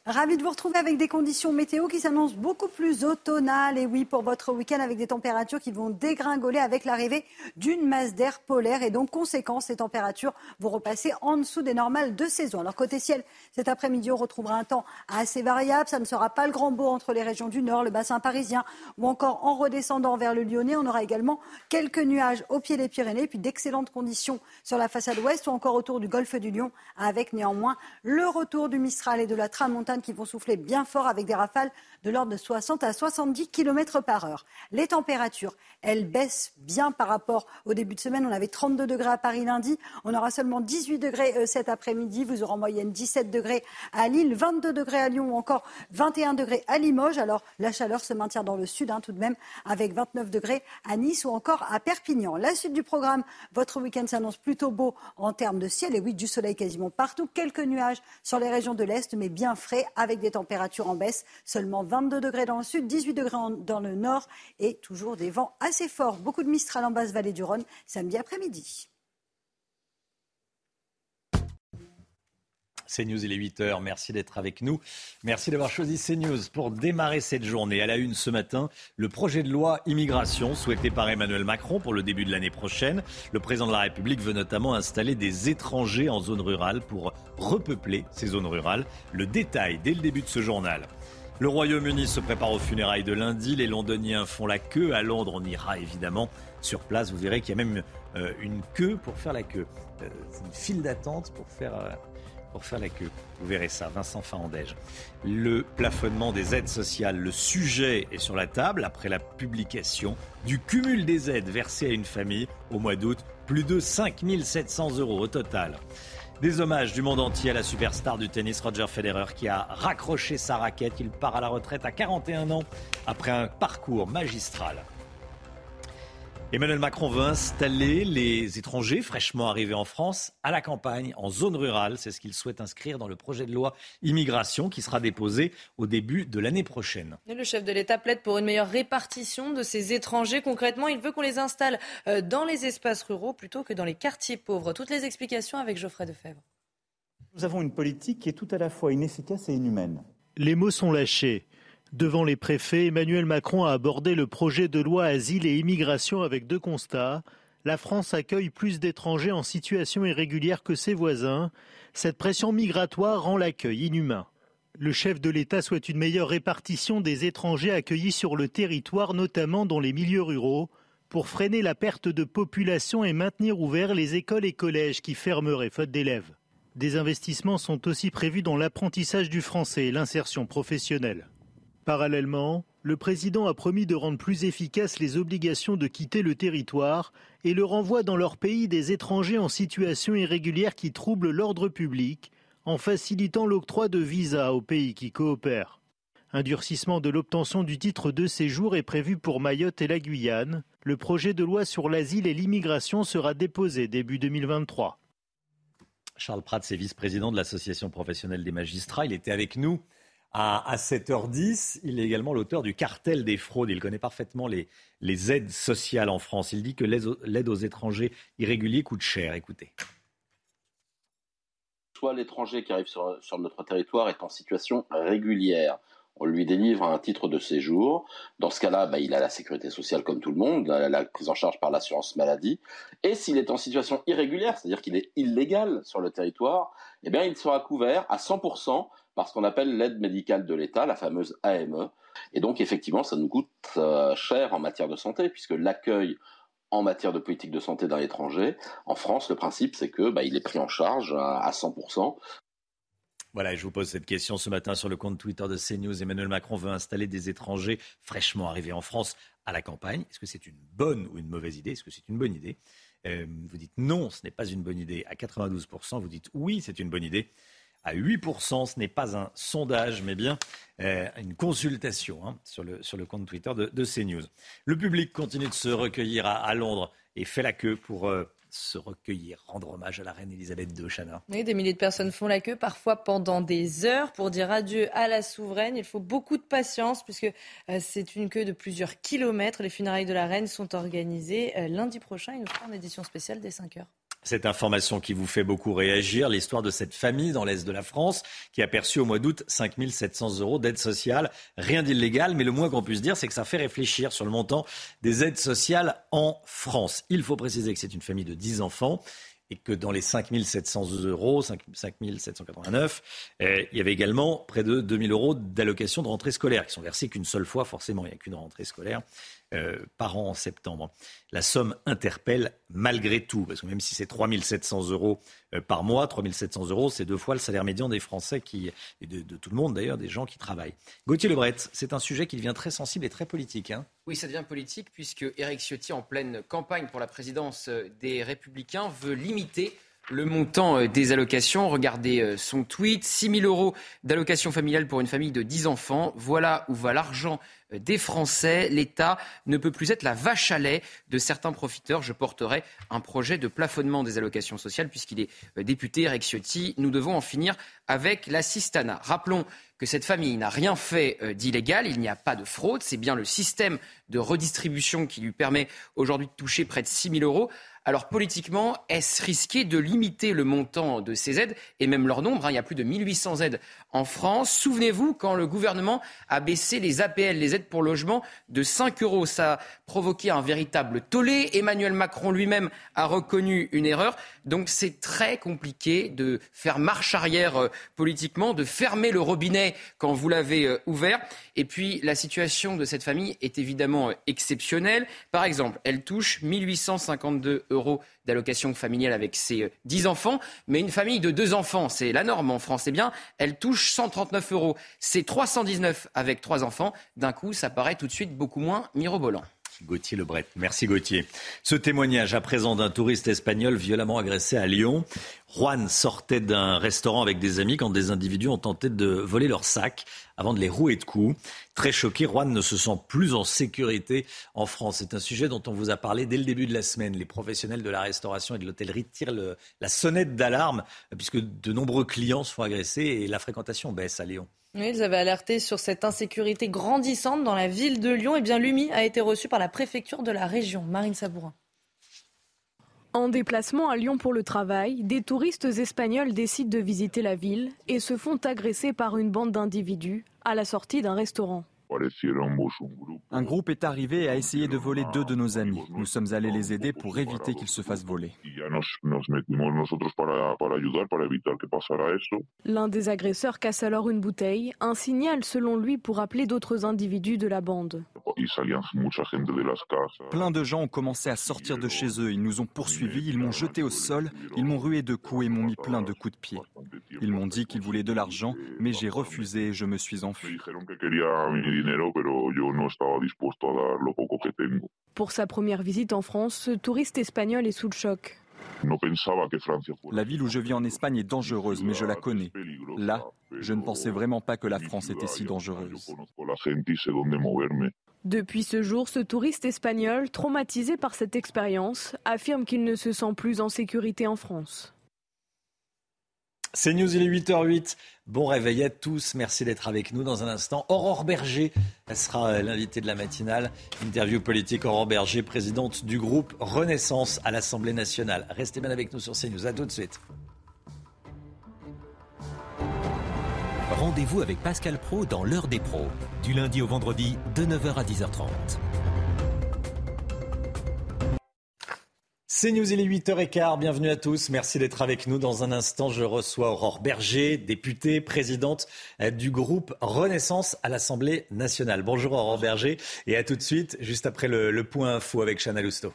Ravi de vous retrouver avec des conditions météo qui s'annoncent beaucoup plus automnales. Et oui, pour votre week-end, avec des températures qui vont dégringoler avec l'arrivée d'une masse d'air polaire. Et donc, conséquence, ces températures vont repasser en dessous des normales de saison. Alors, côté ciel, cet après-midi, on retrouvera un temps assez variable. Ça ne sera pas le grand beau entre les régions du nord, le bassin parisien ou encore en redescendant vers le Lyonnais. On aura également quelques nuages au pied des Pyrénées, puis d'excellentes conditions sur la façade ouest ou encore autour du golfe du Lion, avec néanmoins le retour du Mistral et de la Tramontane qui vont souffler bien fort avec des rafales de l'ordre de 60 à 70 km par heure. Les températures, elles baissent bien par rapport au début de semaine. On avait 32 degrés à Paris lundi. On aura seulement 18 degrés euh, cet après-midi. Vous aurez en moyenne 17 degrés à Lille, 22 degrés à Lyon ou encore 21 degrés à Limoges. Alors la chaleur se maintient dans le sud hein, tout de même avec 29 degrés à Nice ou encore à Perpignan. La suite du programme, votre week-end s'annonce plutôt beau en termes de ciel et oui, du soleil quasiment partout. Quelques nuages sur les régions de l'Est mais bien frais avec des températures en baisse. Seulement 22 degrés dans le sud, 18 degrés dans le nord et toujours des vents assez forts. Beaucoup de Mistral en basse vallée du Rhône samedi après-midi. CNews, il est 8h. Merci d'être avec nous. Merci d'avoir choisi CNews pour démarrer cette journée. À la une ce matin, le projet de loi immigration souhaité par Emmanuel Macron pour le début de l'année prochaine. Le président de la République veut notamment installer des étrangers en zone rurale pour repeupler ces zones rurales. Le détail dès le début de ce journal. Le Royaume-Uni se prépare aux funérailles de lundi. Les Londoniens font la queue. À Londres, on ira évidemment sur place. Vous verrez qu'il y a même euh, une queue pour faire la queue. Euh, une file d'attente pour faire euh, pour faire la queue. Vous verrez ça, Vincent Fahandège. Le plafonnement des aides sociales, le sujet est sur la table après la publication du cumul des aides versées à une famille au mois d'août, plus de 5 700 euros au total. Des hommages du monde entier à la superstar du tennis Roger Federer qui a raccroché sa raquette. Il part à la retraite à 41 ans après un parcours magistral. Emmanuel Macron veut installer les étrangers fraîchement arrivés en France à la campagne, en zone rurale. C'est ce qu'il souhaite inscrire dans le projet de loi immigration qui sera déposé au début de l'année prochaine. le chef de l'État plaide pour une meilleure répartition de ces étrangers. Concrètement, il veut qu'on les installe euh, dans les espaces ruraux plutôt que dans les quartiers pauvres. Toutes les explications avec Geoffrey Defebvre. Nous avons une politique qui est tout à la fois inefficace et inhumaine. Les mots sont lâchés. Devant les préfets, Emmanuel Macron a abordé le projet de loi asile et immigration avec deux constats. La France accueille plus d'étrangers en situation irrégulière que ses voisins. Cette pression migratoire rend l'accueil inhumain. Le chef de l'État souhaite une meilleure répartition des étrangers accueillis sur le territoire, notamment dans les milieux ruraux, pour freiner la perte de population et maintenir ouverts les écoles et collèges qui fermeraient faute d'élèves. Des investissements sont aussi prévus dans l'apprentissage du français et l'insertion professionnelle. Parallèlement, le président a promis de rendre plus efficaces les obligations de quitter le territoire et le renvoi dans leur pays des étrangers en situation irrégulière qui troublent l'ordre public, en facilitant l'octroi de visas aux pays qui coopèrent. Un durcissement de l'obtention du titre de séjour est prévu pour Mayotte et la Guyane. Le projet de loi sur l'asile et l'immigration sera déposé début 2023. Charles Prats est vice-président de l'Association professionnelle des magistrats. Il était avec nous à, 7h10. Il est également l'auteur du cartel des fraudes. Il connaît parfaitement les, aides sociales en France. Il dit que l'aide aux étrangers irréguliers coûte cher. Écoutez. Soit l'étranger qui arrive sur, notre territoire est en situation régulière on lui délivre un titre de séjour. Dans ce cas-là, bah, il a la sécurité sociale comme tout le monde, la, prise en charge par l'assurance maladie. Et s'il est en situation irrégulière, c'est-à-dire qu'il est illégal sur le territoire, eh bien, il sera couvert à 100% par ce qu'on appelle l'aide médicale de l'État, la fameuse AME. Et donc, effectivement, ça nous coûte euh, cher en matière de santé, puisque l'accueil en matière de politique de santé d'un étranger, en France, le principe, c'est que bah, il est pris en charge à 100%. Voilà, je vous pose cette question ce matin sur le compte Twitter de CNews. Emmanuel Macron veut installer des étrangers fraîchement arrivés en France à la campagne. Est-ce que c'est une bonne ou une mauvaise idée? Est-ce que c'est une bonne idée? Euh, Vous dites non, ce n'est pas une bonne idée à 92%. Vous dites oui, c'est une bonne idée à 8%. Ce n'est pas un sondage, mais bien euh, une consultation hein, sur, le, compte Twitter de, CNews. Le public continue de se recueillir à, Londres et fait la queue pour... Euh, se recueillir, rendre hommage à la reine Elisabeth II, Chana. Oui, des milliers de personnes font la queue, parfois pendant des heures, pour dire adieu à la souveraine. Il faut beaucoup de patience, puisque euh, c'est une queue de plusieurs kilomètres. Les funérailles de la reine sont organisées lundi prochain. Il nous fera une édition spéciale dès 5 heures. Cette information qui vous fait beaucoup réagir, l'histoire de cette famille dans l'Est de la France qui a perçu au mois d'août 5 700 euros d'aide sociale. Rien d'illégal, mais le moins qu'on puisse dire, c'est que ça fait réfléchir sur le montant des aides sociales en France. Il faut préciser que c'est une famille de 10 enfants et que dans les 5 700 euros, 5 789, eh, il y avait également près de 2 000 euros d'allocations de rentrée scolaire qui sont versées qu'une seule fois, forcément, il n'y a qu'une rentrée scolaire. Euh, par an en septembre. La somme interpelle malgré tout, parce que même si c'est 3 700 euros euh, par mois, 3 700 euros, c'est deux fois le salaire médian des Français qui, et de, tout le monde d'ailleurs, des gens qui travaillent. Gauthier Lebret, c'est un sujet qui devient très sensible et très politique. Hein. oui, ça devient politique puisque Éric Ciotti, en pleine campagne pour la présidence euh, des Républicains, veut limiter le montant euh, des allocations. Regardez euh, son tweet. 6 000 euros d'allocation familiale pour une famille de 10 enfants. Voilà où va l'argent euh, des Français. L'État ne peut plus être la vache à lait de certains profiteurs. Je porterai un projet de plafonnement des allocations sociales puisqu'il est député Eric Ciotti. Nous devons en finir avec l'assistanat. Rappelons que cette famille n'a rien fait d'illégal, il n'y a pas de fraude, c'est bien le système de redistribution qui lui permet aujourd'hui de toucher près de 6 000 euros. Alors politiquement, est-ce risqué de limiter le montant de ces aides et même leur nombre hein? Il y a plus de 1800 aides en France. Souvenez-vous quand le gouvernement a baissé les APL, les aides pour logement, de 5 euros. Ça a provoqué un véritable tollé. Emmanuel Macron lui-même a reconnu une erreur. Donc c'est très compliqué de faire marche arrière euh, politiquement, de fermer le robinet quand vous l'avez euh, ouvert. Et puis la situation de cette famille est évidemment euh, exceptionnelle. Par exemple, elle touche 1852 euros euros d'allocation familiale avec ses 10 euh, enfants. Mais une famille de deux enfants, c'est la norme en France, eh bien, elle touche 139 euros. C'est 319 avec trois enfants. D'un coup, ça paraît tout de suite beaucoup moins mirobolant. Gauthier Lebret. Merci Gauthier. Ce témoignage à présent d'un touriste espagnol violemment agressé à Lyon. Juan sortait d'un restaurant avec des amis quand des individus ont tenté de voler leur sac avant de les rouer de coups. Très choqué, Juan ne se sent plus en sécurité en France. C'est un sujet dont on vous a parlé dès le début de la semaine. Les professionnels de la restauration et de l'hôtellerie tirent la sonnette d'alarme puisque de nombreux clients se font agresser et la fréquentation baisse à Lyon. Oui, ils avaient alerté sur cette insécurité grandissante dans la ville de Lyon. Et eh bien, l'UMI a été reçu par la préfecture de la région. Marine Sabourin. En déplacement à Lyon pour le travail, des touristes espagnols décident de visiter la ville et se font agresser par une bande d'individus à la sortie d'un restaurant. Un groupe est arrivé et a essayé de voler deux de nos amis. Nous sommes allés les aider pour éviter qu'ils se fassent voler. L'un des agresseurs casse alors une bouteille, un signal selon lui pour appeler d'autres individus de la bande. Plein de gens ont commencé à sortir de chez eux. Ils nous ont poursuivis, ils m'ont jeté au sol, ils m'ont rué de coups et m'ont mis plein de coups de pied. Ils m'ont dit qu'ils voulaient de l'argent, mais j'ai refusé et je me suis enfui. Pour sa première visite en France, ce touriste espagnol est sous le choc. La ville où je vis en Espagne est dangereuse, mais je la connais. Là, je ne pensais vraiment pas que la France était si dangereuse. Depuis ce jour, ce touriste espagnol, traumatisé par cette expérience, affirme qu'il ne se sent plus en sécurité en France. C'est News, il est 8h08. Bon réveil à tous. Merci d'être avec nous dans un instant. Aurore Berger, sera l'invitée de la matinale. Interview politique. Aurore Berger, présidente du groupe Renaissance à l'Assemblée nationale. Restez bien avec nous sur CNews. À tout de suite. Rendez-vous avec Pascal Pro dans l'heure des pros. Du lundi au vendredi, de 9h à 10h30. C'est News, il est 8h15. Bienvenue à tous. Merci d'être avec nous. Dans un instant, je reçois Aurore Berger, députée, présidente euh, du groupe Renaissance à l'Assemblée nationale. Bonjour Aurore Berger. Et à tout de suite, juste après le, point info avec Chana Lousteau.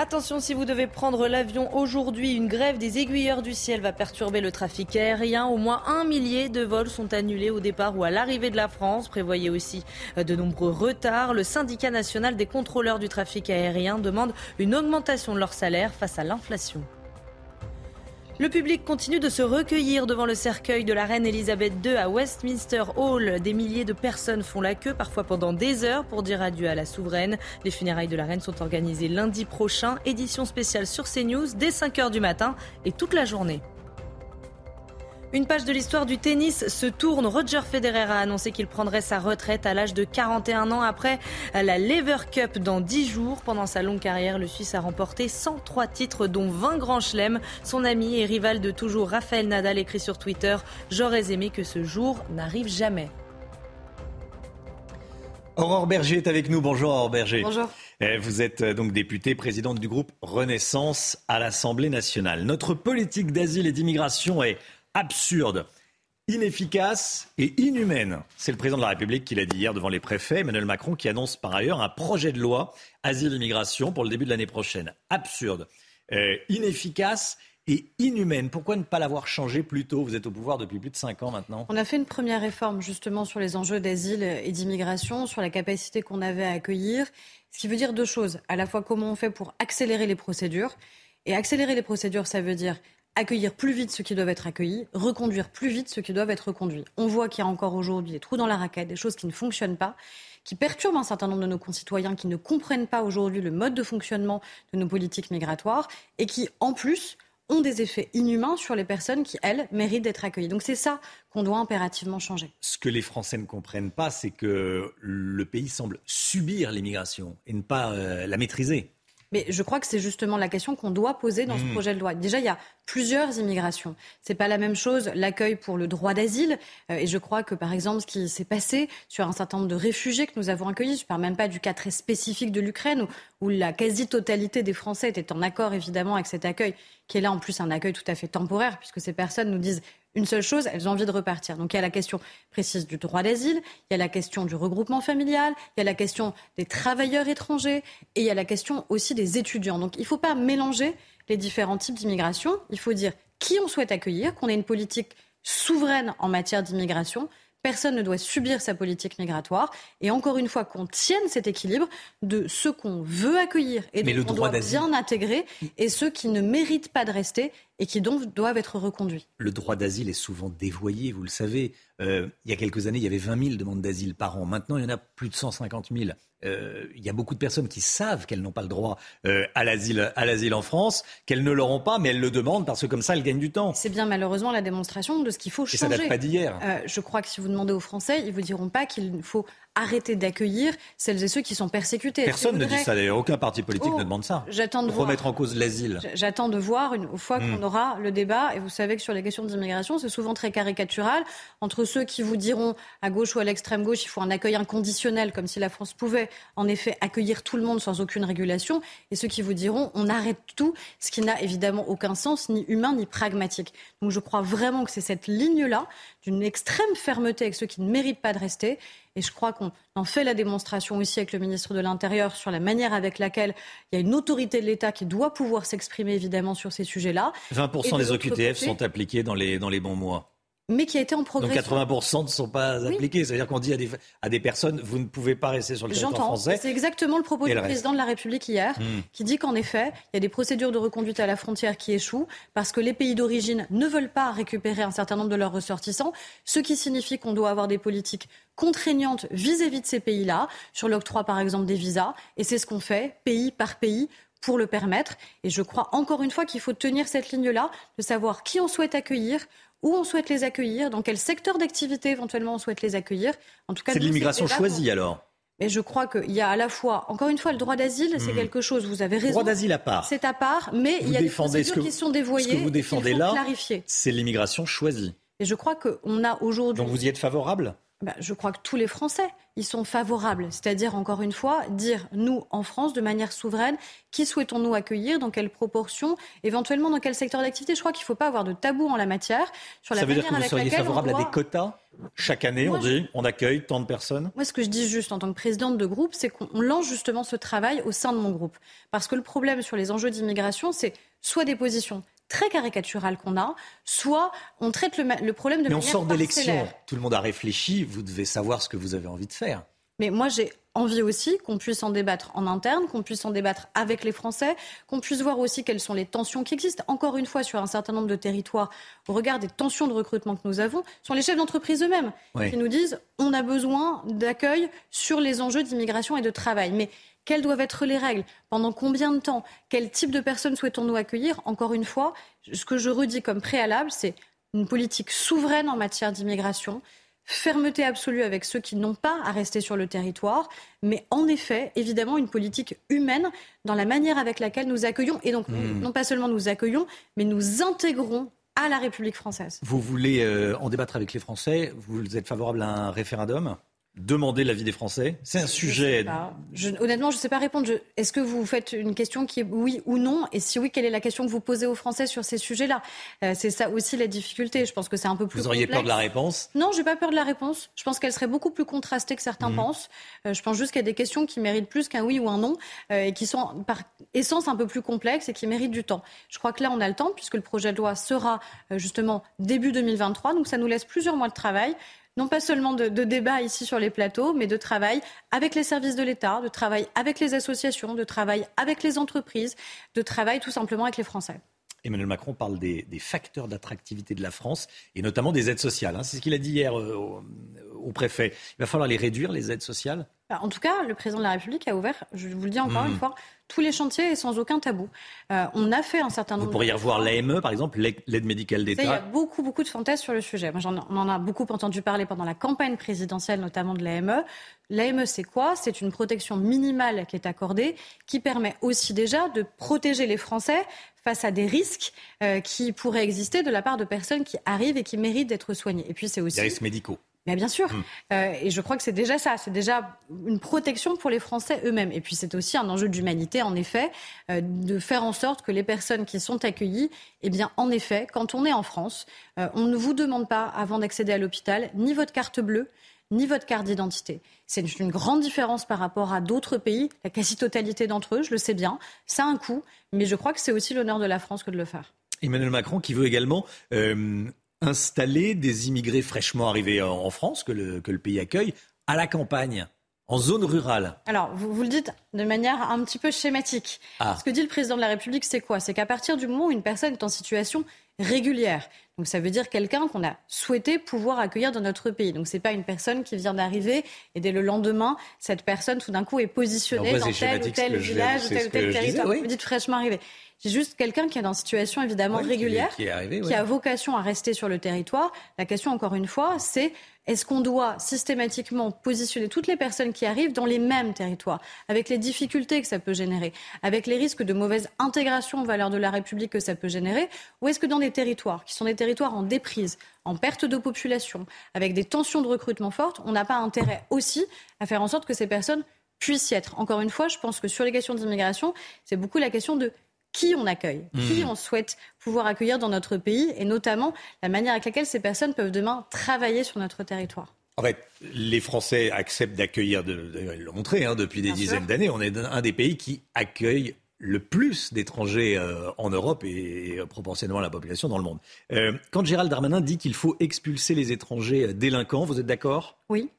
Attention, si vous devez prendre l'avion aujourd'hui, une grève des aiguilleurs du ciel va perturber le trafic aérien. Au moins un millier de vols sont annulés au départ ou à l'arrivée de la France. Prévoyez aussi euh, de nombreux retards. Le syndicat national des contrôleurs du trafic aérien demande une augmentation de leur salaire face à l'inflation. Le public continue de se recueillir devant le cercueil de la reine Elisabeth II à Westminster Hall. Des milliers de personnes font la queue, parfois pendant des heures, pour dire adieu à la souveraine. Les funérailles de la reine sont organisées lundi prochain. Édition spéciale sur CNews dès 5h du matin et toute la journée. Une page de l'histoire du tennis se tourne. Roger Federer a annoncé qu'il prendrait sa retraite à l'âge de 41 ans après la Lever Cup dans 10 jours. Pendant sa longue carrière, le Suisse a remporté 103 titres, dont 20 grands chelems. Son ami et rival de toujours, Raphaël Nadal, écrit sur Twitter J'aurais aimé que ce jour n'arrive jamais. Aurore Berger est avec nous. Bonjour Aurore Berger. Bonjour. Eh, Vous êtes euh, donc députée présidente du groupe Renaissance à l'Assemblée nationale. Notre politique d'asile et d'immigration est absurde, inefficace et inhumaine. C'est le président de la République qui l'a dit hier devant les préfets, Emmanuel Macron, qui annonce par ailleurs un projet de loi asile-immigration pour le début de l'année prochaine. Absurde, euh, inefficace et inhumaine. Pourquoi ne pas l'avoir changé plus tôt? Vous êtes au pouvoir depuis plus de 5 ans maintenant. On a fait une première réforme justement sur les enjeux d'asile et d'immigration, sur la capacité qu'on avait à accueillir. Ce qui veut dire deux choses. À la fois comment on fait pour accélérer les procédures. Et accélérer les procédures, ça veut dire accueillir plus vite ceux qui doivent être accueillis, reconduire plus vite ceux qui doivent être reconduits. On voit qu'il y a encore aujourd'hui des trous dans la raquette, des choses qui ne fonctionnent pas, qui perturbent un certain nombre de nos concitoyens, qui ne comprennent pas aujourd'hui le mode de fonctionnement de nos politiques migratoires et qui, en plus, ont des effets inhumains sur les personnes qui, elles, méritent d'être accueillies. Donc c'est ça qu'on doit impérativement changer. Ce que les Français ne comprennent pas, c'est que le pays semble subir l'immigration et ne pas euh, la maîtriser. Mais je crois que c'est justement la question qu'on doit poser dans ce Mmh. projet de loi. Déjà, il y a plusieurs immigrations. C'est pas la même chose l'accueil pour le droit d'asile. Euh, et je crois que, par exemple, ce qui s'est passé sur un certain nombre de réfugiés que nous avons accueillis, je parle même pas du cas très spécifique de l'Ukraine, où, où la quasi-totalité des Français était en accord, évidemment, avec cet accueil, qui est là, en plus, un accueil tout à fait temporaire, puisque ces personnes nous disent une seule chose, elles ont envie de repartir. Donc il y a la question précise du droit d'asile, il y a la question du regroupement familial, il y a la question des travailleurs étrangers et il y a la question aussi des étudiants. Donc il ne faut pas mélanger les différents types d'immigration. Il faut dire qui on souhaite accueillir, qu'on ait une politique souveraine en matière d'immigration. Personne ne doit subir sa politique migratoire. Et encore une fois, qu'on tienne cet équilibre de ceux qu'on veut accueillir et Mais dont le on droit doit bien intégrer et ceux qui ne méritent pas de rester et qui donc doivent être reconduits. Le droit d'asile est souvent dévoyé, vous le savez. Euh, il y a quelques années, il y avait 20 000 demandes d'asile par an. Maintenant, il y en a plus de 150 000. Euh, il y a beaucoup de personnes qui savent qu'elles n'ont pas le droit euh, à l'asile à l'asile en France, qu'elles ne l'auront pas, mais elles le demandent parce que comme ça, elles gagnent du temps. C'est bien malheureusement la démonstration de ce qu'il faut Et ça changer. date pas d'hier. Je crois que si vous demandez aux Français, ils vous diront pas qu'il faut arrêter d'accueillir celles et ceux qui sont persécutés. Personne ne dit ça d'ailleurs. Aucun parti politique Oh, ne demande ça. j'attends de voir. Remettre en cause l'asile. J'attends de voir une fois Hmm. qu'on aura le débat. Et vous savez que sur les questions d'immigration, c'est souvent très caricatural entre ceux qui vous diront à gauche ou à l'extrême gauche, il faut un accueil inconditionnel, comme si la France pouvait en effet accueillir tout le monde sans aucune régulation, et ceux qui vous diront on arrête tout, ce qui n'a évidemment aucun sens, ni humain ni pragmatique. Donc je crois vraiment que c'est cette ligne-là d'une extrême fermeté avec ceux qui ne méritent pas de rester. Et je crois qu'on en fait la démonstration aussi avec le ministre de l'Intérieur sur la manière avec laquelle il y a une autorité de l'État qui doit pouvoir s'exprimer évidemment sur ces sujets-là. 20% Et de des OQTF côté, sont appliqués dans les, dans les bons mois. Mais qui a été en Donc progression. 80% ne sont pas Oui. appliqués. C'est-à-dire qu'on dit à des, à des personnes, vous ne pouvez pas rester sur le territoire J'entends. français. C'est exactement le propos du le président de la République hier, Hmm. qui dit qu'en effet, il y a des procédures de reconduite à la frontière qui échouent parce que les pays d'origine ne veulent pas récupérer un certain nombre de leurs ressortissants, ce qui signifie qu'on doit avoir des politiques contraignantes vis-à-vis de ces pays-là, sur l'octroi par exemple des visas. Et c'est ce qu'on fait, pays par pays pour le permettre. Et je crois encore une fois qu'il faut tenir cette ligne-là, de savoir qui on souhaite accueillir, où on souhaite les accueillir, dans quel secteur d'activité éventuellement on souhaite les accueillir. En tout cas, C'est de l'immigration choisie alors. mais je crois qu'il y a à la fois, encore une fois, le droit d'asile, c'est Hmm. quelque chose, vous avez raison. Droit d'asile à part. C'est à part, mais Vous il y a des procédures que, qui sont dévoyées. ce que vous défendez là, c'est l'immigration choisie. Et je crois qu'on a aujourd'hui. Donc vous y êtes favorable? Bah, je crois que tous les Français y sont favorables. C'est-à-dire, encore une fois, dire, nous, en France, de manière souveraine, qui souhaitons-nous accueillir, dans quelle proportion, éventuellement dans quel secteur d'activité. Je crois qu'il ne faut pas avoir de tabou en la matière. Sur la Ça veut dire que vous seriez favorable à des quotas? Chaque année, Moi, on dit on accueille tant de personnes Moi, ce que je dis juste en tant que présidente de groupe, c'est qu'on lance justement ce travail au sein de mon groupe. Parce que le problème sur les enjeux d'immigration, c'est soit des positions très caricaturales qu'on a, soit on traite le, problème de Mais on sort d'élections. Tout le monde a réfléchi. Vous devez savoir ce que vous avez envie de faire. Mais moi, j'ai envie aussi qu'on puisse en débattre en interne, qu'on puisse en débattre avec les Français, qu'on puisse voir aussi quelles sont les tensions qui existent. Encore une fois, sur un certain nombre de territoires, au regard des tensions de recrutement que nous avons, ce sont les chefs d'entreprise eux-mêmes Oui. qui nous disent on a besoin d'accueil sur les enjeux d'immigration et de travail. Mais quelles doivent être les règles? Pendant combien de temps? Quel type de personnes souhaitons-nous accueillir? Encore une fois, ce que je redis comme préalable, c'est une politique souveraine en matière d'immigration, fermeté absolue avec ceux qui n'ont pas à rester sur le territoire, mais en effet, évidemment, une politique humaine dans la manière avec laquelle nous accueillons, et donc Hmm. non pas seulement nous accueillons, mais nous intégrons à la République française. Vous voulez euh, en débattre avec les Français Vous êtes favorable à un référendum? Demander l'avis des Français C'est un sujet. Je- honnêtement, je ne sais pas répondre. Je- Est-ce que vous faites une question qui est oui ou non? Et si oui, quelle est la question que vous posez aux Français sur ces sujets-là? Euh, C'est ça aussi la difficulté. Je pense que c'est un peu plus Vous auriez peur complexe. de la réponse? Non, j'ai pas peur de la réponse. Je pense qu'elle serait beaucoup plus contrastée que certains Mhm. pensent. Euh, je pense juste qu'il y a des questions qui méritent plus qu'un oui ou un non euh, et qui sont par essence un peu plus complexes et qui méritent du temps. Je crois que là, on a le temps puisque le projet de loi sera justement début 2023. Donc ça nous laisse plusieurs mois de travail. Non pas seulement de, de débat ici sur les plateaux, mais de travail avec les services de l'État, de travail avec les associations, de travail avec les entreprises, de travail tout simplement avec les Français. Emmanuel Macron parle des, facteurs d'attractivité de la France et notamment des aides sociales. hein. C'est ce qu'il a dit hier euh, au, au préfet. Il va falloir les réduire, les aides sociales? Bah, En tout cas, le président de la République a ouvert, je vous le dis encore Mhm. une fois, tous les chantiers et sans aucun tabou. Euh, on a fait un certain nombre Vous pourriez de revoir l'AME, par exemple, l'aide médicale savez, Il y a d'État? beaucoup, beaucoup de fantasmes sur le sujet. Moi, on en a beaucoup entendu parler pendant la campagne présidentielle, notamment de l'AME. L'AME, c'est quoi? C'est une protection minimale qui est accordée, qui permet aussi déjà de protéger les Français face à des risques euh, qui pourraient exister de la part de personnes qui arrivent et qui méritent d'être soignées. Et puis, c'est aussi Des risques médicaux. Mais bien sûr. Mm. Euh, et je crois que c'est déjà ça. C'est déjà une protection pour les Français eux-mêmes. Et puis c'est aussi un enjeu d'humanité, en effet, euh, de faire en sorte que les personnes qui sont accueillies, eh bien, en effet, quand on est en France, euh, on ne vous demande pas, avant d'accéder à l'hôpital, ni votre carte bleue, ni votre carte d'identité. C'est une grande différence par rapport à d'autres pays, la quasi-totalité d'entre eux, je le sais bien. Ça a un coût, mais je crois que c'est aussi l'honneur de la France que de le faire. Emmanuel Macron qui veut également euh, installer des immigrés fraîchement arrivés en, France, que le, que le pays accueille, à la campagne, en zone rurale. Alors, vous, vous le dites de manière un petit peu schématique. Ah. Ce que dit le président de la République, c'est quoi? C'est qu'à partir du moment où une personne est en situation régulière, donc ça veut dire quelqu'un qu'on a souhaité pouvoir accueillir dans notre pays. Donc c'est pas une personne qui vient d'arriver et dès le lendemain, cette personne tout d'un coup est positionnée Alors, dans tel ou tel village tel ou tel territoire. disais, oui. Vous dites fraîchement arrivé. C'est juste quelqu'un qui est dans une situation évidemment Oui, qui- régulière, qui est arrivé, qui oui. a vocation à rester sur le territoire. La question, encore une fois, c'est est-ce qu'on doit systématiquement positionner toutes les personnes qui arrivent dans les mêmes territoires, avec les difficultés que ça peut générer, avec les risques de mauvaise intégration aux valeurs de la République que ça peut générer, ou est-ce que dans des territoires qui sont des territoires en déprise, en perte de population, avec des tensions de recrutement fortes, on n'a pas intérêt aussi à faire en sorte que ces personnes puissent y être? Encore une fois, je pense que sur les questions d'immigration, c'est beaucoup la question de qui on accueille, qui Mhm. on souhaite pouvoir accueillir dans notre pays, et notamment la manière avec laquelle ces personnes peuvent demain travailler sur notre territoire. En fait, les Français acceptent d'accueillir, ils l'ont montré hein, depuis des Bien dizaines d'années, on est un des pays qui accueille le plus d'étrangers euh, en Europe et, proportionnellement à la population dans le monde. Euh, quand Gérald Darmanin dit qu'il faut expulser les étrangers euh, délinquants, vous êtes d'accord? Oui.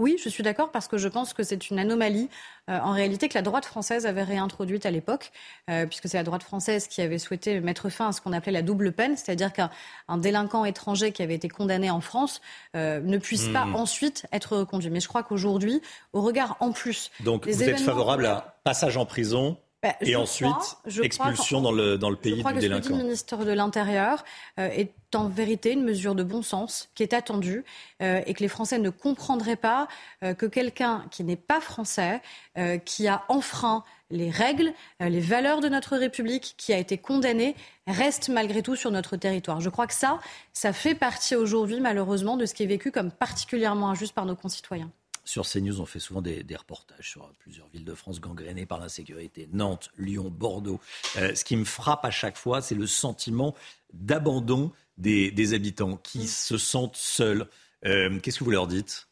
Oui, je suis d'accord parce que je pense que c'est une anomalie euh, en réalité que la droite française avait réintroduite à l'époque, euh, puisque c'est la droite française qui avait souhaité mettre fin à ce qu'on appelait la double peine, c'est-à-dire qu'un un délinquant étranger qui avait été condamné en France euh, ne puisse pas Mhm. ensuite être reconduit. Mais je crois qu'aujourd'hui, au regard en plus Donc vous êtes favorable à passage en prison Bah, et ensuite crois- je expulsion dans le, dans le pays Je crois du que ce que dit délinquant le ministre de l'Intérieur euh, est en vérité une mesure de bon sens qui est attendue euh, et que les Français ne comprendraient pas euh, que quelqu'un qui n'est pas français, qui a enfreint les règles, les valeurs de notre République, qui a été condamné, reste malgré tout sur notre territoire. Je crois que ça, ça fait partie aujourd'hui malheureusement de ce qui est vécu comme particulièrement injuste par nos concitoyens. Sur CNews, on fait souvent des, reportages sur plusieurs villes de France gangrénées par l'insécurité. Nantes, Lyon, Bordeaux. Euh, ce qui me frappe à chaque fois, c'est le sentiment d'abandon des, habitants qui se sentent seuls. Euh, Qu'est-ce que vous leur dites?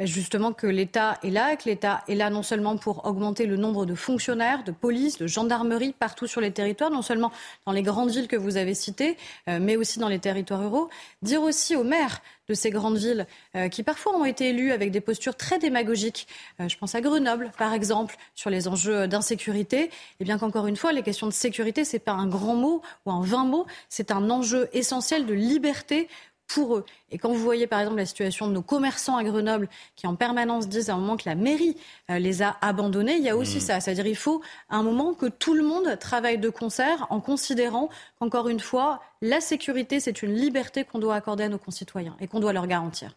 Justement que l'État est là, que l'État est là non seulement pour augmenter le nombre de fonctionnaires, de police, de gendarmerie partout sur les territoires, non seulement dans les grandes villes que vous avez citées, euh, mais aussi dans les territoires ruraux. Dire aussi aux maires de ces grandes villes euh, qui parfois ont été élus avec des postures très démagogiques, euh, je pense à Grenoble par exemple, sur les enjeux d'insécurité, et bien qu'encore une fois, les questions de sécurité, c'est pas un grand mot ou un vain mot, c'est un enjeu essentiel de liberté pour eux. Et quand vous voyez par exemple la situation de nos commerçants à Grenoble qui en permanence disent à un moment que la mairie euh, les a abandonnés, il y a aussi Mmh. ça. C'est-à-dire il faut à un moment que tout le monde travaille de concert en considérant qu'encore une fois, la sécurité, c'est une liberté qu'on doit accorder à nos concitoyens et qu'on doit leur garantir.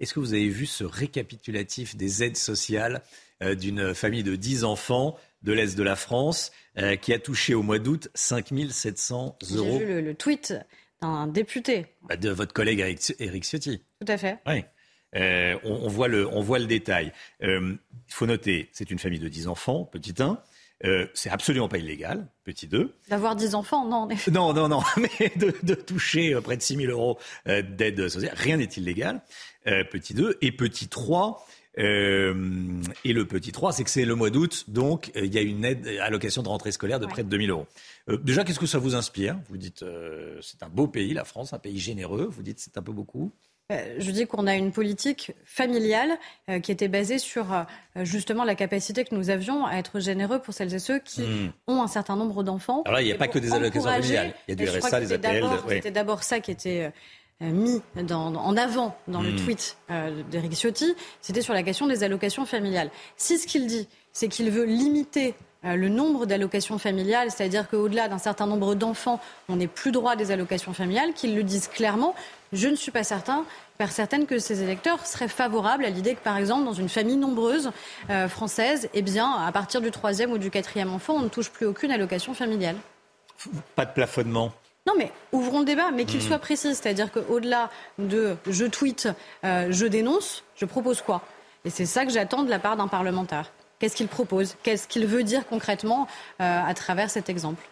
Est-ce que vous avez vu ce récapitulatif des aides sociales euh, d'une famille de 10 enfants de l'Est de la France euh, qui a touché au mois d'août 5 700 J'ai euros? vu le, le tweet d'un député, Bah, de votre collègue Eric, Ciotti tout à fait. Oui. Euh, on, on voit le, on voit le détail. Euh, Il faut noter, c'est une famille de 10 enfants, petit 1. Euh, c'est absolument pas illégal, petit 2. D'avoir 10 enfants, non. on est- Non, non, non, mais de, de toucher euh, près de 6 000 euros euh, d'aide sociale, rien n'est illégal. Euh, petit 2 et petit 3. Euh, et le petit 3, c'est que c'est le mois d'août, donc euh, il y a une aide euh, allocation de rentrée scolaire de près de 2 000 euros. Euh, déjà, qu'est-ce que ça vous inspire? Vous dites, c'est un beau pays, la France, un pays généreux. Vous dites, c'est un peu beaucoup. Je dis qu'on a une politique familiale qui était basée sur justement la capacité que nous avions à être généreux pour celles et ceux qui Hmm. ont un certain nombre d'enfants. Alors là, il n'y a pas que des allocations familiales. Il y a du RSA, des c'était APL. C'était d'abord ça qui était mis dans- en avant dans le Hmm. tweet euh, d'Éric Ciotti, c'était sur la question des allocations familiales. Si ce qu'il dit, c'est qu'il veut limiter euh, le nombre d'allocations familiales, c'est-à-dire qu'au-delà d'un certain nombre d'enfants, on n'ait plus droit à des allocations familiales, qu'ils le disent clairement, je ne suis pas certain, pas certaine que ces électeurs seraient favorables à l'idée que, par exemple, dans une famille nombreuse euh, française, eh bien, à partir du troisième ou du quatrième enfant, on ne touche plus aucune allocation familiale. Pas de plafonnement. Non, mais ouvrons le débat, mais qu'il Mhm. soit précis. C'est-à-dire qu'au-delà de je tweete, euh, je dénonce, je propose quoi? Et c'est ça que j'attends de la part d'un parlementaire. Qu'est-ce qu'il propose? Qu'est-ce qu'il veut dire concrètement euh, à travers cet exemple?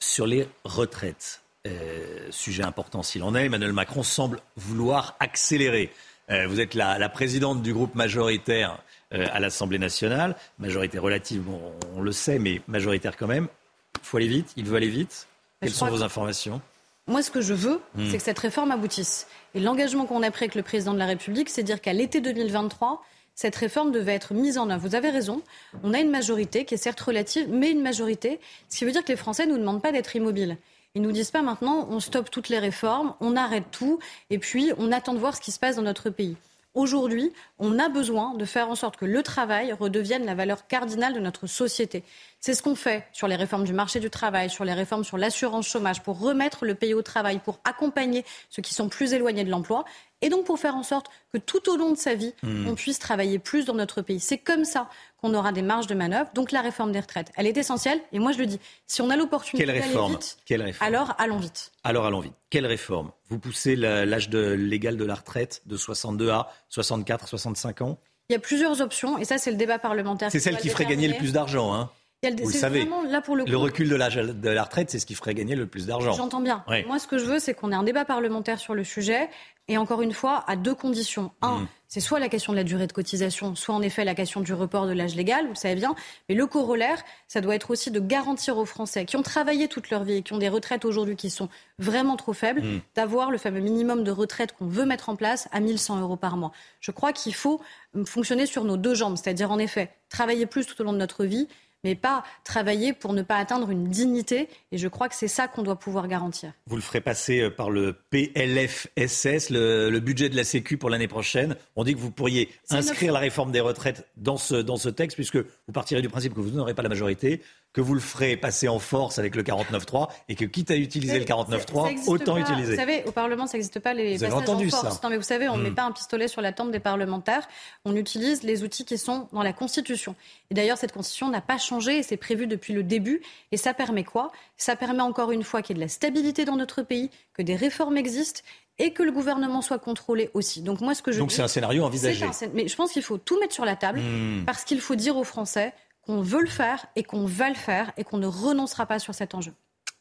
Sur les retraites, euh, sujet important s'il en est, Emmanuel Macron semble vouloir accélérer. Euh, vous êtes la, la présidente du groupe majoritaire à l'Assemblée nationale, majorité relative, bon, on le sait, mais majoritaire quand même. Il faut aller vite, il veut aller vite. Mais Quelles sont vos que- informations? Moi, ce que je veux, Hmm. c'est que cette réforme aboutisse. Et l'engagement qu'on a pris avec le président de la République, c'est dire qu'à l'été 2023, cette réforme devait être mise en œuvre. Vous avez raison. On a une majorité qui est certes relative, mais une majorité. Ce qui veut dire que les Français ne nous demandent pas d'être immobiles. Ils nous disent pas maintenant, on stoppe toutes les réformes, on arrête tout, et puis on attend de voir ce qui se passe dans notre pays. Aujourd'hui, on a besoin de faire en sorte que le travail redevienne la valeur cardinale de notre société. C'est ce qu'on fait sur les réformes du marché du travail, sur les réformes sur l'assurance chômage, pour remettre le pays au travail, pour accompagner ceux qui sont plus éloignés de l'emploi, et donc pour faire en sorte que tout au long de sa vie, Hmm. on puisse travailler plus dans notre pays. C'est comme ça qu'on aura des marges de manœuvre. Donc la réforme des retraites, elle est essentielle. Et moi, je le dis, si on a l'opportunité d'aller vite, Quelle réforme alors allons vite. Alors allons vite. Quelle réforme Vous poussez la- l'âge légal de la retraite de 62 à 64, 65 ans Il y a plusieurs options, et ça, c'est le débat parlementaire. C'est celle qui ferait gagner le plus d'argent. Hein le- Vous le savez. vraiment, là, pour le coup, Le recul de l'âge de la retraite, c'est ce qui ferait gagner le plus d'argent. J'entends bien. Ouais. Moi, ce que je veux, c'est qu'on ait un débat parlementaire sur le sujet. Et encore une fois, à deux conditions. Un, Mm. c'est soit la question de la durée de cotisation, soit en effet la question du report de l'âge légal, vous le savez bien. Mais le corollaire, ça doit être aussi de garantir aux Français qui ont travaillé toute leur vie et qui ont des retraites aujourd'hui qui sont vraiment trop faibles, Mm. d'avoir le fameux minimum de retraite qu'on veut mettre en place à 1100 euros par mois. Je crois qu'il faut fonctionner sur nos deux jambes, c'est-à-dire en effet travailler plus tout au long de notre vie, mais pas travailler pour ne pas atteindre une dignité. Et je crois que c'est ça qu'on doit pouvoir garantir. Vous le ferez passer euh, par le PLFSS, le, le budget de la Sécu pour l'année prochaine. On dit que vous pourriez inscrire la réforme des retraites dans ce, dans ce texte, puisque vous partirez du principe que vous n'aurez pas la majorité, que vous le ferez passer en force avec le 49.3, et que quitte à utiliser le Ça 49.3, existe autant pas. utiliser. Vous savez, au Parlement, ça n'existe pas les Vous passages entendu en force. ça Non, mais vous savez, on ne Hmm. met pas un pistolet sur la tempe des parlementaires. On utilise les outils qui sont dans la Constitution. Et d'ailleurs, cette Constitution n'a pas changé et c'est prévu depuis le début. Et ça permet quoi? Ça permet encore une fois qu'il y ait de la stabilité dans notre pays, que des réformes existent et que le gouvernement soit contrôlé aussi. Donc moi, ce que je Donc c'est un scénario envisagé. un Mais je pense qu'il faut tout mettre sur la table Hmm. parce qu'il faut dire aux Français qu'on veut le faire et qu'on va le faire et qu'on ne renoncera pas sur cet enjeu.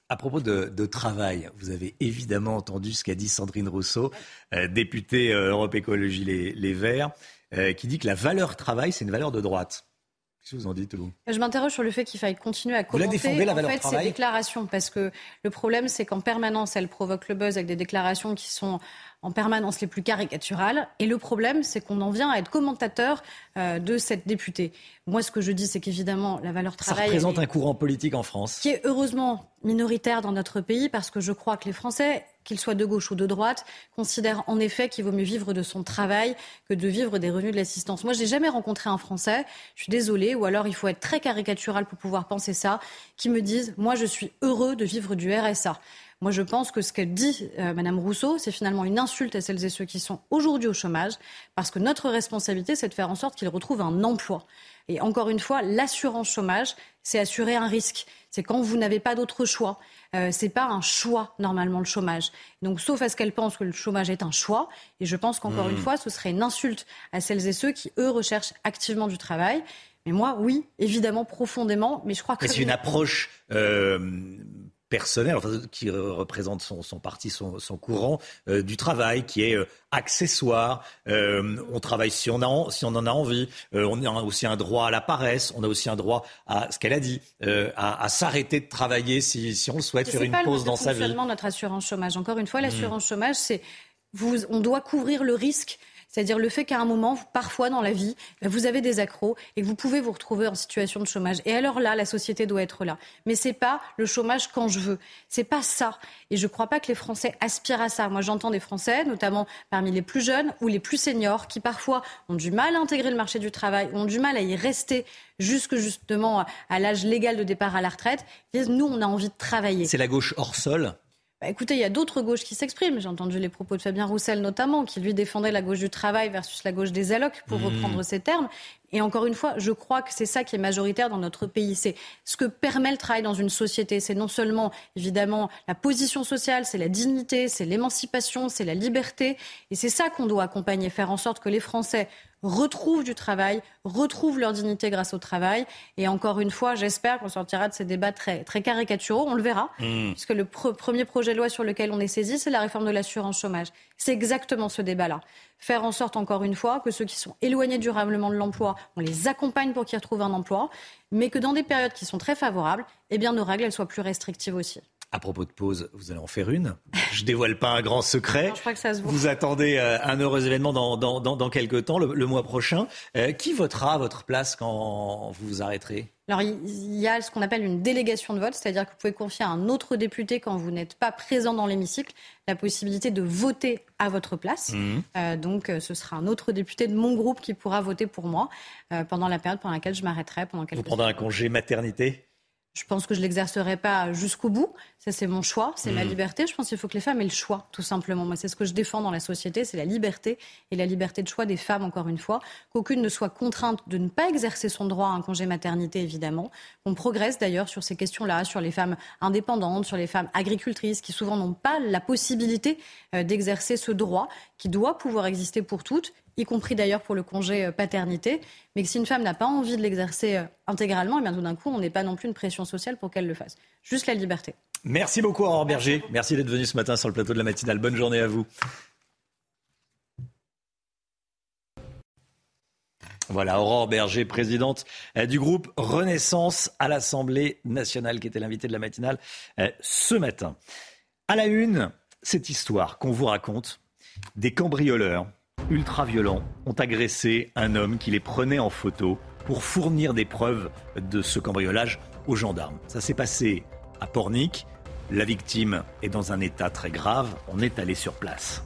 À propos de, de travail, vous avez évidemment entendu ce qu'a dit Sandrine Rousseau, euh, députée euh, Europe Écologie Les, Les Verts, euh, qui dit que la valeur travail, c'est une valeur de droite. Qu'est-ce que vous en dites, vous? Je m'interroge sur le fait qu'il faille continuer à commenter défendez, la en fait, ces déclarations parce que le problème c'est qu'en permanence elle provoque le buzz avec des déclarations qui sont en permanence les plus caricaturales et le problème c'est qu'on en vient à être commentateur euh, de cette députée. Moi ce que je dis c'est qu'évidemment la valeur Ça travail représente elle est- un courant politique en France. qui est heureusement minoritaire dans notre pays parce que je crois que les Français qu'il soit de gauche ou de droite, considère en effet qu'il vaut mieux vivre de son travail que de vivre des revenus de l'assistance. Moi, je n'ai jamais rencontré un Français, je suis désolée, ou alors il faut être très caricatural pour pouvoir penser ça, qui me dise, moi, je suis heureux de vivre du RSA. Moi, je pense que ce que dit euh, Madame Rousseau, c'est finalement une insulte à celles et ceux qui sont aujourd'hui au chômage, parce que notre responsabilité, c'est de faire en sorte qu'ils retrouvent un emploi. Et encore une fois, l'assurance chômage, c'est assurer un risque. C'est quand vous n'avez pas d'autre choix. Euh, c'est pas un choix normalement le chômage. Donc, sauf à ce qu'elle pense que le chômage est un choix. Et je pense qu'encore Mmh. une fois, ce serait une insulte à celles et ceux qui eux recherchent activement du travail. Mais moi, oui, évidemment, profondément. Mais je crois que c'est une approche euh, personnelle, enfin, qui représente son, son parti, son, son courant euh, du travail, qui est euh, accessoire. Euh, on travaille si on, a en, si on en a envie. On a aussi un droit à la paresse. On a aussi un droit à ce qu'elle a dit, à, à s'arrêter de travailler si, si on le souhaite, Et faire c'est une pas pause dans sa vie. de notre assurance chômage. Encore une fois, l'assurance Mmh. chômage, c'est vous, on doit couvrir le risque. C'est-à-dire le fait qu'à un moment, parfois dans la vie, ben, vous avez des accros et que vous pouvez vous retrouver en situation de chômage. Et alors là, la société doit être là. Mais c'est pas le chômage quand je veux. C'est pas ça. Et je crois pas que les Français aspirent à ça. Moi, j'entends des Français, notamment parmi les plus jeunes ou les plus seniors, qui parfois ont du mal à intégrer le marché du travail, ont du mal à y rester jusque justement à l'âge légal de départ à la retraite. Nous, on a envie de travailler. C'est la gauche hors sol. Bah, écoutez, il y a d'autres gauches qui s'expriment. J'ai entendu les propos de Fabien Roussel notamment, qui lui défendait la gauche du travail versus la gauche des allocs, pour Mmh. reprendre ces termes. Et encore une fois, je crois que c'est ça qui est majoritaire dans notre pays. C'est ce que permet le travail dans une société. C'est non seulement, évidemment, la position sociale, c'est la dignité, c'est l'émancipation, c'est la liberté. Et c'est ça qu'on doit accompagner, faire en sorte que les Français retrouvent du travail, retrouvent leur dignité grâce au travail. Et encore une fois, j'espère qu'on sortira de ces débats très, très caricaturaux. On le verra, Mmh. puisque le pre- premier projet de loi sur lequel on est saisi, c'est la réforme de l'assurance chômage. C'est exactement ce débat-là. Faire en sorte, encore une fois, que ceux qui sont éloignés durablement de l'emploi, on les accompagne pour qu'ils retrouvent un emploi, mais que dans des périodes qui sont très favorables, eh bien, nos règles, elles soient plus restrictives aussi. À propos de pause, vous allez en faire une. Je dévoile pas un grand secret. Non, je crois que ça se voit. Vous attendez euh, un heureux événement dans, dans, dans, dans quelques temps, le, le mois prochain. Euh, qui votera à votre place quand vous vous arrêterez? Alors, il y a ce qu'on appelle une délégation de vote, c'est-à-dire que vous pouvez confier à un autre député, quand vous n'êtes pas présent dans l'hémicycle, la possibilité de voter à votre place. Mhm. Euh, donc, ce sera un autre député de mon groupe qui pourra voter pour moi euh, pendant la période pendant laquelle je m'arrêterai, pendant Vous quelques prendrez un congé maternité? Je pense que je l'exercerai pas jusqu'au bout. Ça, c'est mon choix, c'est ma Mhm. liberté. Je pense qu'il faut que les femmes aient le choix, tout simplement. Moi, c'est ce que je défends dans la société, c'est la liberté et la liberté de choix des femmes, encore une fois. Qu'aucune ne soit contrainte de ne pas exercer son droit à un congé maternité, évidemment. Qu'on progresse d'ailleurs sur ces questions-là, sur les femmes indépendantes, sur les femmes agricultrices, qui souvent n'ont pas la possibilité euh, d'exercer ce droit qui doit pouvoir exister pour toutes y compris d'ailleurs pour le congé euh, paternité, mais que si une femme n'a pas envie de l'exercer euh, intégralement, et bien tout d'un coup, on n'est pas non plus une pression sociale pour qu'elle le fasse. Juste la liberté. Merci beaucoup, Aurore Berger. Merci d'être venu ce matin sur le plateau de la matinale. Bonne journée à vous. Voilà, Aurore Berger, présidente euh, du groupe Renaissance à l'Assemblée nationale, qui était l'invitée de la matinale ce matin. À la une, cette histoire qu'on vous raconte, des cambrioleurs ultra-violents ont agressé un homme qui les prenait en photo pour fournir des preuves de ce cambriolage aux gendarmes. Ça s'est passé à Pornic. La victime est dans un état très grave. On est allé sur place.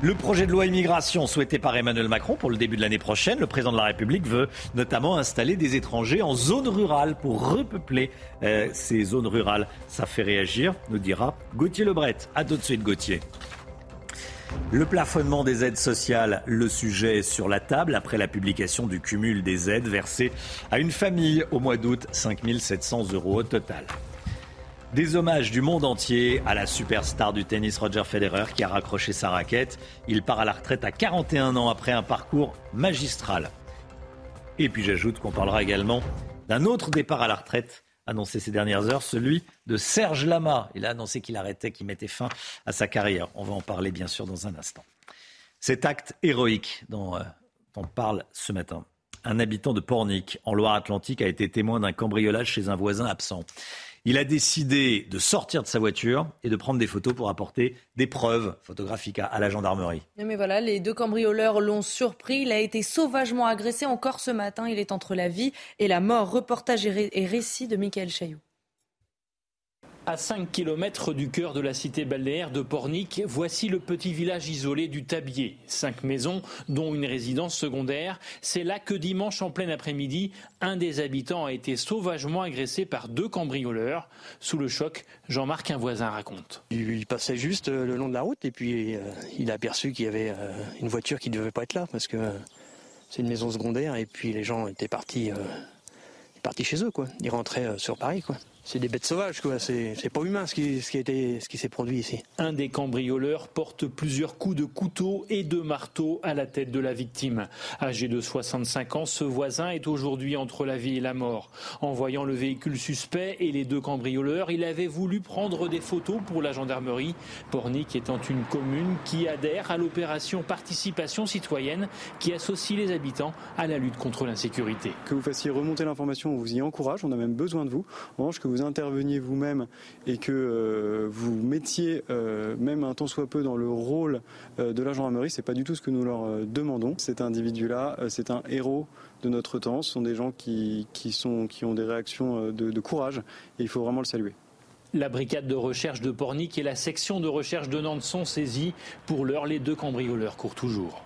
Le projet de loi immigration souhaité par Emmanuel Macron pour le début de l'année prochaine, le président de la République veut notamment installer des étrangers en zone rurale pour repeupler euh, ces zones rurales. Ça fait réagir, nous dira Gauthier Lebret. À tout de Gauthier. Le plafonnement des aides sociales, le sujet sur la table après la publication du cumul des aides versées à une famille au mois d'août, 5 700 euros au total. Des hommages du monde entier à la superstar du tennis Roger Federer qui a raccroché sa raquette. Il part à la retraite à 41 ans après un parcours magistral. Et puis j'ajoute qu'on parlera également d'un autre départ à la retraite annoncé ces dernières heures, celui de Serge Lama. Il a annoncé qu'il arrêtait, qu'il mettait fin à sa carrière. On va en parler bien sûr dans un instant. Cet acte héroïque dont euh, on parle ce matin. Un habitant de Pornic, en Loire-Atlantique, a été témoin d'un cambriolage chez un voisin absent. Il a décidé de sortir de sa voiture et de prendre des photos pour apporter des preuves photographiques à, la gendarmerie. Mais voilà, les deux cambrioleurs l'ont surpris. Il a été sauvagement agressé encore ce matin. Il est entre la vie et la mort. Reportage et récit de Michael Chailloux. À 5 km du cœur de la cité balnéaire de Pornic, voici le petit village isolé du Tabier. Cinq maisons, dont une résidence secondaire. C'est là que dimanche en plein après-midi, un des habitants a été sauvagement agressé par deux cambrioleurs. Sous le choc, Jean-Marc, un voisin, raconte. Il passait juste euh, le long de la route et puis euh, il a aperçu qu'il y avait euh, une voiture qui ne devait pas être là parce que c'est une maison secondaire et puis les gens étaient partis, partis chez eux. Quoi. Ils rentraient sur Paris. Quoi c'est des bêtes sauvages, quoi. C'est, pas humain ce qui, ce qui, ce qui s'est produit ici. Un des cambrioleurs porte plusieurs coups de couteau et de marteau à la tête de la victime. Âgé de 65 ans, ce voisin est aujourd'hui entre la vie et la mort. En voyant le véhicule suspect et les deux cambrioleurs, il avait voulu prendre des photos pour la gendarmerie. Pornic étant une commune qui adhère à l'opération Participation citoyenne qui associe les habitants à la lutte contre l'insécurité. Que vous fassiez remonter l'information, on vous y encourage, on a même besoin de vous. En revanche, que vous interveniez vous-même et que euh, vous mettiez euh, même un temps soit peu dans le rôle euh, de la gendarmerie, c'est pas du tout ce que nous leur demandons. Cet individu-là, c'est un héros de notre temps. Ce sont des gens qui, sont, qui ont des réactions de, de courage et il faut vraiment le saluer. La brigade de recherche de Pornic et la section de recherche de Nantes sont saisies. Pour l'heure, les deux cambrioleurs courent toujours.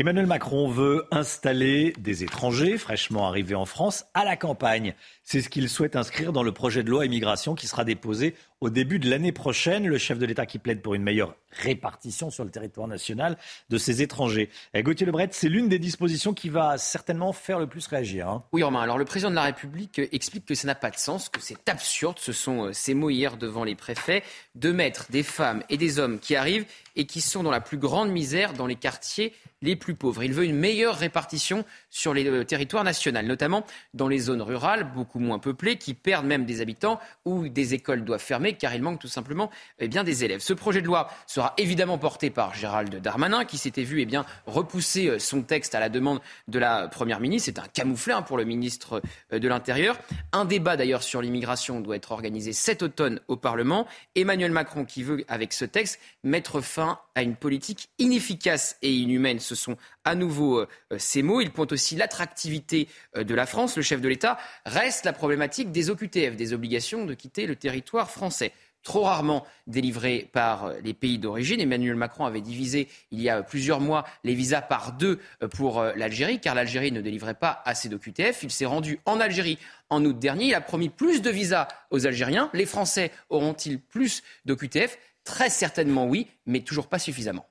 Emmanuel Macron veut installer des étrangers fraîchement arrivés en France à la campagne. C'est ce qu'il souhaite inscrire dans le projet de loi immigration qui sera déposé au début de l'année prochaine. Le chef de l'État qui plaide pour une meilleure répartition sur le territoire national de ces étrangers. Et Gauthier Lebret, c'est l'une des dispositions qui va certainement faire le plus réagir. Hein. Oui, Romain. Alors le président de la République explique que ça n'a pas de sens, que c'est absurde. Ce sont euh, ses mots hier devant les préfets de mettre des femmes et des hommes qui arrivent et qui sont dans la plus grande misère dans les quartiers les plus pauvres. Il veut une meilleure répartition sur les euh, territoires nationaux, notamment dans les zones rurales beaucoup moins peuplées, qui perdent même des habitants, où des écoles doivent fermer car il manque tout simplement eh bien, des élèves. Ce projet de loi sera évidemment porté par Gérald Darmanin, qui s'était vu eh repousser euh, son texte à la demande de la Première ministre. C'est un camouflet hein, pour le ministre euh, de l'Intérieur. Un débat d'ailleurs sur l'immigration doit être organisé cet automne au Parlement. Emmanuel Macron qui veut, avec ce texte, mettre fin à une politique inefficace et inhumaine. Ce sont à nouveau ces mots. Il pointe aussi l'attractivité euh, de la France. Le chef de l'État reste la problématique des OQTF, des obligations de quitter le territoire français trop rarement délivrées par euh, les pays d'origine. Emmanuel Macron avait divisé il y a plusieurs mois les visas par deux euh, pour l'Algérie, car l'Algérie ne délivrait pas assez d'OQTF. Il s'est rendu en Algérie en août dernier. Il a promis plus de visas aux Algériens. Les Français auront-ils plus d'OQTF Très certainement oui, mais toujours pas suffisamment.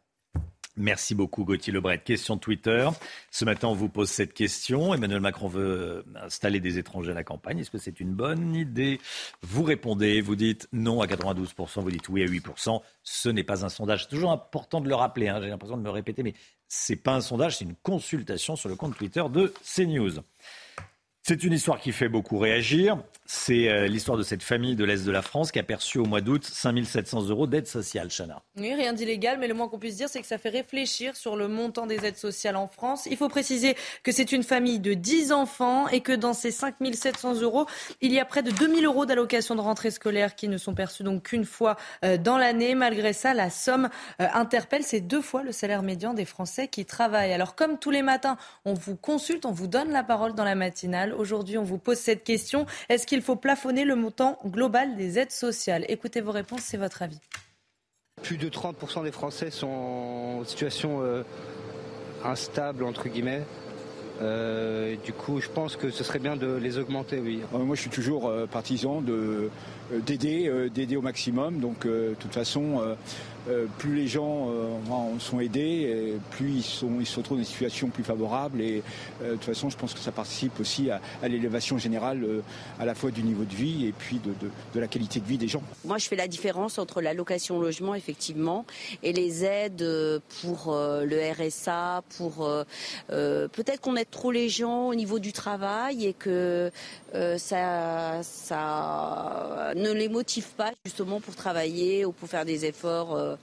Merci beaucoup Gauthier Lebret. Question Twitter. Ce matin, on vous pose cette question. Emmanuel Macron veut installer des étrangers à la campagne. Est-ce que c'est une bonne idée? Vous répondez, vous dites non à 92%, vous dites oui à 8%. Ce n'est pas un sondage. C'est toujours important de le rappeler. Hein. J'ai l'impression de me répéter, mais ce n'est pas un sondage, c'est une consultation sur le compte Twitter de CNews. C'est une histoire qui fait beaucoup réagir. C'est euh, l'histoire de cette famille de l'Est de la France qui a perçu au mois d'août 5700 euros d'aide sociale, Chana. Oui, rien d'illégal, mais le moins qu'on puisse dire, c'est que ça fait réfléchir sur le montant des aides sociales en France. Il faut préciser que c'est une famille de 10 enfants et que dans ces 5700 euros, il y a près de 2000 euros d'allocations de rentrée scolaire qui ne sont perçus donc qu'une fois euh, dans l'année. Malgré ça, la somme euh, interpelle, c'est deux fois le salaire médian des Français qui travaillent. Alors, comme tous les matins, on vous consulte, on vous donne la parole dans la matinale. Aujourd'hui, on vous pose cette question. Est-ce qu'il faut plafonner le montant global des aides sociales? Écoutez vos réponses, c'est votre avis. Plus de 30% des Français sont en situation euh, instable, entre guillemets. Euh, du coup, je pense que ce serait bien de les augmenter, oui. Euh, moi, je suis toujours partisan de d'aider, d'aider au maximum. Donc, de toute façon, euh, plus les gens euh, sont aidés, plus ils, sont, ils se retrouvent dans des situations plus favorables. Et euh, de toute façon, je pense que ça participe aussi à, l'élévation générale à la fois du niveau de vie et puis de, la qualité de vie des gens. Moi, je fais la différence entre l'allocation logement, effectivement, et les aides pour le RSA, pour peut-être qu'on aide trop les gens au niveau du travail et que ça, ça ne les motive pas justement pour travailler ou pour faire des efforts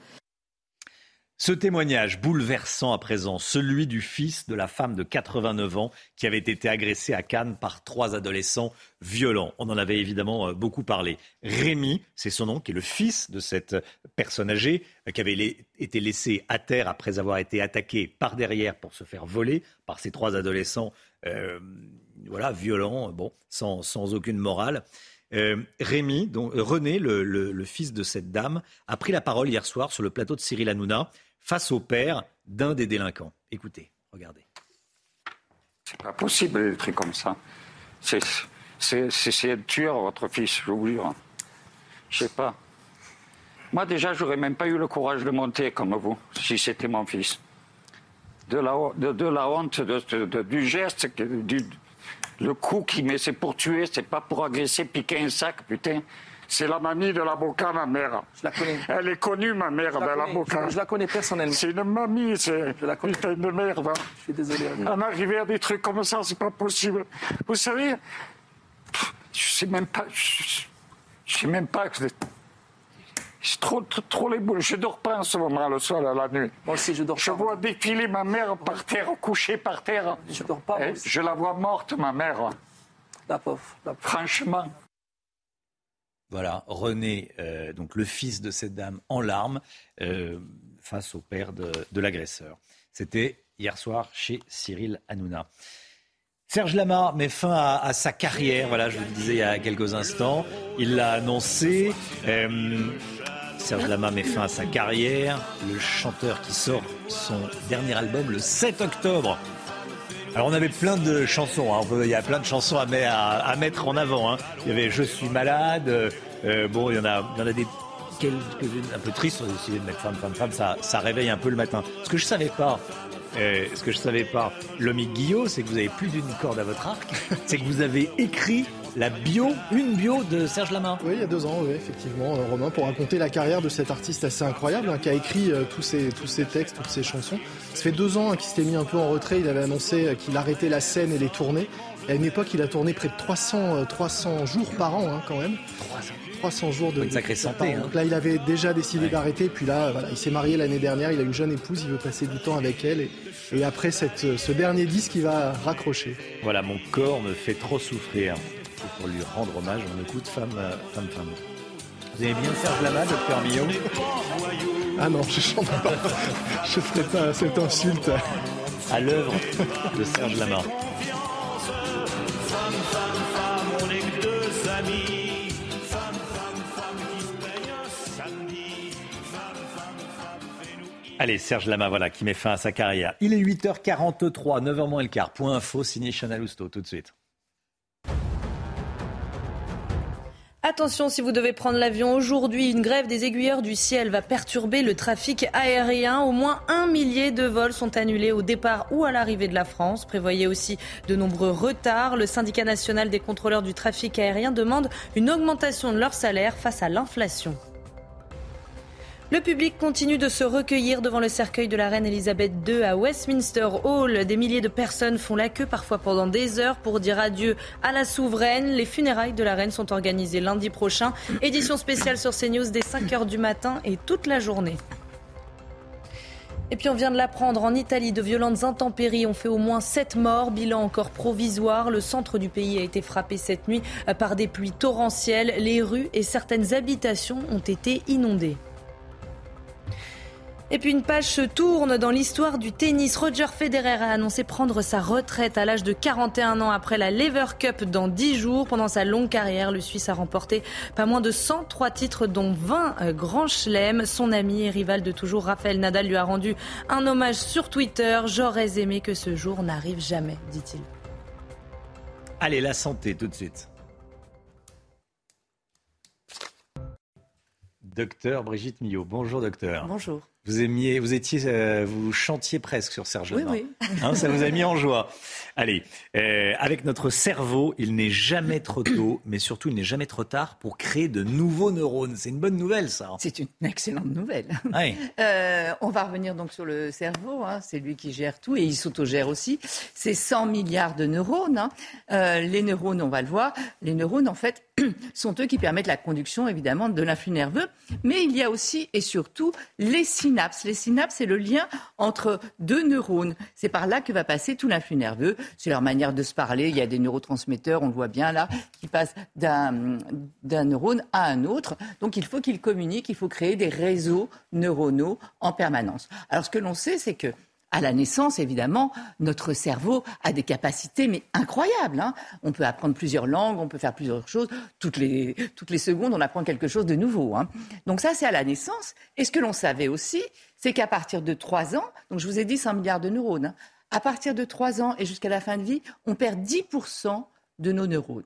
ce témoignage bouleversant à présent, celui du fils de la femme de 89 ans qui avait été agressée à Cannes par trois adolescents violents. On en avait évidemment euh, beaucoup parlé. Rémi, c'est son nom, qui est le fils de cette personne âgée euh, qui avait été laissé à terre après avoir été attaqué par derrière pour se faire voler par ces trois adolescents euh, voilà, violents, bon, sans aucune morale. Euh, Rémi, donc, euh, René, le, fils de cette dame, a pris la parole hier soir sur le plateau de Cyril Hanouna face au père d'un des délinquants. Écoutez, regardez. C'est pas possible des trucs comme ça. C'est un tueur, votre fils, je vous jure. Je sais pas. Moi, déjà, j'aurais même pas eu le courage de monter comme vous, si c'était mon fils. De la, de, la honte, du geste, du, le coup qu'il met, c'est pour tuer, c'est pas pour agresser, piquer un sac, putain. C'est la mamie de la Boca, ma mère. Je la connais. Elle est connue, ma mère, de la Boca. Je, la connais personnellement. C'est une mamie, c'est une putain de merde. Je suis désolé. En arriver à des trucs comme ça, c'est pas possible. Vous savez, je sais même pas. Je, sais même pas. C'est trop, trop, les boules. Je dors pas en ce moment le soir, la nuit. Moi aussi, je dors Je vois défiler ma mère par terre, couchée par terre. Je dors pas. Eh, je la vois morte, ma mère. La pauvre. Franchement. Voilà, René, euh, donc le fils de cette dame, en larmes euh, face au père de, l'agresseur. C'était hier soir chez Cyril Hanouna. Serge Lama met fin à, sa carrière, voilà, je vous le disais il y a quelques instants. Il l'a annoncé. Euh, Serge Lama met fin à sa carrière. Le chanteur qui sort son dernier album le 7 octobre. Alors on avait plein de chansons, hein. il y a plein de chansons à, mettre en avant. Hein. Il y avait Je suis malade, euh, bon il y en a, des quelques-unes un peu tristes, on a décidé de mettre femme, femme, femme, ça, réveille un peu le matin. Ce que je savais pas, euh, ce que je savais pas, Lomi Guillot, c'est que vous avez plus d'une corde à votre arc, c'est que vous avez écrit la bio, une bio de Serge Lama. Oui, il y a deux ans, oui, effectivement, euh, Romain, pour raconter la carrière de cet artiste assez incroyable, hein, qui a écrit euh, tous, ses, tous ses textes, toutes ses chansons. Ça fait deux ans hein, qu'il s'était mis un peu en retrait, il avait annoncé euh, qu'il arrêtait la scène et les tournées. Et à une époque, il a tourné près de 300, 300 jours par an, hein, quand même. 300 jours de, une sacrée santé. Donc là, il avait déjà décidé d'arrêter. Puis là, voilà, il s'est marié l'année dernière. Il a une jeune épouse. Il veut passer du temps avec elle. Et, et après cette, ce dernier disque, il va raccrocher. Voilà, mon corps me fait trop souffrir pour lui rendre hommage, on écoute Femme, euh, Femme, Femme. Vous aimez bien Serge Lama, docteur Millot Ah non, je chante pas. Je ferai pas cette insulte. À l'œuvre de Serge Lama. Allez, Serge Lama, voilà, qui met fin à sa carrière. Il est 8h43, 9h moins le quart. Point info, signé Chanel Housteau, tout de suite. Attention, si vous devez prendre l'avion aujourd'hui, une grève des aiguilleurs du ciel va perturber le trafic aérien. Au moins un millier de vols sont annulés au départ ou à l'arrivée de la France. Prévoyez aussi de nombreux retards. Le syndicat national des contrôleurs du trafic aérien demande une augmentation de leur salaire face à l'inflation. Le public continue de se recueillir devant le cercueil de la reine Elisabeth II à Westminster Hall. Des milliers de personnes font la queue parfois pendant des heures pour dire adieu à la souveraine. Les funérailles de la reine sont organisées lundi prochain. Édition spéciale sur CNews dès 5h du matin et toute la journée. Et puis on vient de l'apprendre, en Italie, de violentes intempéries ont fait au moins 7 morts, bilan encore provisoire. Le centre du pays a été frappé cette nuit par des pluies torrentielles. Les rues et certaines habitations ont été inondées. Et puis une page se tourne dans l'histoire du tennis. Roger Federer a annoncé prendre sa retraite à l'âge de 41 ans après la Lever Cup dans 10 jours. Pendant sa longue carrière, le Suisse a remporté pas moins de 103 titres, dont 20 euh, grands chelems. Son ami et rival de toujours, Raphaël Nadal, lui a rendu un hommage sur Twitter. J'aurais aimé que ce jour n'arrive jamais, dit-il. Allez, la santé tout de suite. Docteur Brigitte Millot. Bonjour docteur. Bonjour. Vous aimiez, vous étiez, euh, vous chantiez presque sur Serge Oui, oui. Hein, ça vous a mis en joie. Allez, euh, avec notre cerveau, il n'est jamais trop tôt, mais surtout il n'est jamais trop tard pour créer de nouveaux neurones. C'est une bonne nouvelle, ça. C'est une excellente nouvelle. Euh, on va revenir donc sur le cerveau. Hein. C'est lui qui gère tout et il s'autogère aussi. C'est 100 milliards de neurones. Hein. Euh, les neurones, on va le voir. Les neurones, en fait, sont eux qui permettent la conduction, évidemment, de l'influx nerveux. Mais il y a aussi et surtout les synapses. Les synapses, c'est le lien entre deux neurones. C'est par là que va passer tout l'influx nerveux. C'est leur manière de se parler. Il y a des neurotransmetteurs, on le voit bien là, qui passent d'un neurone à un autre. Donc il faut qu'ils communiquent, il faut créer des réseaux neuronaux en permanence. Alors ce que l'on sait, c'est que À la naissance, évidemment, notre cerveau a des capacités mais incroyables. hein. On peut apprendre plusieurs langues, on peut faire plusieurs choses. Toutes les, toutes les secondes, on apprend quelque chose de nouveau. hein. Donc ça, c'est à la naissance. Et ce que l'on savait aussi, c'est qu'à partir de 3 ans, donc je vous ai dit 100 milliards de neurones, hein, à partir de 3 ans et jusqu'à la fin de vie, on perd 10% de nos neurones.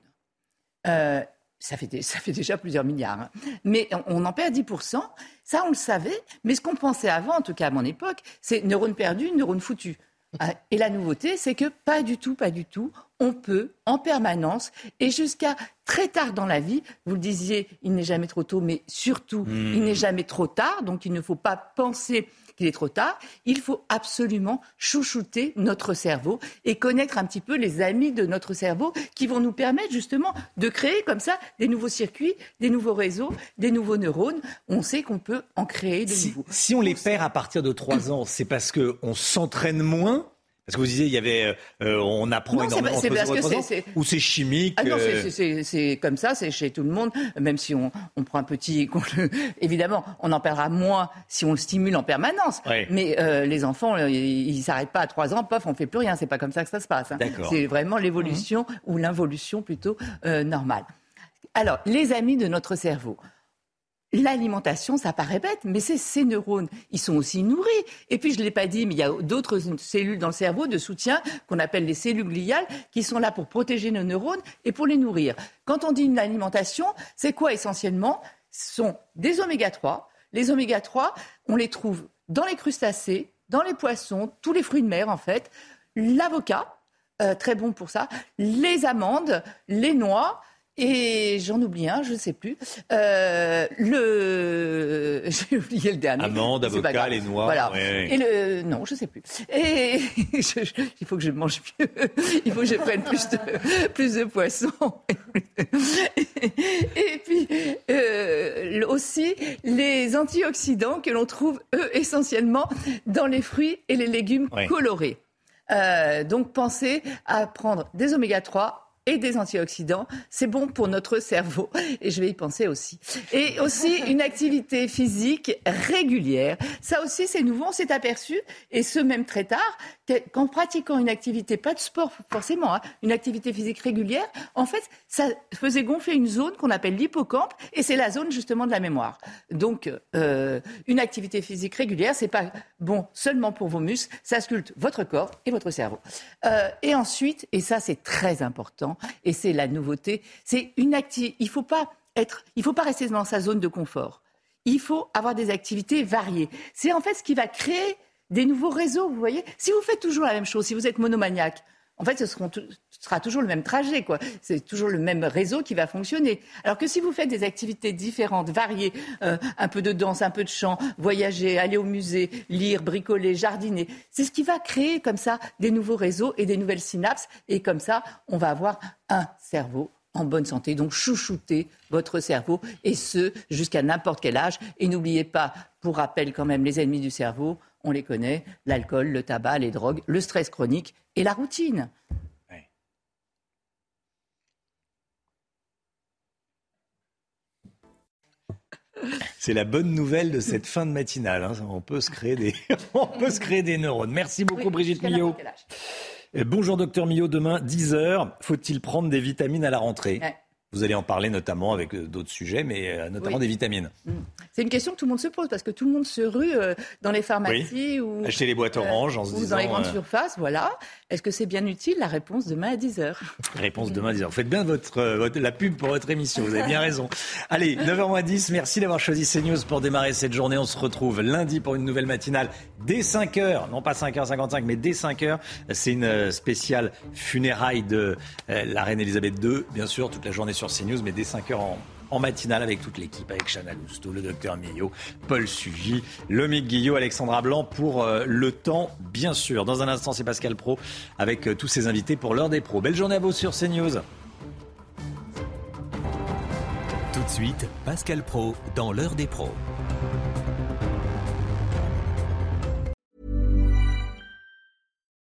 Euh, ça fait, dé- ça fait déjà plusieurs milliards. hein. Mais on, on en perd 10%. Ça, on le savait. Mais ce qu'on pensait avant, en tout cas à mon époque, c'est neurones perdus, neurones foutus. Ah, Et la nouveauté, c'est que pas du tout, pas du tout. On peut, en permanence, et jusqu'à très tard dans la vie, vous le disiez, il n'est jamais trop tôt, mais surtout, Hmm. il n'est jamais trop tard. Donc, il ne faut pas penser qu'il est trop tard. Il faut absolument chouchouter notre cerveau et connaître un petit peu les amis de notre cerveau qui vont nous permettre justement de créer comme ça des nouveaux circuits, des nouveaux réseaux, des nouveaux neurones. On sait qu'on peut en créer de nouveaux. Si on les perd à partir de 3 ans, c'est parce qu'on s'entraîne moins Parce que vous disiez, il y avait, euh, on apprend Non, énormément pas- c'est entre parce 0 et que 3 ans, c'est- c'est- ou c'est chimique Ah non, c'est- euh, c'est- comme ça, c'est chez tout le monde, même si on, on prend un petit... le- Évidemment, on en perdra moins si on le stimule en permanence. Mais euh, les enfants, euh, ils ne s'arrêtent pas à 3 ans, pof, on fait plus rien. C'est pas comme ça que ça se passe. hein. C'est vraiment l'évolution ou l'involution plutôt euh, normale. Alors, les amis de notre cerveau. L'alimentation, ça paraît bête, mais c'est ces neurones, ils sont aussi nourris. Et puis, je ne l'ai pas dit, mais il y a d'autres cellules dans le cerveau de soutien qu'on appelle les cellules gliales qui sont là pour protéger nos neurones et pour les nourrir. Quand on dit une alimentation, c'est quoi essentiellement? Ce sont des oméga 3. Les oméga 3, on les trouve dans les crustacés, dans les poissons, tous les fruits de mer en fait. L'avocat, euh, très bon pour ça. Les amandes, les noix. Et j'en oublie un, je ne sais plus. Euh, le, j'ai oublié le dernier. Avocats, grave. les noix, Voilà. ouais. Et le, non, je ne sais plus. Et je- il faut que je mange mieux. Il faut que je prenne plus de, plus de poissons. Et puis euh, aussi les antioxydants que l'on trouve eux essentiellement dans les fruits et les légumes Ouais. colorés. Euh, donc pensez à prendre des oméga 3 et des antioxydants, c'est bon pour notre cerveau et je vais y penser aussi. Et aussi une activité physique régulière. Ça aussi c'est nouveau, on s'est aperçu et ce même très tard qu'en pratiquant une activité, pas de sport forcément, hein, une activité physique régulière, en fait ça faisait gonfler une zone qu'on appelle l'hippocampe et c'est la zone justement de la mémoire. Donc euh, une activité physique régulière, c'est pas bon seulement pour vos muscles, ça sculpte votre corps et votre cerveau. Euh, et ensuite, et ça c'est très important, et c'est la nouveauté, c'est une. Il faut pas être, il faut pas rester dans sa zone de confort. Il faut avoir des activités variées. C'est en fait ce qui va créer des nouveaux réseaux. Vous voyez, si vous faites toujours la même chose, si vous êtes monomaniaque, en fait, ce, sera toujours le même trajet, quoi. C'est toujours le même réseau qui va fonctionner. Alors que si vous faites des activités différentes, variées, euh, un peu de danse, un peu de chant, voyager, aller au musée, lire, bricoler, jardiner, c'est ce qui va créer comme ça des nouveaux réseaux et des nouvelles synapses. Et comme ça, on va avoir un cerveau en bonne santé. Donc chouchoutez votre cerveau et ce jusqu'à n'importe quel âge. Et n'oubliez pas, pour rappel quand même, les ennemis du cerveau, on les connaît, l'alcool, le tabac, les drogues, le stress chronique et la routine. C'est la bonne nouvelle de cette fin de matinale. hein. On peut se créer des, on peut se créer des neurones. Merci beaucoup, Brigitte Millot. Euh, Bonjour, docteur Millot. Demain, 10h, faut-il prendre des vitamines à la rentrée? Ouais. Vous allez en parler notamment avec euh, d'autres sujets, mais euh, notamment Oui. des vitamines. C'est une question que tout le monde se pose parce que tout le monde se rue euh, dans les pharmacies ou Acheter les boîtes oranges en se ou disant, dans les grandes euh, surfaces. Voilà. Est-ce que c'est bien utile La réponse demain à 10h. Réponse demain 10h. Vous faites bien votre, votre- la pub pour votre émission, vous avez bien raison. Allez, 9h10, merci d'avoir choisi CNews pour démarrer cette journée. On se retrouve lundi pour une nouvelle matinale dès 5h, non pas 5h55, mais dès 5h. C'est une spéciale funérailles de la reine Elisabeth II, bien sûr, toute la journée CNews, mais dès 5h en, en matinale avec toute l'équipe, avec Chana Lousteau, le docteur Millot, Paul Sugy, Lomique Guillot, Alexandra Blanc pour euh, le temps, bien sûr. Dans un instant, c'est Pascal Pro avec euh, tous ses invités pour l'heure des pros. Belle journée à vous sur CNews. Tout de suite, Pascal Pro dans l'heure des pros.